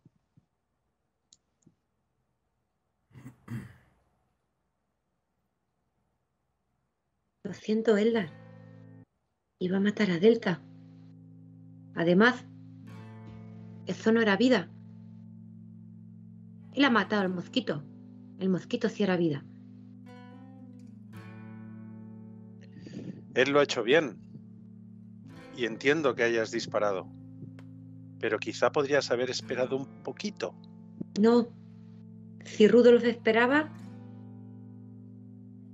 Lo siento, Eldar. Iba a matar a Delta. Además, eso no era vida. Él ha matado al mosquito. El mosquito sí era vida. Él lo ha hecho bien. Y entiendo que hayas disparado. Pero quizá podrías haber esperado un poquito. No. Si Rudolf esperaba,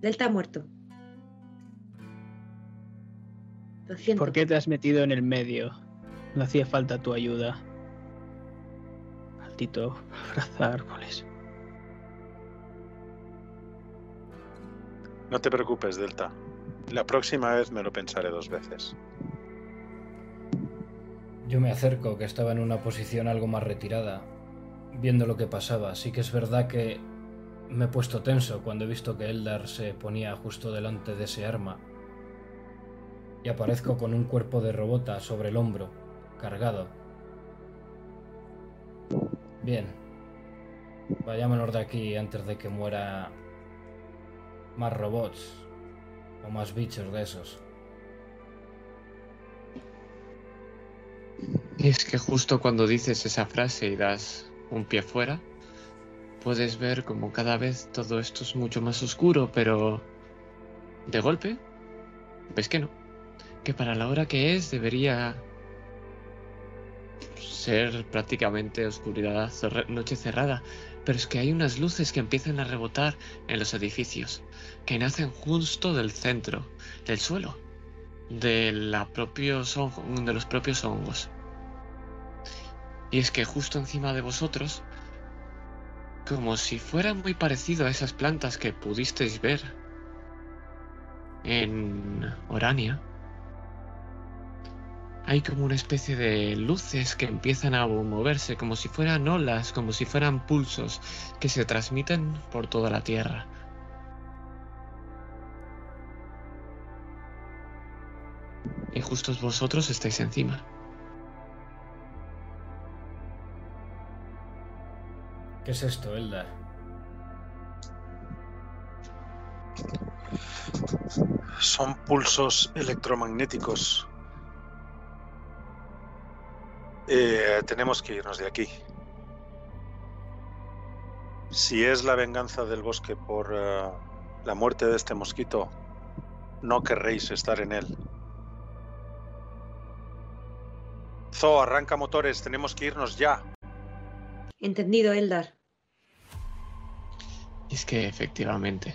Delta ha muerto. Lo siento. ¿Por qué te has metido en el medio? No hacía falta tu ayuda. Maldito abrazar árboles. No te preocupes, Delta. La próxima vez me lo pensaré dos veces. Yo me acerco, que estaba en una posición algo más retirada, viendo lo que pasaba. Sí que es verdad que me he puesto tenso cuando he visto que Eldar se ponía justo delante de ese arma. Y aparezco con un cuerpo de robota sobre el hombro, cargado. Bien. Vayámonos de aquí antes de que muera más robots o más bichos de esos. Es que justo cuando dices esa frase y das un pie fuera, puedes ver como cada vez todo esto es mucho más oscuro, pero de golpe, ves que no. Que para la hora que es debería ser prácticamente oscuridad, noche cerrada. Pero es que hay unas luces que empiezan a rebotar en los edificios, que nacen justo del centro, del suelo, de, de los propios hongos. Y es que justo encima de vosotros, como si fuera muy parecido a esas plantas que pudisteis ver en Orania, hay como una especie de luces que empiezan a moverse como si fueran olas, como si fueran pulsos que se transmiten por toda la Tierra. Y justo vosotros estáis encima. ¿Qué es esto, Eldar? Son pulsos electromagnéticos. Eh, tenemos que irnos de aquí. Si es la venganza del bosque por eh, la muerte de este mosquito, no querréis estar en él. Zo, arranca motores, tenemos que irnos ya. Entendido, Eldar. Es que efectivamente,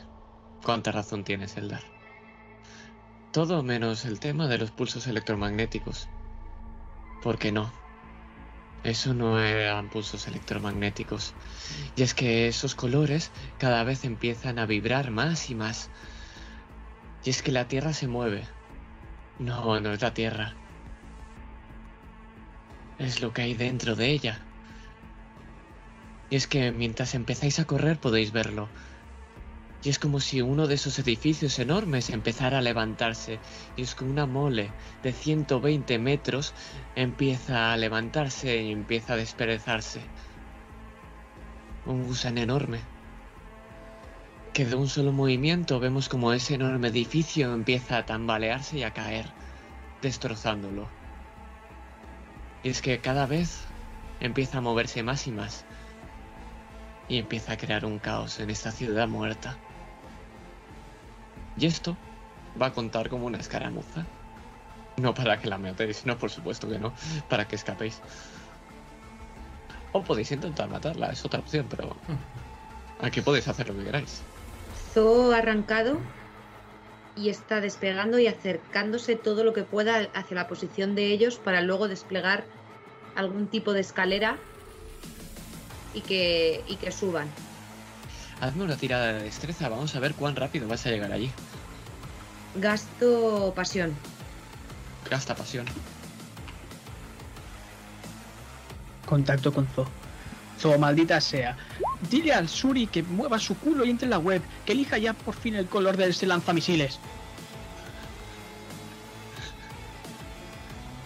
cuánta razón tienes, Eldar. Todo menos el tema de los pulsos electromagnéticos. ¿Por qué no? Eso no eran pulsos electromagnéticos. Y es que esos colores cada vez empiezan a vibrar más y más. Y es que la Tierra se mueve. No, no es la Tierra. Es lo que hay dentro de ella. Y es que mientras empezáis a correr podéis verlo. Y es como si uno de esos edificios enormes empezara a levantarse. Y es que una mole de 120 metros empieza a levantarse y empieza a desperezarse. Un gusano enorme. Que de un solo movimiento vemos como ese enorme edificio empieza a tambalearse y a caer, destrozándolo. Y es que cada vez empieza a moverse más y más. Y empieza a crear un caos en esta ciudad muerta. Y esto va a contar como una escaramuza. No para que la matéis, no, por supuesto que no, para que escapéis. O podéis intentar matarla, es otra opción, pero aquí podéis hacer lo que queráis. Zoo ha arrancado y está despegando y acercándose todo lo que pueda hacia la posición de ellos para luego desplegar algún tipo de escalera y que, y que suban. Hazme una tirada de destreza, vamos a ver cuán rápido vas a llegar allí. Gasto pasión. Gasta pasión. Contacto con Zo. Zo, maldita sea. Dile al Suri que mueva su culo y entre en la web, que elija ya por fin el color de ese lanzamisiles.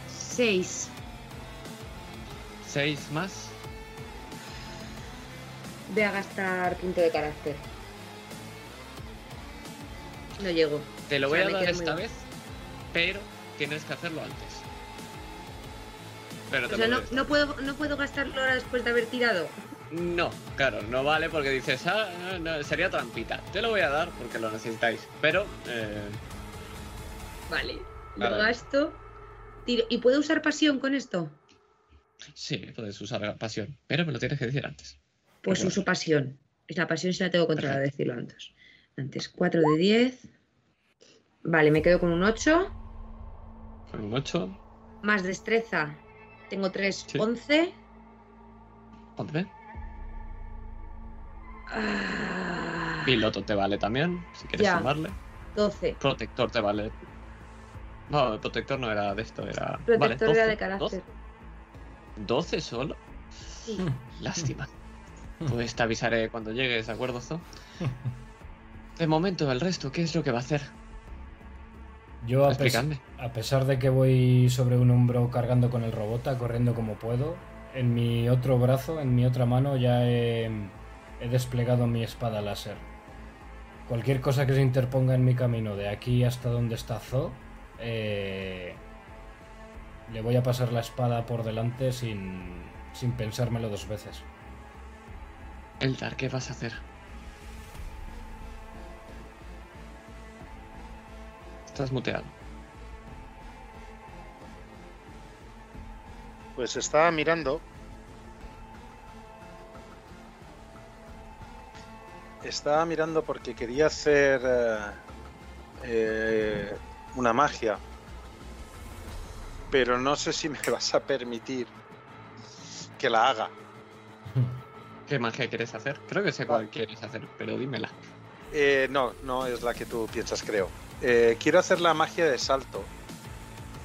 Seis. ¿Seis más? Voy a gastar punto de carácter. No llego. Te lo O voy sea, a dar esta vez, pero tienes que hacerlo antes. Pero O sea, no, puedo, no puedo gastarlo ahora después de haber tirado. No, claro, no vale porque dices, ah, no, no, sería trampita. Te lo voy a dar porque lo necesitáis. Pero, eh, Vale. Lo gasto. Tiro. ¿Y puedo usar pasión con esto? Sí, puedes usar pasión. Pero me lo tienes que decir antes. Pues Claro. uso pasión. La pasión si la tengo controlada, Perfecto. decirlo antes. Antes 4 de 10. Vale, me quedo con un 8. Con un 8, Más destreza. Tengo 3, Sí. 11. 11. Ah, Piloto te vale también, si quieres Ya. sumarle. 12. Protector te vale. No, el protector no era de esto, era. Protector vale, era 12, de carácter. 12, 12 solo. Sí. Lástima. Pues te avisaré cuando llegues, ¿de acuerdo, Zo? De momento, el resto, ¿qué es lo que va a hacer? Yo, a, a pesar de que voy sobre un hombro cargando con el robota, corriendo como puedo, en mi otro brazo, en mi otra mano, ya he, he desplegado mi espada láser. Cualquier cosa que se interponga en mi camino de aquí hasta donde está Zo, eh, le voy a pasar la espada por delante sin, sin pensármelo dos veces. Eldar, ¿qué vas a hacer? Estás muteado. Pues estaba mirando. Estaba mirando porque quería hacer eh, eh, una magia. Pero no sé si me vas a permitir que la haga. ¿Qué magia quieres hacer? Creo que sé cuál quieres hacer, pero dímela. Eh, no, no es la que tú piensas, creo. Eh, quiero hacer la magia de salto.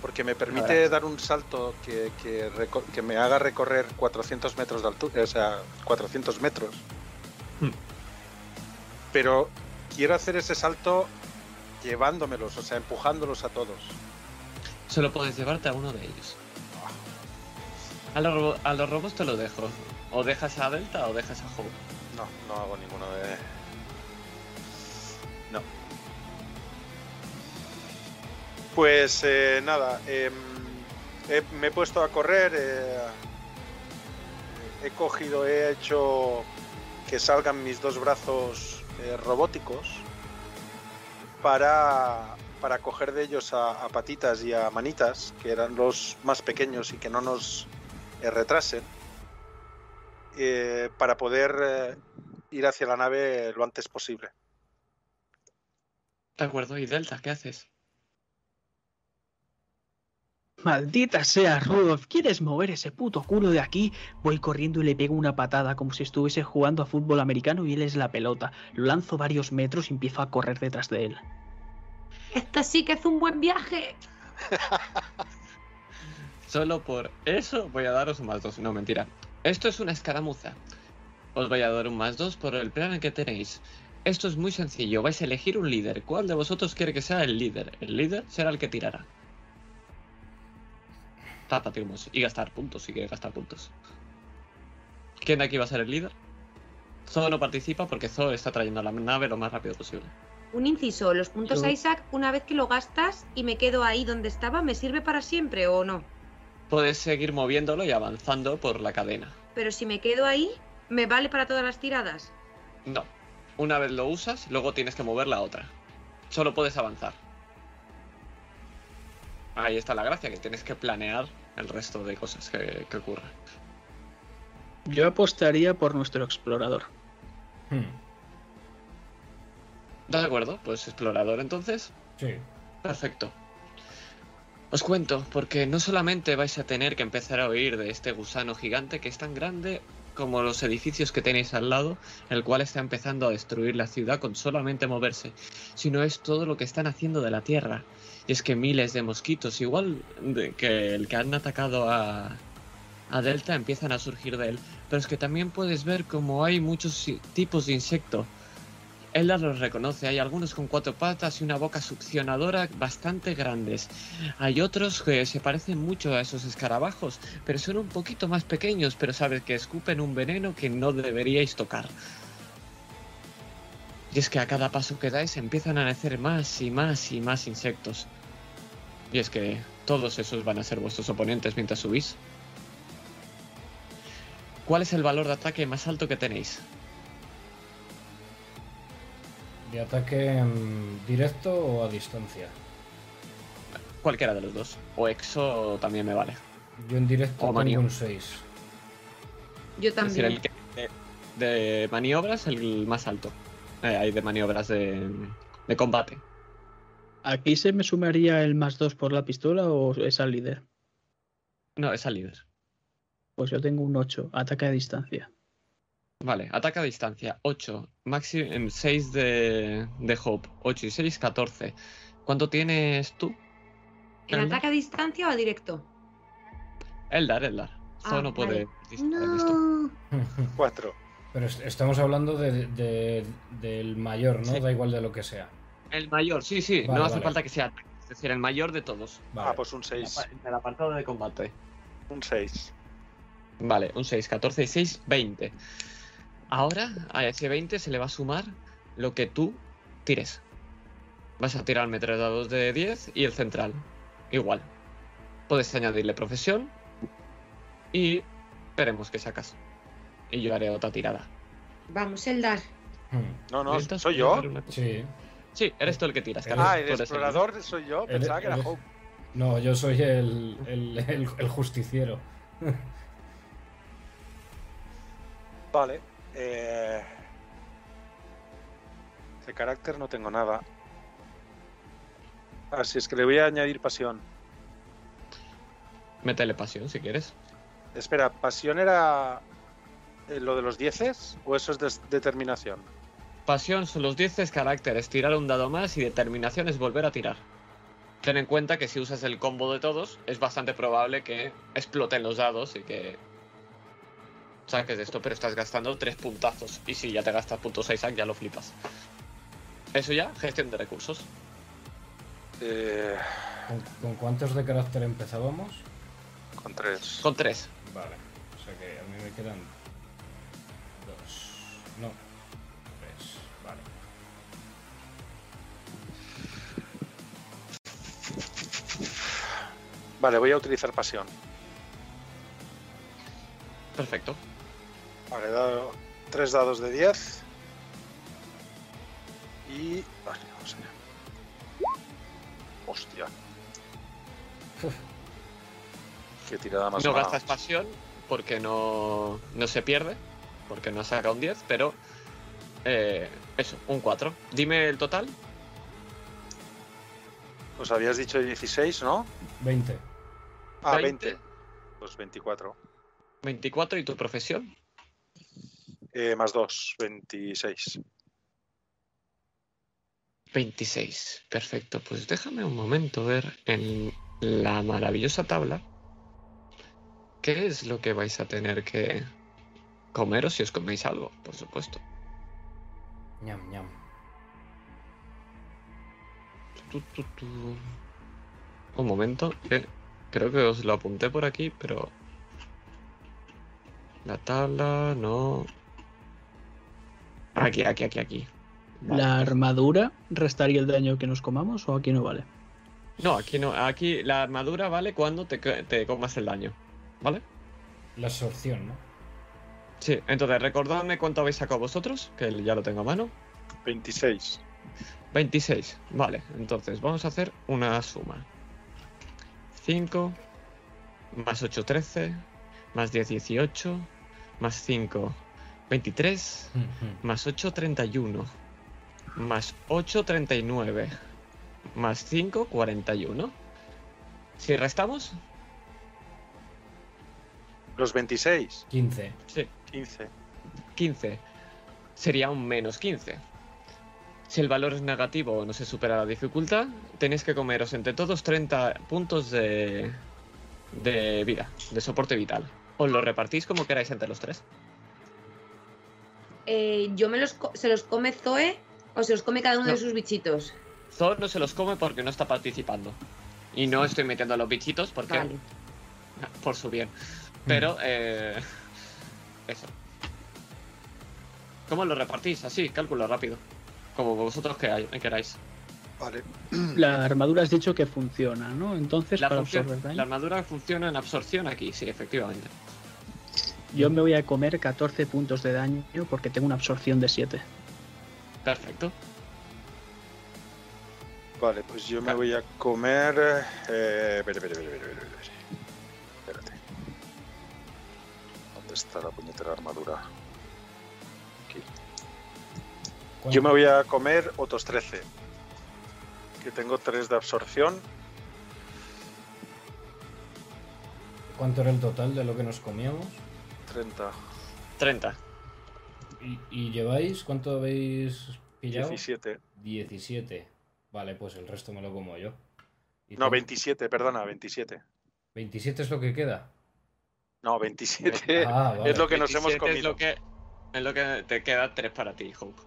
Porque me permite Ahora. dar un salto que, que que me haga recorrer 400 metros de altura. O sea, 400 metros. Hmm. Pero quiero hacer ese salto llevándomelos, o sea, empujándolos a todos. Solo puedes llevarte a uno de ellos. A los, robo- a los robots te lo dejo. O dejas a Delta o dejas a Hope. No, no hago ninguno de. No. Pues eh, nada, he- me he puesto a correr, eh, he cogido, he hecho que salgan mis dos brazos eh, robóticos para, para coger de ellos a, a patitas y a manitas, que eran los más pequeños y que no nos eh, retrasen, eh, para poder eh, ir hacia la nave lo antes posible. De acuerdo, ¿y Delta qué haces? Maldita sea, Rudolf, ¿quieres mover ese puto culo de aquí? Voy corriendo y le pego una patada como si estuviese jugando a fútbol americano y él es la pelota. Lo lanzo varios metros y empiezo a correr detrás de él. Este sí que es un buen viaje. Solo por eso voy a daros un más dos. No, mentira. Esto es una escaramuza. Os voy a dar un más dos por el plan que tenéis. Esto es muy sencillo. Vais a elegir un líder. ¿Cuál de vosotros quiere que sea el líder? El líder será el que tirará. Tápate, humos. Y gastar puntos si quiere gastar puntos. ¿Quién de aquí va a ser el líder? Zo no participa porque Zo está trayendo la nave lo más rápido posible. Un inciso, los puntos Isaac, una vez que lo gastas y me quedo ahí donde estaba, ¿me sirve para siempre o no? Puedes seguir moviéndolo y avanzando por la cadena. Pero si me quedo ahí, ¿me vale para todas las tiradas? No. Una vez lo usas, luego tienes que mover la otra. Solo puedes avanzar. Ahí está la gracia, que tienes que planear el resto de cosas que, que ocurran. Yo apostaría por nuestro explorador. Hmm, ¿De acuerdo? Pues explorador entonces. Sí. Perfecto. Os cuento, porque no solamente vais a tener que empezar a oír de este gusano gigante que es tan grande como los edificios que tenéis al lado, el cual está empezando a destruir la ciudad con solamente moverse, sino es todo lo que están haciendo de la Tierra. Y es que miles de mosquitos, igual de- que el que han atacado a, a Delta, empiezan a surgir de él. Pero es que también puedes ver como hay muchos tipos de insectos. Ella los reconoce, hay algunos con cuatro patas y una boca succionadora bastante grandes. Hay otros que se parecen mucho a esos escarabajos, pero son un poquito más pequeños, pero sabes que escupen un veneno que no deberíais tocar. Y es que a cada paso que dais empiezan a nacer más y más y más insectos. Y es que todos esos van a ser vuestros oponentes mientras subís. ¿Cuál es el valor de ataque más alto que tenéis? ¿De ataque mm, directo o a distancia? Cualquiera de los dos. O exo también me vale. Yo en directo O tengo manio. un 6. Yo Es también. decir, el que de, de maniobras, el más alto. Eh, hay de maniobras de, de combate. ¿Aquí se me sumaría el más 2 por la pistola o es al líder? No, es al líder. Pues yo tengo un 8, ataque a distancia. Vale, ataque a distancia. 8. Máximo en 6 de, de Hope. 8 y 6, 14. ¿Cuánto tienes tú? ¿En Anda. ataque a distancia o a directo? Eldar, Eldar. Ah, no puede vale. esto. No. Cuatro. Pero est- estamos hablando de- de- del mayor, ¿no? Sí. Da igual de lo que sea. El mayor, sí, sí. Vale, no hace vale. falta que sea ataque. Es decir, el mayor de todos. Vale. Ah, pues un 6. En el apartado de combate. Un 6. Vale, un 6, 14 y 6, 20. Ahora a ese 20 se le va a sumar lo que tú tires. Vas a tirarme tres dados de 10 y el central. Igual. Puedes añadirle profesión y veremos qué sacas. Y yo haré otra tirada. Vamos, Eldar. Hmm, No, no, ¿Necesitas soy yo. Sí. Sí, eres tú el que tiras. Eres- Carlos, Ah, el explorador soy yo. Pensaba que era Hope. No, yo soy el, el, el- el justiciero. Vale. Eh... De carácter no tengo nada. Así es que le voy a añadir pasión. Métele pasión si quieres. Espera, ¿pasión era eh, lo de los dieces o eso es determinación? Pasión son los 10 caracteres, tirar un dado más y determinación es volver a tirar. Ten en cuenta que si usas el combo de todos, es bastante probable que exploten los dados y que saques de esto, pero estás gastando 3 puntazos. Y si ya te gastas puntos Isaac, ya lo flipas. Eso ya, gestión de recursos. Eh, ¿Con, con cuántos de carácter empezábamos? Con tres. Con tres. Vale. O sea que a mí me quedan dos. No. Tres. Vale. Vale, voy a utilizar pasión. Perfecto. Vale, he dado tres dados de 10. Y. Vale, vamos allá. Hostia. Qué tirada más No mala. gastas pasión porque no, no se pierde, porque no saca un 10, pero eh, eso, un 4. Dime el total. Pues habías dicho 16, ¿no? 20. Ah, 20. 20. Pues 24. 24 y tu profesión. Eh, más 2, 26. 26. Perfecto. Pues déjame un momento ver en la maravillosa tabla qué es lo que vais a tener que comeros si os coméis algo, por supuesto. ñam, ñam. Tu, tu, tu. Un momento, creo que os lo apunté por aquí, pero la tabla no. Aquí, aquí, aquí, aquí. Vale. ¿La armadura restaría el daño que nos comamos o aquí no vale? No, aquí no. Aquí la armadura vale cuando te, te comas el daño. ¿Vale? La absorción, ¿no? Sí, entonces recordadme cuánto habéis sacado vosotros, que ya lo tengo a mano. 26. 26. Vale, entonces vamos a hacer una suma. 5 más 8, 13. Más 10, 18. Más 5, 23. Ujú. Más 8, 31. Más 8, 39. Más 5, 41. Si restamos, Los 26. 15. sí, 15. 15. Sería un menos 15. Si el valor es negativo o no se supera la dificultad, tenéis que comeros entre todos 30 puntos de, de vida, de soporte vital. Os lo repartís como queráis entre los tres. Eh, yo me los co- se los come Zoe o se los come cada uno No. de sus bichitos. Thor no se los come porque no está participando. Y no estoy metiendo a los bichitos porque Vale. por su bien. Pero, eh, eso. ¿Cómo lo repartís? Así, cálculo rápido. Como vosotros queráis. queráis. Vale. La armadura has dicho que funciona, ¿no? Entonces, La, para función- absorber daño. la armadura funciona en absorción aquí, sí, efectivamente. Yo me voy a comer 14 puntos de daño porque tengo una absorción de 7. Perfecto. Vale, pues yo me voy a comer. Eh, espera, espera, espera, espera, espera. Espérate. ¿Dónde está la puñetera armadura? Aquí. ¿Cuánto? Yo me voy a comer otros 13. Que tengo 3 de absorción. ¿Cuánto era el total de lo que nos comíamos? 30. 30. ¿Y, y lleváis? ¿Cuánto habéis pillado? 17. 17. Vale, pues el resto me lo como yo. ¿Y No, tú? 27, perdona, 27. 27 es lo que queda. No, 27 Ah, vale. es lo que nos hemos 27 comido. Es lo que, es lo que te queda 3 para ti, Hope.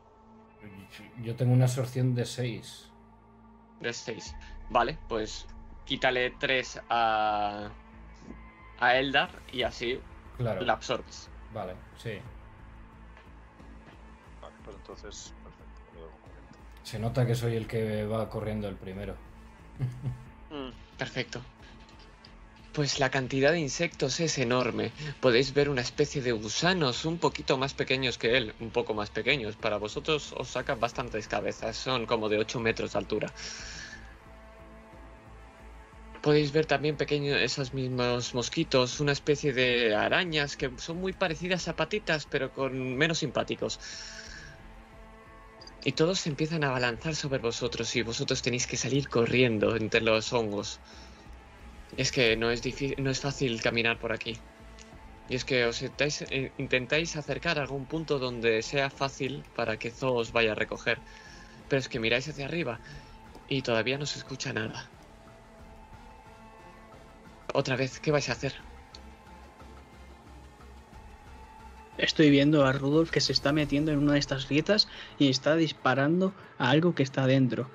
Yo tengo una absorción de 6. De 6. Vale, pues quítale 3 a, a Eldar y así Claro. la absorbes. Vale, sí. Vale, pues entonces, perfecto. lo. Se nota que soy el que va corriendo el primero. Mm, Perfecto. Pues la cantidad de insectos es enorme. Podéis ver una especie de gusanos un poquito más pequeños que él, un poco más pequeños. Para vosotros os sacan bastantes cabezas, son como de 8 metros de altura. Podéis ver también pequeños, esos mismos mosquitos, una especie de arañas que son muy parecidas a patitas, pero con menos simpáticos. Y todos se empiezan a abalanzar sobre vosotros y vosotros tenéis que salir corriendo entre los hongos. Es que no es, difí- no es fácil caminar por aquí. Y es que os intentáis, eh, intentáis acercar a algún punto donde sea fácil para que Zo os vaya a recoger. Pero es que miráis hacia arriba y todavía no se escucha nada. Otra vez, ¿qué vais a hacer? Estoy viendo a Rudolf que se está metiendo en una de estas grietas y está disparando a algo que está adentro.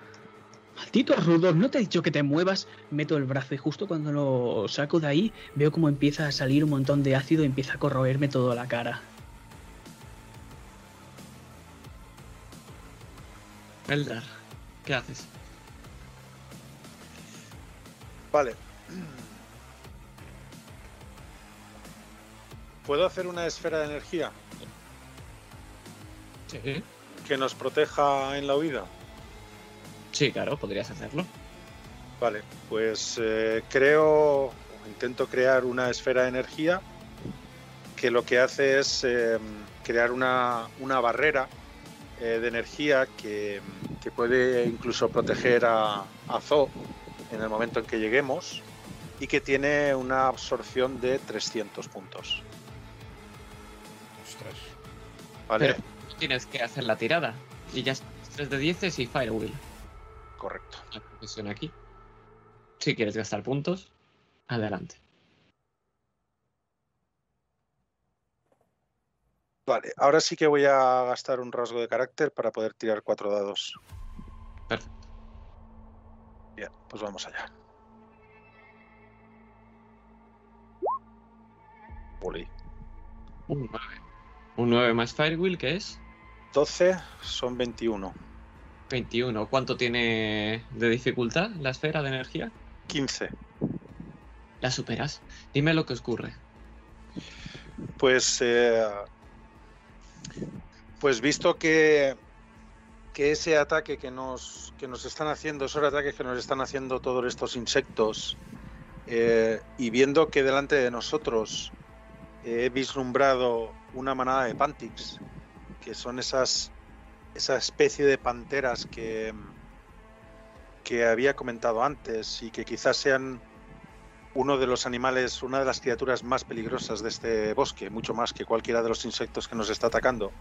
Maldito Rudolf, ¿no te he dicho que te muevas? Meto el brazo y justo cuando lo saco de ahí veo como empieza a salir un montón de ácido y empieza a corroerme toda la cara. Eldar, ¿qué haces? Vale. ¿Puedo hacer una esfera de energía Sí. que nos proteja en la huida? Sí, claro, podrías hacerlo. Vale, pues eh, creo, intento crear una esfera de energía que lo que hace es eh, crear una, una barrera eh, de energía que, que puede incluso proteger a, a Zo en el momento en que lleguemos y que tiene una absorción de 300 puntos. ¿Vale? Pero tienes que hacer la tirada. Y ya es 3 de 10 y Firewheel. Correcto. La profesión aquí. Si quieres gastar puntos, adelante. Vale, ahora sí que voy a gastar un rasgo de carácter para poder tirar cuatro dados. Perfecto. Bien, pues vamos allá. Oli. Un 9. Un 9 más Firewheel, que es 12 son 21. 21. ¿Cuánto tiene de dificultad la esfera de energía? 15. La superas. Dime lo que ocurre. Pues, eh, pues visto que, que ese ataque que nos, que nos están haciendo, esos ataques que nos están haciendo todos estos insectos, eh, y viendo que delante de nosotros he vislumbrado una manada de Pantix, que son esas esa especie de panteras que, que había comentado antes y que quizás sean uno de los animales, una de las criaturas más peligrosas de este bosque, mucho más que cualquiera de los insectos que nos está atacando,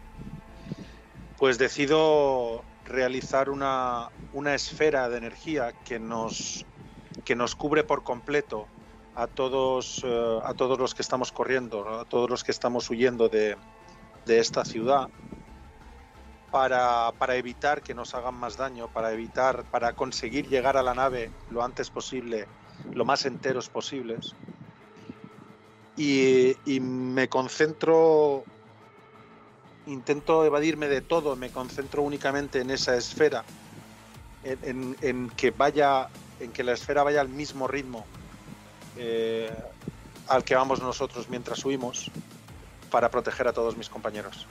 pues decido realizar una, una esfera de energía que nos, que nos cubre por completo a todos, eh, a todos los que estamos corriendo, a todos los que estamos huyendo de, de esta ciudad para, para, evitar que nos hagan más daño, para evitar, para conseguir llegar a la nave lo antes posible, lo más enteros posibles. Y, me concentro, intento evadirme de todo, me concentro únicamente en esa esfera, en, en que vaya, en que la esfera vaya al mismo ritmo eh, al que vamos nosotros mientras huimos, para proteger a todos mis compañeros.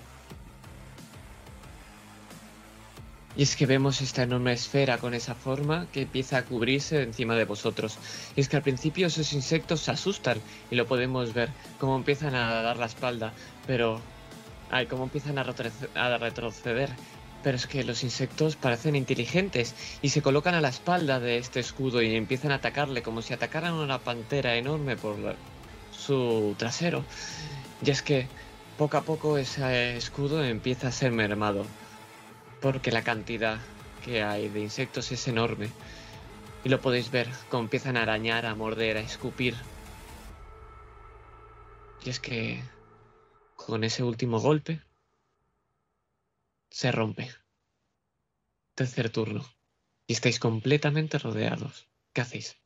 Y es que vemos esta enorme esfera con esa forma que empieza a cubrirse encima de vosotros. Y es que al principio esos insectos se asustan y lo podemos ver, cómo empiezan a dar la espalda, pero... Ay, cómo empiezan a, a retroceder. Pero es que los insectos parecen inteligentes y se colocan a la espalda de este escudo y empiezan a atacarle como si atacaran una pantera enorme por su trasero. Y es que poco a poco ese escudo empieza a ser mermado porque la cantidad que hay de insectos es enorme. Y lo podéis ver, como empiezan a arañar, a morder, a escupir. Y es que con ese último golpe se rompe. Tercer turno. Y estáis completamente rodeados. ¿Qué hacéis?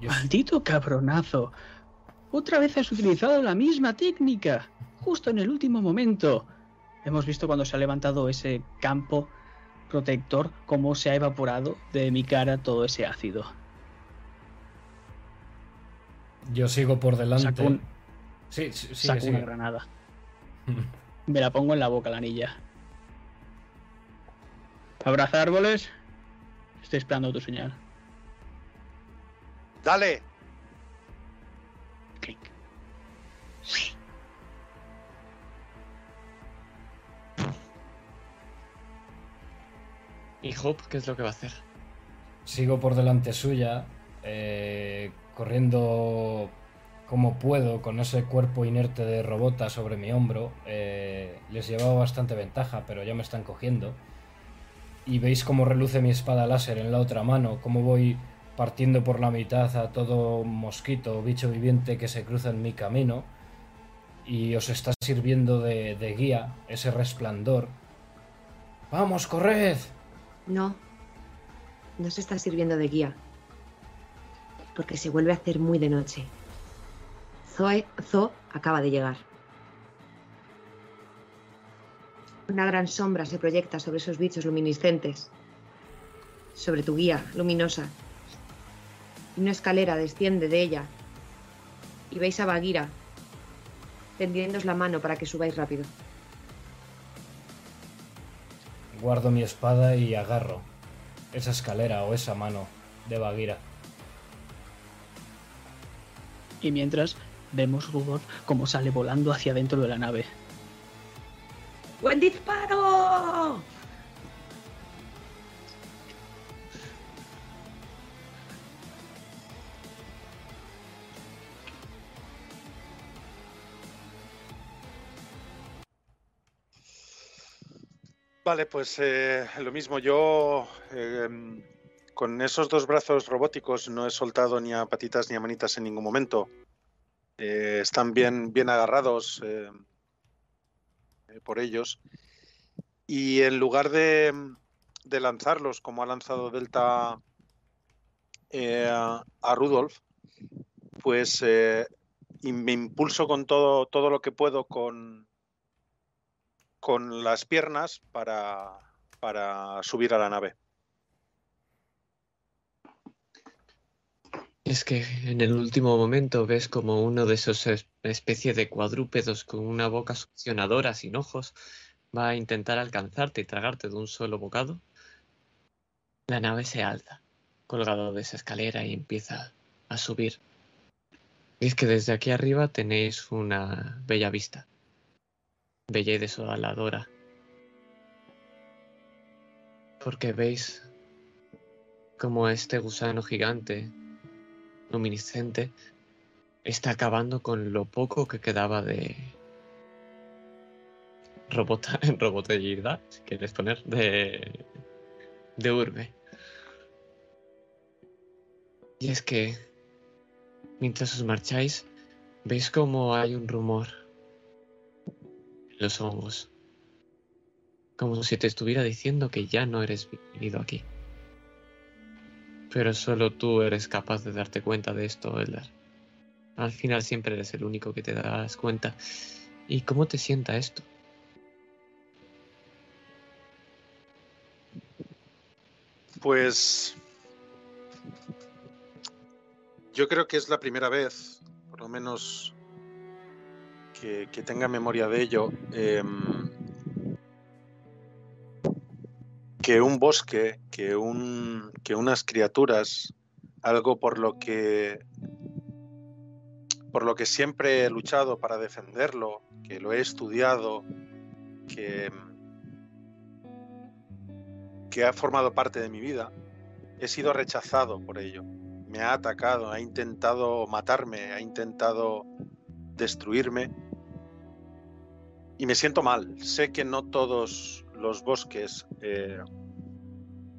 Yo... Maldito cabronazo. Otra vez has utilizado la misma técnica. Justo en el último momento. Hemos visto cuando se ha levantado ese campo protector cómo se ha evaporado de mi cara todo ese ácido. Yo sigo por delante. Saco, un... sí, sí, sí, Saco una granada. Me la pongo en la boca la anilla. Abraza árboles. Estoy esperando tu señal. Dale. Clic. ¿Y Hope qué es lo que va a hacer? Sigo por delante suya, eh, corriendo como puedo con ese cuerpo inerte de robota sobre mi hombro. Eh, les llevaba bastante ventaja, pero ya me están cogiendo. Y veis cómo reluce mi espada láser en la otra mano, cómo voy partiendo por la mitad a todo mosquito o bicho viviente que se cruza en mi camino. Y os está sirviendo de, de guía ese resplandor. ¡Vamos, corred! No, no se está sirviendo de guía. Porque se vuelve a hacer muy de noche. Zoe, Zo acaba de llegar. Una gran sombra se proyecta sobre esos bichos luminiscentes. Sobre tu guía luminosa. Y una escalera desciende de ella. Y veis a Bagheera tendiéndoos la mano para que subáis rápido. Guardo mi espada y agarro esa escalera o esa mano de Bagheera. Y mientras vemos Rudolf como sale volando hacia dentro de la nave. ¡Buen disparo! Vale, pues eh, lo mismo. Yo eh, con esos dos brazos robóticos no he soltado ni a patitas ni a manitas en ningún momento. Eh, están bien, bien agarrados eh, eh, por ellos. Y en lugar de, de lanzarlos como ha lanzado Delta a, Rudolf, pues me impulso con todo, todo lo que puedo con, con las piernas para, para subir a la nave. Es que en el último momento ves como uno de esos es- especie de cuadrúpedos con una boca succionadora sin ojos va a intentar alcanzarte y tragarte de un solo bocado. La nave se alza, colgado de esa escalera y empieza a subir. Y es que desde aquí arriba tenéis una bella vista. Bella y desoladora. Porque veis como este gusano gigante luminiscente está acabando con lo poco que quedaba de robota, roboteguidad, si quieres poner, de, de urbe. Y es que mientras os marcháis, veis como hay un rumor en los hongos. Como si te estuviera diciendo que ya no eres bienvenido aquí. Pero solo tú eres capaz de darte cuenta de esto, Eldar. Al final siempre eres el único que te das cuenta. ¿Y cómo te sienta esto? Pues yo creo que es la primera vez, por lo menos que, tenga memoria de ello, em, que un bosque, que, un, que unas criaturas, algo por lo que por lo que siempre he luchado para defenderlo, que lo he estudiado, que, que ha formado parte de mi vida, he sido rechazado por ello. Me ha atacado, ha intentado matarme, ha intentado destruirme. Y me siento mal. Sé que no todos los bosques eh,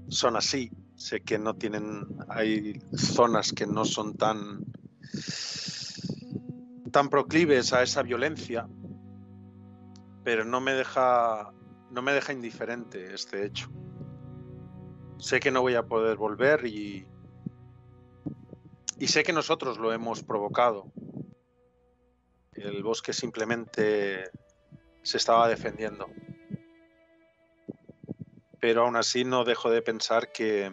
son así. Sé que no tienen. Hay zonas que no son tan. tan proclives a esa violencia. Pero no me deja. no me deja indiferente este hecho. Sé que no voy a poder volver y. Y sé que nosotros lo hemos provocado. El bosque simplemente se estaba defendiendo. Pero aún así no dejo de pensar que.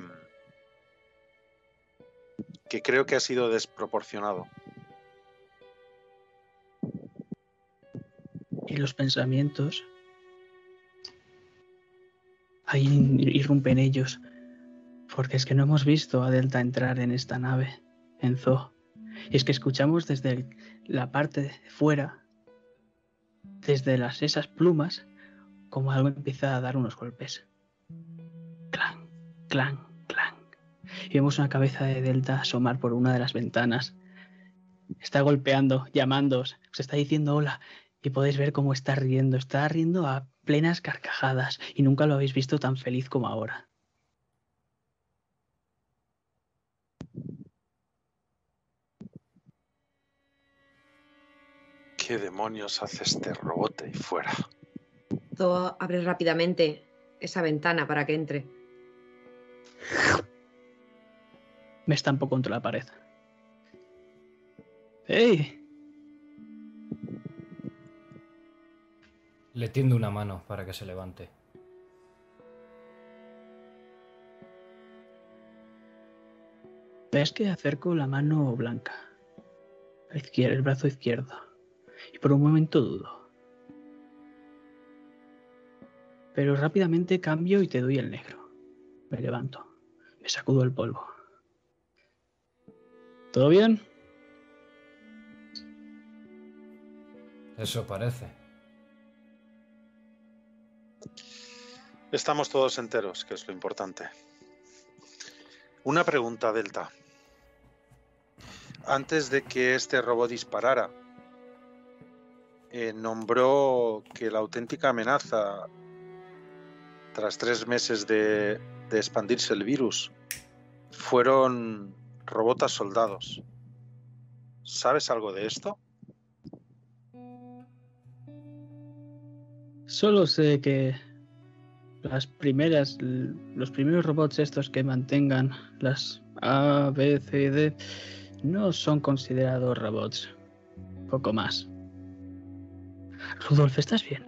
que creo que ha sido desproporcionado. Y los pensamientos. Ahí irrumpen ellos. Porque es que no hemos visto a Delta entrar en esta nave, en Zoo. Y es que escuchamos desde la parte de fuera, desde las, esas plumas, como algo empieza a dar unos golpes. Clan, clan. Y vemos una cabeza de Delta asomar por una de las ventanas. Está golpeando, llamándoos, os está diciendo hola, y podéis ver cómo está riendo. Está riendo a plenas carcajadas y nunca lo habéis visto tan feliz como ahora. ¿Qué demonios hace este robot ahí fuera? Zo abre rápidamente esa ventana para que entre. Me estampo contra la pared. ¡Ey! Le tiendo una mano para que se levante. Ves que acerco la mano blanca, el brazo izquierdo, y por un momento dudo. Pero rápidamente cambio y te doy el negro. Me levanto, me sacudo el polvo. ¿Todo bien? Eso parece. Estamos todos enteros, que es lo importante. Una pregunta, Delta. Antes de que este robot disparara, eh, nombró que la auténtica amenaza, tras tres meses de, de expandirse el virus, fueron robotas soldados. ¿Sabes algo de esto? Solo sé que las primeras, los primeros robots estos que mantengan las A, B, C, D no son considerados robots. Poco más. Rudolf, ¿estás bien?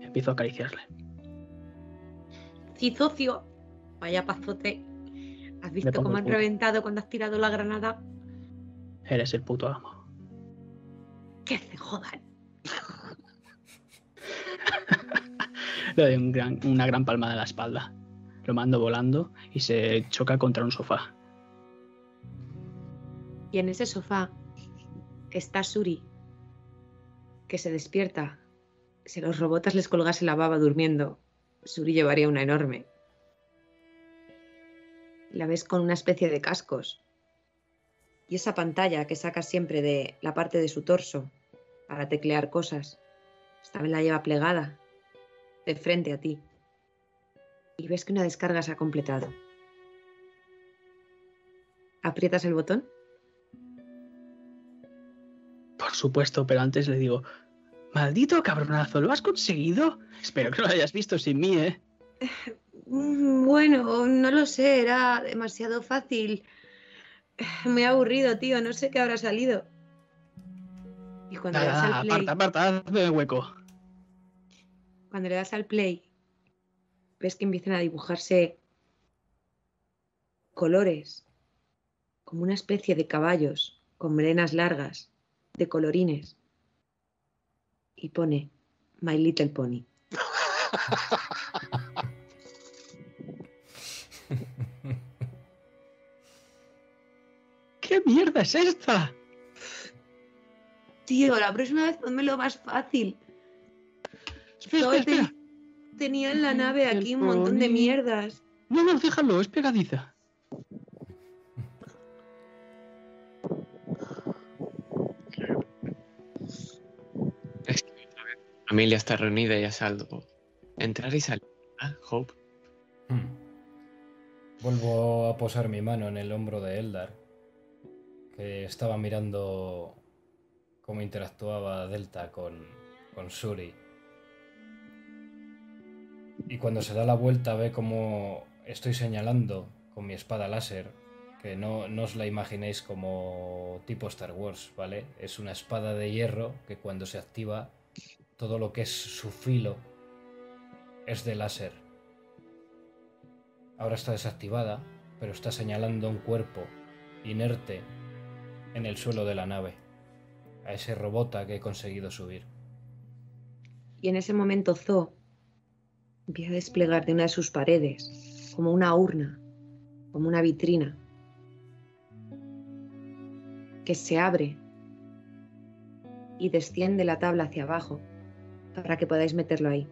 Empiezo a acariciarle. Sí, socio. Vaya pazote. ¿Has visto cómo han reventado cuando has tirado la granada? Eres el puto amo. Que se jodan. Le doy un gran- una gran palmada en la espalda. Lo mando volando y se choca contra un sofá. Y en ese sofá está Suri, que se despierta. Si a los robots les colgase la baba durmiendo, Suri llevaría una enorme. La ves con una especie de cascos. Y esa pantalla que saca siempre de la parte de su torso para teclear cosas, esta vez la lleva plegada, de frente a ti. Y ves que una descarga se ha completado. ¿Aprietas el botón? Por supuesto, pero antes le digo, maldito cabronazo, ¿lo has conseguido? Espero que lo hayas visto sin mí, ¿eh? Mm, Bueno, no lo sé, era demasiado fácil. Me he aburrido, tío, no sé qué habrá salido. Y cuando le das al play, aparta, aparta, hazme hueco. cuando le das al play, ves que empiezan a dibujarse colores, como una especie de caballos con melenas largas, de colorines. Y pone My Little Pony. ¿Qué mierda es esta? Tío, la próxima vez ponmelo más fácil. Espera, Todo espera, te- espera. Tenía en la nave aquí un montón de mierdas. No, no, déjalo, es pegadiza. Es que otra vez la familia está reunida y a salvo. Entrar y salir. ¿Ah, Hope? Hmm. Vuelvo a posar mi mano en el hombro de Eldar, estaba mirando cómo interactuaba Delta con, con Suri. Y cuando se da la vuelta ve cómo estoy señalando con mi espada láser, que no, no os la imaginéis como tipo Star Wars, ¿vale? Es una espada de hierro que cuando se activa todo lo que es su filo es de láser. Ahora está desactivada, pero está señalando un cuerpo inerte en el suelo de la nave, a ese robota que he conseguido subir. Y en ese momento Zo empieza a desplegar de una de sus paredes, como una urna, como una vitrina, que se abre y desciende la tabla hacia abajo para que podáis meterlo ahí.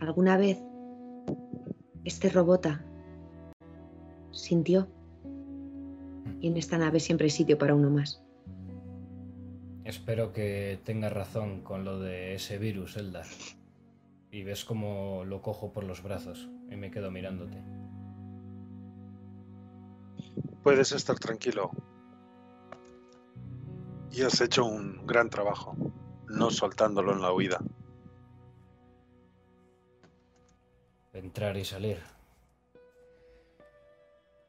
¿Alguna vez este robota sintió? Y en esta nave siempre hay sitio para uno más. Espero que tengas razón con lo de ese virus, Eldar. Y ves cómo lo cojo por los brazos y me quedo mirándote. Puedes estar tranquilo. Y has hecho un gran trabajo, no soltándolo en la huida. Entrar y salir.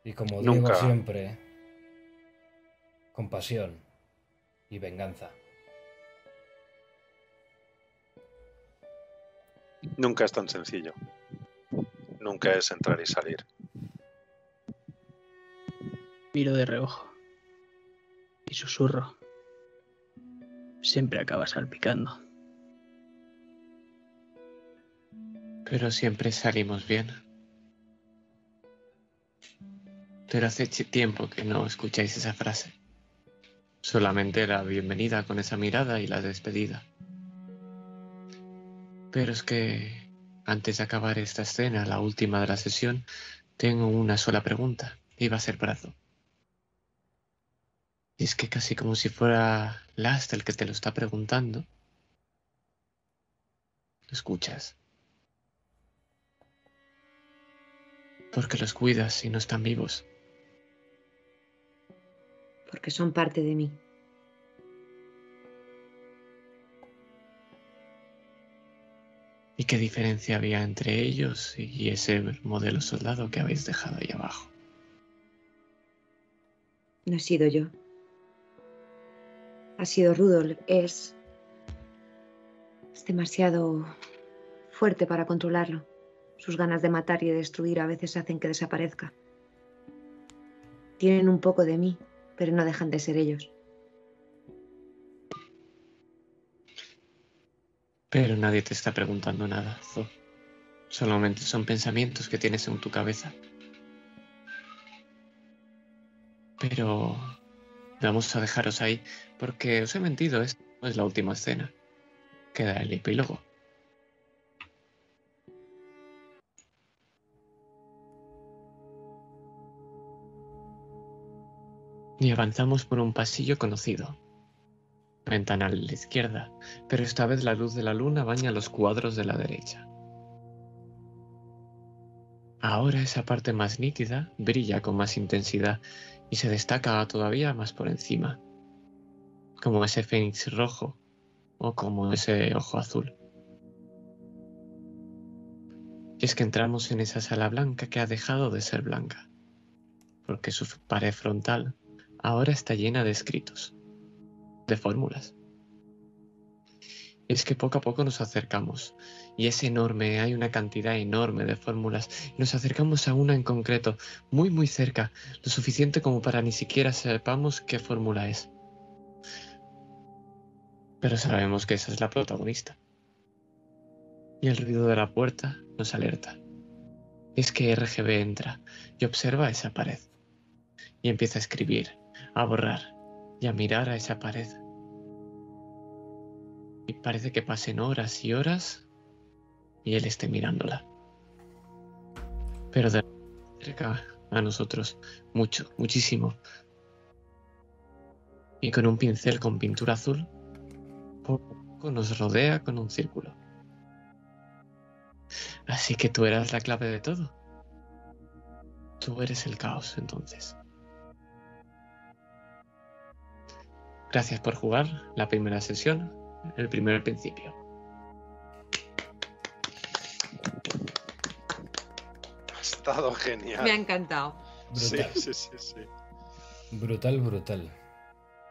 Y como digo siempre, compasión y venganza. Nunca es tan sencillo. Nunca es entrar y salir. Miro de reojo. Y susurro. Siempre acaba salpicando. Pero siempre salimos bien. Pero hace tiempo que no escucháis esa frase. Solamente la bienvenida con esa mirada y la despedida. Pero es que antes de acabar esta escena, la última de la sesión, tengo una sola pregunta. Y va a ser brazo. Y es que casi como si fuera Last el que te lo está preguntando. ¿Lo escuchas? Porque los cuidas y no están vivos. Porque son parte de mí. ¿Y qué diferencia había entre ellos y ese modelo soldado que habéis dejado ahí abajo? No he sido yo. Ha sido Rudolf. Es. Es demasiado fuerte para controlarlo. Sus ganas de matar y de destruir a veces hacen que desaparezca. Tienen un poco de mí, pero no dejan de ser ellos. Pero nadie te está preguntando nada, Zo. Solamente son pensamientos que tienes en tu cabeza. Pero vamos a dejaros ahí porque os he mentido, esta no es la última escena. Queda el epílogo. Y avanzamos por un pasillo conocido. Ventana a la izquierda, pero esta vez la luz de la luna baña los cuadros de la derecha. Ahora esa parte más nítida brilla con más intensidad y se destaca todavía más por encima, como ese fénix rojo o como ese ojo azul. Y es que entramos en esa sala blanca que ha dejado de ser blanca, porque su pared frontal ahora está llena de escritos, de fórmulas. Es que poco a poco nos acercamos y es enorme, hay una cantidad enorme de fórmulas. Nos acercamos a una en concreto, muy muy cerca, lo suficiente como para ni siquiera sepamos qué fórmula es. Pero sabemos que esa es la protagonista. Y el ruido de la puerta nos alerta. Es que RGB entra y observa esa pared. Y empieza a escribir, a borrar y a mirar a esa pared. Y parece que pasen horas y horas y él esté mirándola. Pero de cerca a nosotros, mucho, muchísimo. Y con un pincel con pintura azul, poco nos rodea con un círculo. Así que tú eras la clave de todo. Tú eres el caos, entonces. Gracias por jugar la primera sesión, el primer principio. Ha estado genial. Me ha encantado. Sí, sí, sí, sí. brutal, brutal.